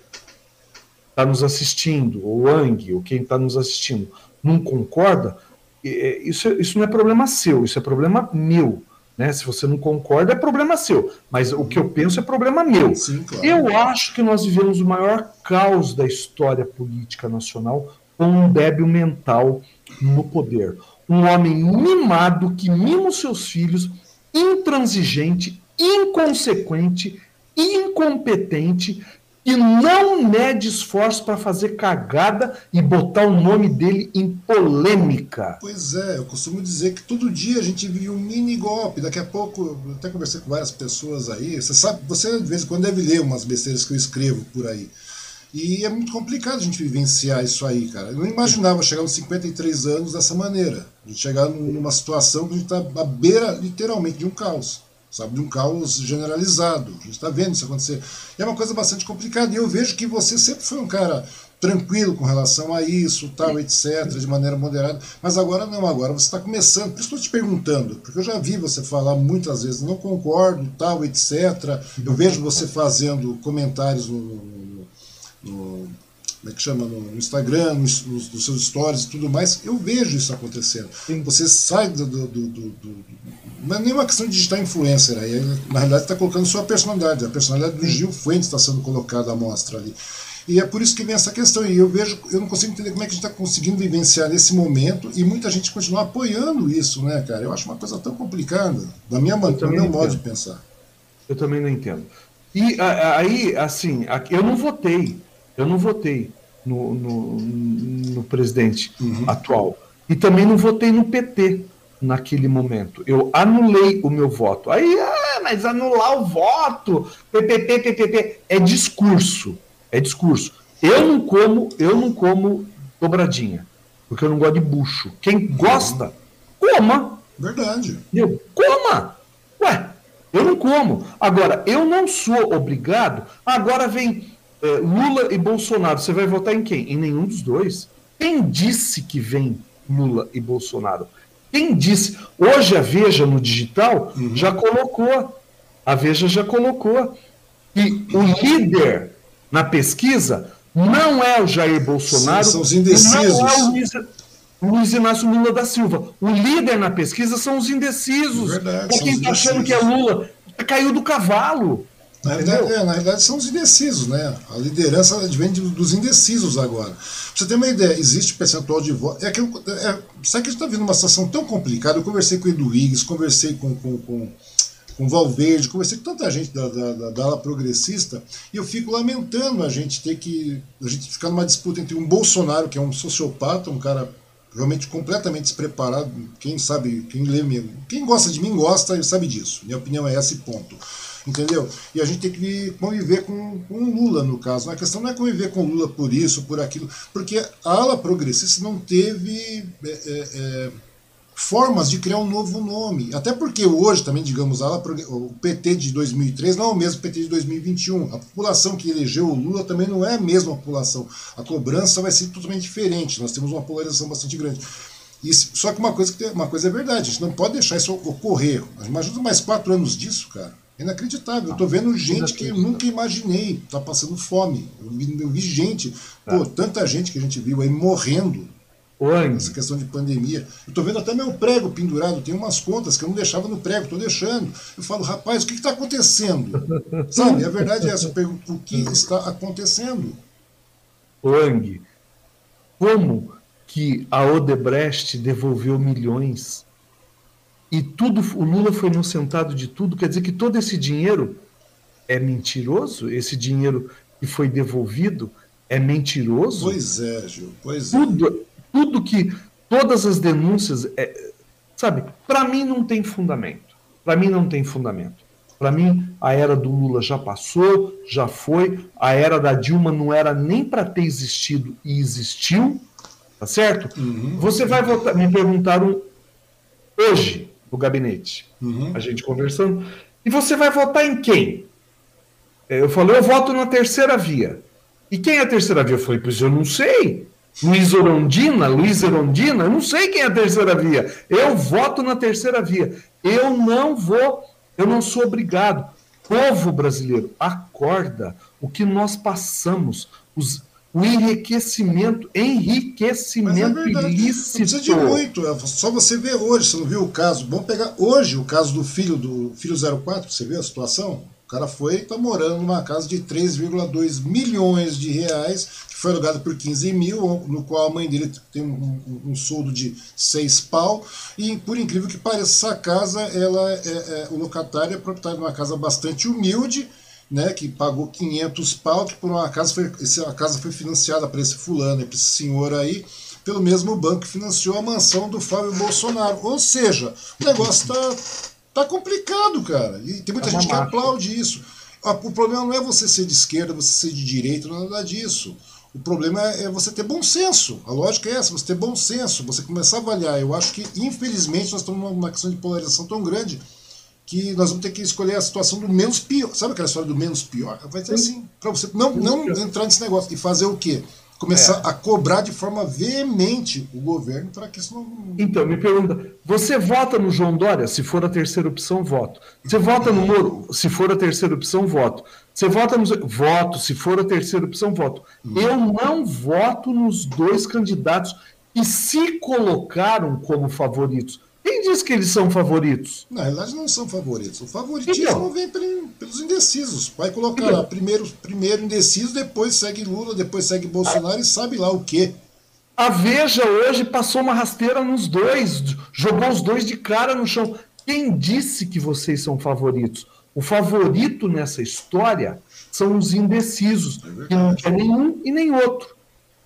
está nos assistindo, ou Ang, ou quem está nos assistindo, não concorda, isso, isso não é problema seu, isso é problema meu. Né? Se você não concorda, é problema seu. Mas o que eu penso é problema meu. Sim, claro. Eu acho que nós vivemos o maior caos da história política nacional com um débil mental no poder um homem mimado que mima os seus filhos, intransigente, inconsequente, incompetente, e não mede esforço para fazer cagada e botar o nome dele em polêmica. Pois é, eu costumo dizer que todo dia a gente vive um mini golpe. Daqui a pouco, eu até conversei com várias pessoas aí. Você sabe, você de vez em quando deve ler umas besteiras que eu escrevo por aí. E é muito complicado a gente vivenciar isso aí, cara. Eu não imaginava chegar aos 53 anos dessa maneira. A gente chegar numa situação que a gente está à beira, literalmente, de um caos. Sabe, de um caos generalizado. A gente está vendo isso acontecer. E é uma coisa bastante complicada. E eu vejo que você sempre foi um cara tranquilo com relação a isso, tal, etc., de maneira moderada. Mas agora não, agora você está começando. Por isso estou te perguntando, porque eu já vi você falar muitas vezes, não concordo, tal, etc. Eu vejo você fazendo comentários no no, como é que chama, no, Instagram, nos, nos, nos, seus stories e tudo mais, eu vejo isso acontecendo. Sim. Você sai do, do, do, do, Não é nenhuma questão de digitar influencer aí, na realidade está colocando sua personalidade. A personalidade do Gil Fuentes está sendo colocada à mostra ali. E é por isso que vem essa questão. E eu vejo, eu não consigo entender como é que a gente está conseguindo vivenciar nesse momento e muita gente continua apoiando isso, né, cara? Eu acho uma coisa tão complicada, da minha do meu modo de pensar. Eu também não entendo. E aí, assim, eu não votei eu não votei no, no, no presidente uhum. atual. E também não votei no PT naquele momento. Eu anulei o meu voto. Aí, ah, mas anular o voto, PPP, PPP, é discurso. É discurso. Eu não como, eu não como dobradinha, porque eu não gosto de bucho. Quem gosta, coma. Verdade. Eu, coma. Ué, Eu não como. Agora, eu não sou obrigado. Agora vem Lula e Bolsonaro. Você vai votar em quem? Em nenhum dos dois. Quem disse que vem Lula e Bolsonaro? Quem disse? Hoje a Veja no digital uhum. já colocou. A Veja já colocou que o líder na pesquisa não é o Jair Bolsonaro. Sim, são os indecisos. Não é o Luiz, Luiz Inácio Lula da Silva. O líder na pesquisa são os indecisos. Verdade, é quem está achando que é Lula. Caiu do cavalo. Na realidade, é, na realidade, são os indecisos, né? A liderança vem dos indecisos agora. Pra você ter uma ideia, existe percentual de votos. É que, é, sabe que a gente está vendo uma situação tão complicada. Eu conversei com o Eduígues, conversei com, com, com com Valverde, conversei com tanta gente da, da, da, ala progressista, e eu fico lamentando a gente ter que. a gente ficar numa disputa entre um Bolsonaro, que é um sociopata, um cara realmente completamente despreparado. Quem sabe, quem lê mesmo, quem gosta de mim gosta e sabe disso. Minha opinião é esse ponto. Entendeu? E a gente tem que conviver com, com o Lula, no caso. A questão não é conviver com o Lula por isso, por aquilo, porque a ala progressista não teve. É, é, é formas de criar um novo nome. Até porque hoje também, digamos, o PT de 2003 não é o mesmo PT de 2021. A população que elegeu o Lula também não é a mesma população. A cobrança vai ser totalmente diferente. Nós temos uma polarização bastante grande. só que uma coisa, que uma coisa é verdade, a gente não pode deixar isso ocorrer. Imagina mais quatro anos disso, cara. É inacreditável. Eu tô vendo gente que eu nunca imaginei. Tá passando fome. Eu vi, eu vi gente, pô, tá. tanta gente que a gente viu aí morrendo Oi. Essa questão de pandemia. Eu estou vendo até meu prego pendurado, tem umas contas que eu não deixava no prego, estou deixando. Eu falo, rapaz, o que está acontecendo? *laughs* Sabe, a verdade é essa, eu pergunto, o que está acontecendo? Ang, como que a Odebrecht devolveu milhões e tudo, o Lula foi inocentado de tudo, quer dizer que todo esse dinheiro é mentiroso? Esse dinheiro que foi devolvido é mentiroso? Pois é, Gil, pois é. Tudo, tudo que. Todas as denúncias. É, sabe, para mim não tem fundamento. Para mim não tem fundamento. Para mim, a era do Lula já passou, já foi. A era da Dilma não era nem para ter existido e existiu. Tá certo? Uhum. Você vai votar. Me perguntaram hoje no gabinete, uhum. a gente conversando. E você vai votar em quem? Eu falei, eu voto na terceira via. E quem é a terceira via? Eu falei, pois eu não sei. Luiz Orondina, Luiz Orondina, não sei quem é a terceira via. Eu voto na terceira via. Eu não vou, eu não sou obrigado. Povo brasileiro, acorda o que nós passamos, os, o enriquecimento, enriquecimento é ilícito. Não precisa de muito, é só você ver hoje, você não viu o caso. Vamos pegar hoje o caso do filho do filho 04, você viu a situação? O cara foi e está morando numa casa de 3,2 milhões de reais, que foi alugada por 15 mil, no qual a mãe dele tem um, um, um soldo de 6 pau. E por incrível que pareça, essa casa, ela é, é, o locatário é proprietário de uma casa bastante humilde, né, que pagou 500 pau, que por uma casa foi, a casa foi financiada para esse fulano, para esse senhor aí, pelo mesmo banco que financiou a mansão do Fábio Bolsonaro. Ou seja, o negócio está Tá complicado, cara. E tem muita é gente que aplaude isso. O problema não é você ser de esquerda, você ser de direita, não é nada disso. O problema é você ter bom senso. A lógica é essa, você ter bom senso, você começar a avaliar. Eu acho que, infelizmente, nós estamos numa questão de polarização tão grande que nós vamos ter que escolher a situação do menos pior. Sabe aquela história do menos pior? Vai ser assim, para você não, não entrar nesse negócio e fazer o quê? começar é. a cobrar de forma veemente o governo para que isso não. Então, me pergunta: você vota no João Dória? Se for a terceira opção, voto. Você vota no Moro? Se for a terceira opção, voto. Você vota no. Voto. Se for a terceira opção, voto. Hum. Eu não voto nos dois candidatos que se colocaram como favoritos. Quem diz que eles são favoritos? Na realidade, não são favoritos. O favoritismo então, vem pelos indecisos. Vai colocar então, lá primeiro, primeiro indeciso, depois segue Lula, depois segue Bolsonaro a, e sabe lá o quê. A Veja hoje passou uma rasteira nos dois, jogou os dois de cara no chão. Quem disse que vocês são favoritos? O favorito nessa história são os indecisos, é que não quer nenhum e nem outro.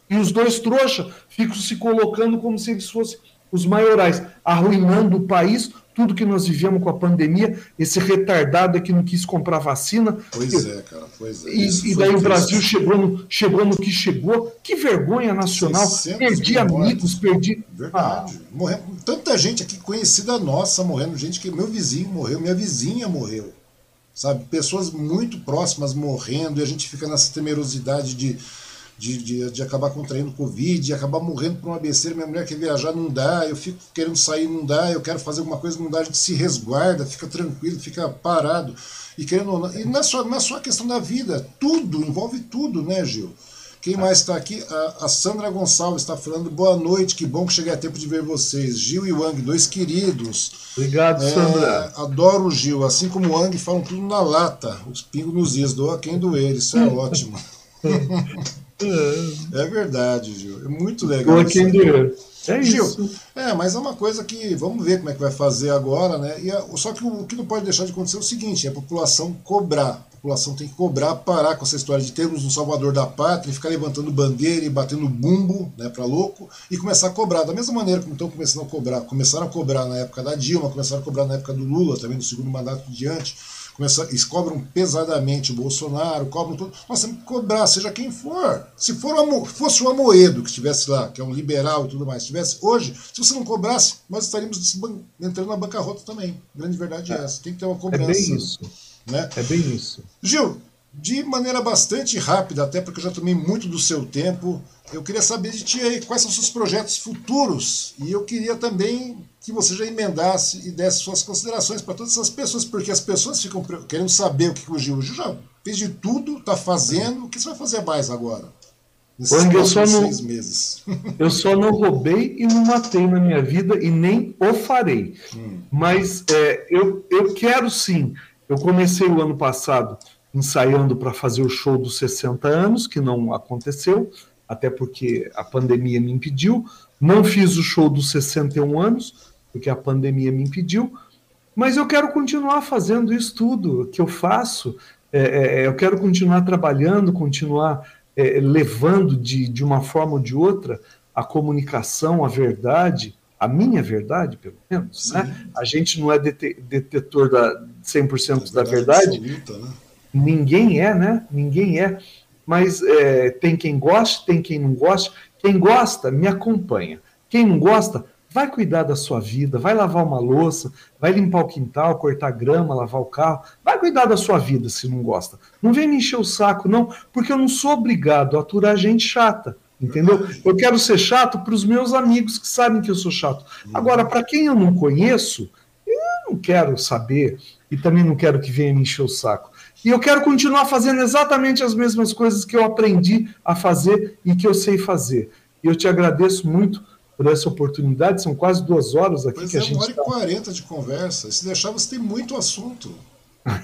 E os dois trouxas ficam se colocando como se eles fossem os maiorais, arruinando o país tudo que nós vivemos com a pandemia, esse retardado que não quis comprar vacina. Pois é, cara, pois é. E, e daí o Brasil chegou no, chegou no que chegou. Que vergonha nacional. Perdi amigos, perdi. Verdade. Ah. Morrendo, tanta gente aqui conhecida nossa morrendo, gente que meu vizinho morreu, minha vizinha morreu. Sabe? Pessoas muito próximas morrendo e a gente fica nessa temerosidade de de, de, de, acabar contraindo Covid, de acabar morrendo por uma besteira, minha mulher quer viajar, não dá, eu fico querendo sair, não dá, eu quero fazer alguma coisa, não dá, a gente se resguarda, fica tranquilo, fica parado. E querendo e não é só, não é só a questão da vida, tudo, envolve tudo, né, Gil? Quem mais está aqui? A, a, Sandra Gonçalves está falando. Boa noite, que bom que cheguei a tempo de ver vocês. Gil e Wang, dois queridos. Obrigado, é, Sandra. Adoro o Gil. Assim como o Wang, falam tudo na lata. Os pingos nos is. Doa quem doer. Isso é *laughs* ótimo. *laughs* É verdade, Gil. É muito legal. É Gil, isso. É, mas é uma coisa que vamos ver como é que vai fazer agora, né? E a, só que o, que não pode deixar de acontecer é o seguinte: é a população cobrar. A população tem que cobrar, parar com essa história de termos um salvador da pátria, e ficar levantando bandeira e batendo bumbo, né, para louco, e começar a cobrar. Da mesma maneira como estão começando a cobrar, começaram a cobrar na época da Dilma, começaram a cobrar na época do Lula, também no segundo mandato diante começam, eles cobram pesadamente o Bolsonaro, cobram tudo. Que cobrar, seja quem for. Se for o, fosse o Amoedo que estivesse lá, que é um liberal e tudo mais, estivesse hoje, se você não cobrasse, nós estaríamos entrando na bancarrota também. A grande verdade é, é essa. Tem que ter uma cobrança. É bem isso. Né? É bem isso. Gil, de maneira bastante rápida, até porque eu já tomei muito do seu tempo, eu queria saber de ti aí quais são os seus projetos futuros. E eu queria também que você já emendasse e desse suas considerações para todas essas pessoas, porque as pessoas ficam querendo saber o que o Gil. O Gil já fez de tudo, está fazendo. O que você vai fazer mais agora? Nesses eu só não, seis meses. *laughs* eu só não roubei e não matei na minha vida e nem o farei. Hum. Mas é, eu, eu quero sim. Eu comecei o ano passado ensaiando para fazer o show dos 60 anos, que não aconteceu, até porque a pandemia me impediu. Não fiz o show dos 61 anos, porque a pandemia me impediu. Mas eu quero continuar fazendo isso tudo que eu faço. É, é, eu quero continuar trabalhando, continuar é, levando de, de uma forma ou de outra a comunicação, a verdade, a minha verdade, pelo menos. Né? A gente não é detetor da 100% da verdade. Absoluta, né? Ninguém é, né? Ninguém é. Mas é, tem quem goste, tem quem não goste. Quem gosta, me acompanha. Quem não gosta, vai cuidar da sua vida, vai lavar uma louça, vai limpar o quintal, cortar grama, lavar o carro. Vai cuidar da sua vida se não gosta. Não vem me encher o saco, não, porque eu não sou obrigado a aturar gente chata. Entendeu? Eu quero ser chato para os meus amigos que sabem que eu sou chato. Agora, para quem eu não conheço, eu não quero saber e também não quero que venha me encher o saco. E eu quero continuar fazendo exatamente as mesmas coisas que eu aprendi a fazer e que eu sei fazer. E eu te agradeço muito por essa oportunidade. São quase duas horas aqui pois que é, a gente. Uma hora e quarenta de conversa. Se deixar, você tem muito assunto.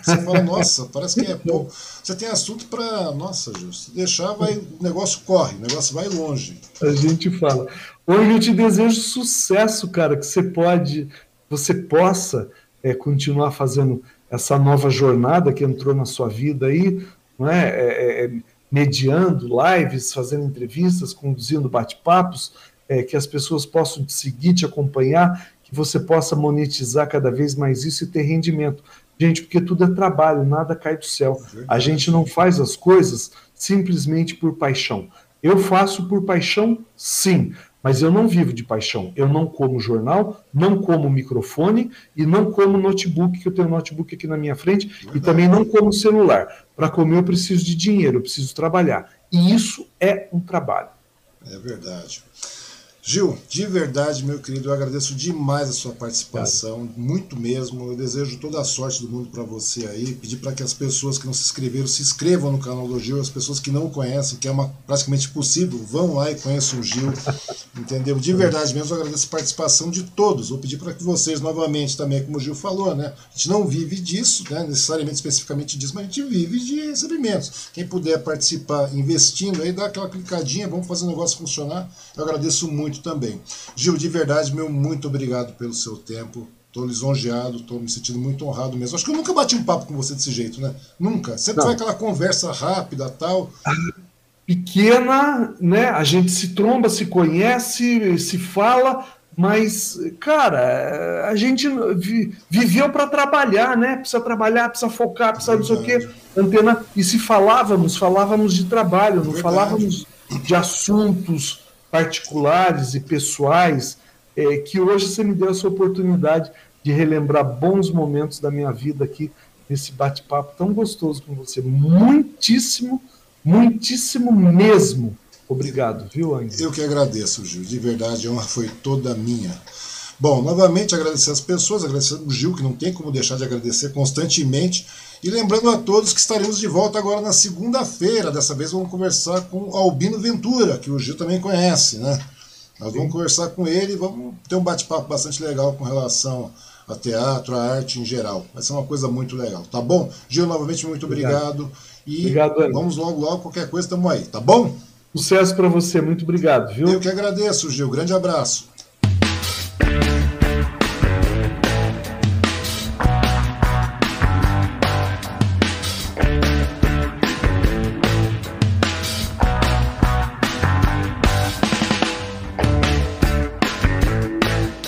Você fala, nossa, parece que é *laughs* pouco. Você tem assunto para. Nossa, se deixar, vai, o negócio corre, o negócio vai longe. A gente fala. Hoje eu te desejo sucesso, cara, que você pode, você possa é, continuar fazendo essa nova jornada que entrou na sua vida aí, não é? é, é, é mediando lives, fazendo entrevistas, conduzindo bate-papos, é, que as pessoas possam te seguir, te acompanhar, que você possa monetizar cada vez mais isso e ter rendimento. Gente, porque tudo é trabalho, nada cai do céu. A gente não faz as coisas simplesmente por paixão. Eu faço por paixão, sim, mas eu não vivo de paixão. Eu não como jornal, não como microfone e não como notebook, que eu tenho um notebook aqui na minha frente, Verdade. e também não como celular. Para comer eu preciso de dinheiro, eu preciso trabalhar. E isso é um trabalho. É verdade. Gil, de verdade, meu querido, eu agradeço demais a sua participação, muito mesmo. Eu desejo toda a sorte do mundo para você aí. Pedir para que as pessoas que não se inscreveram se inscrevam no canal do Gil, as pessoas que não o conhecem, que é uma, praticamente possível, vão lá e conheçam o Gil. *laughs* Entendeu? De verdade mesmo, eu agradeço a participação de todos. Vou pedir para que vocês, novamente, também, como o Gil falou, né? A gente não vive disso, né? necessariamente, especificamente disso, mas a gente vive de recebimentos. Quem puder participar investindo aí, dá aquela clicadinha, vamos fazer o negócio funcionar. Eu agradeço muito muito também. Gil, de verdade, meu muito obrigado pelo seu tempo. Estou lisonjeado, estou me sentindo muito honrado mesmo. Acho que eu nunca bati um papo com você desse jeito, né? Nunca. Sempre Não. foi aquela conversa rápida tal. Pequena, né? A gente se tromba, se conhece, se fala, Mas, cara, a gente viveu para trabalhar, né? Precisa trabalhar, precisa focar, precisa não sei o quê. Antena. E se falávamos, falávamos de trabalho, não Verdade. falávamos de assuntos particulares e pessoais. É, que hoje você me deu essa oportunidade de relembrar bons momentos da minha vida aqui nesse bate-papo tão gostoso com você. Muitíssimo, muitíssimo mesmo Obrigado, viu, Angel? Eu que agradeço, Gil. De verdade, a honra foi toda minha. Bom, novamente agradecer as pessoas, agradecer o Gil, que não tem como deixar de agradecer constantemente. E lembrando a todos que estaremos de volta agora na segunda-feira. Dessa vez vamos conversar com Albino Ventura, que o Gil também conhece, né? Nós vamos Sim. conversar com ele e vamos ter um bate-papo bastante legal com relação a teatro, a arte em geral. Vai ser uma coisa muito legal, tá bom? Gil, novamente, muito obrigado. obrigado. E obrigado, vamos logo, logo, qualquer coisa, estamos aí, tá bom? Sucesso para você, muito obrigado, viu? Eu que agradeço, Gil. Grande abraço.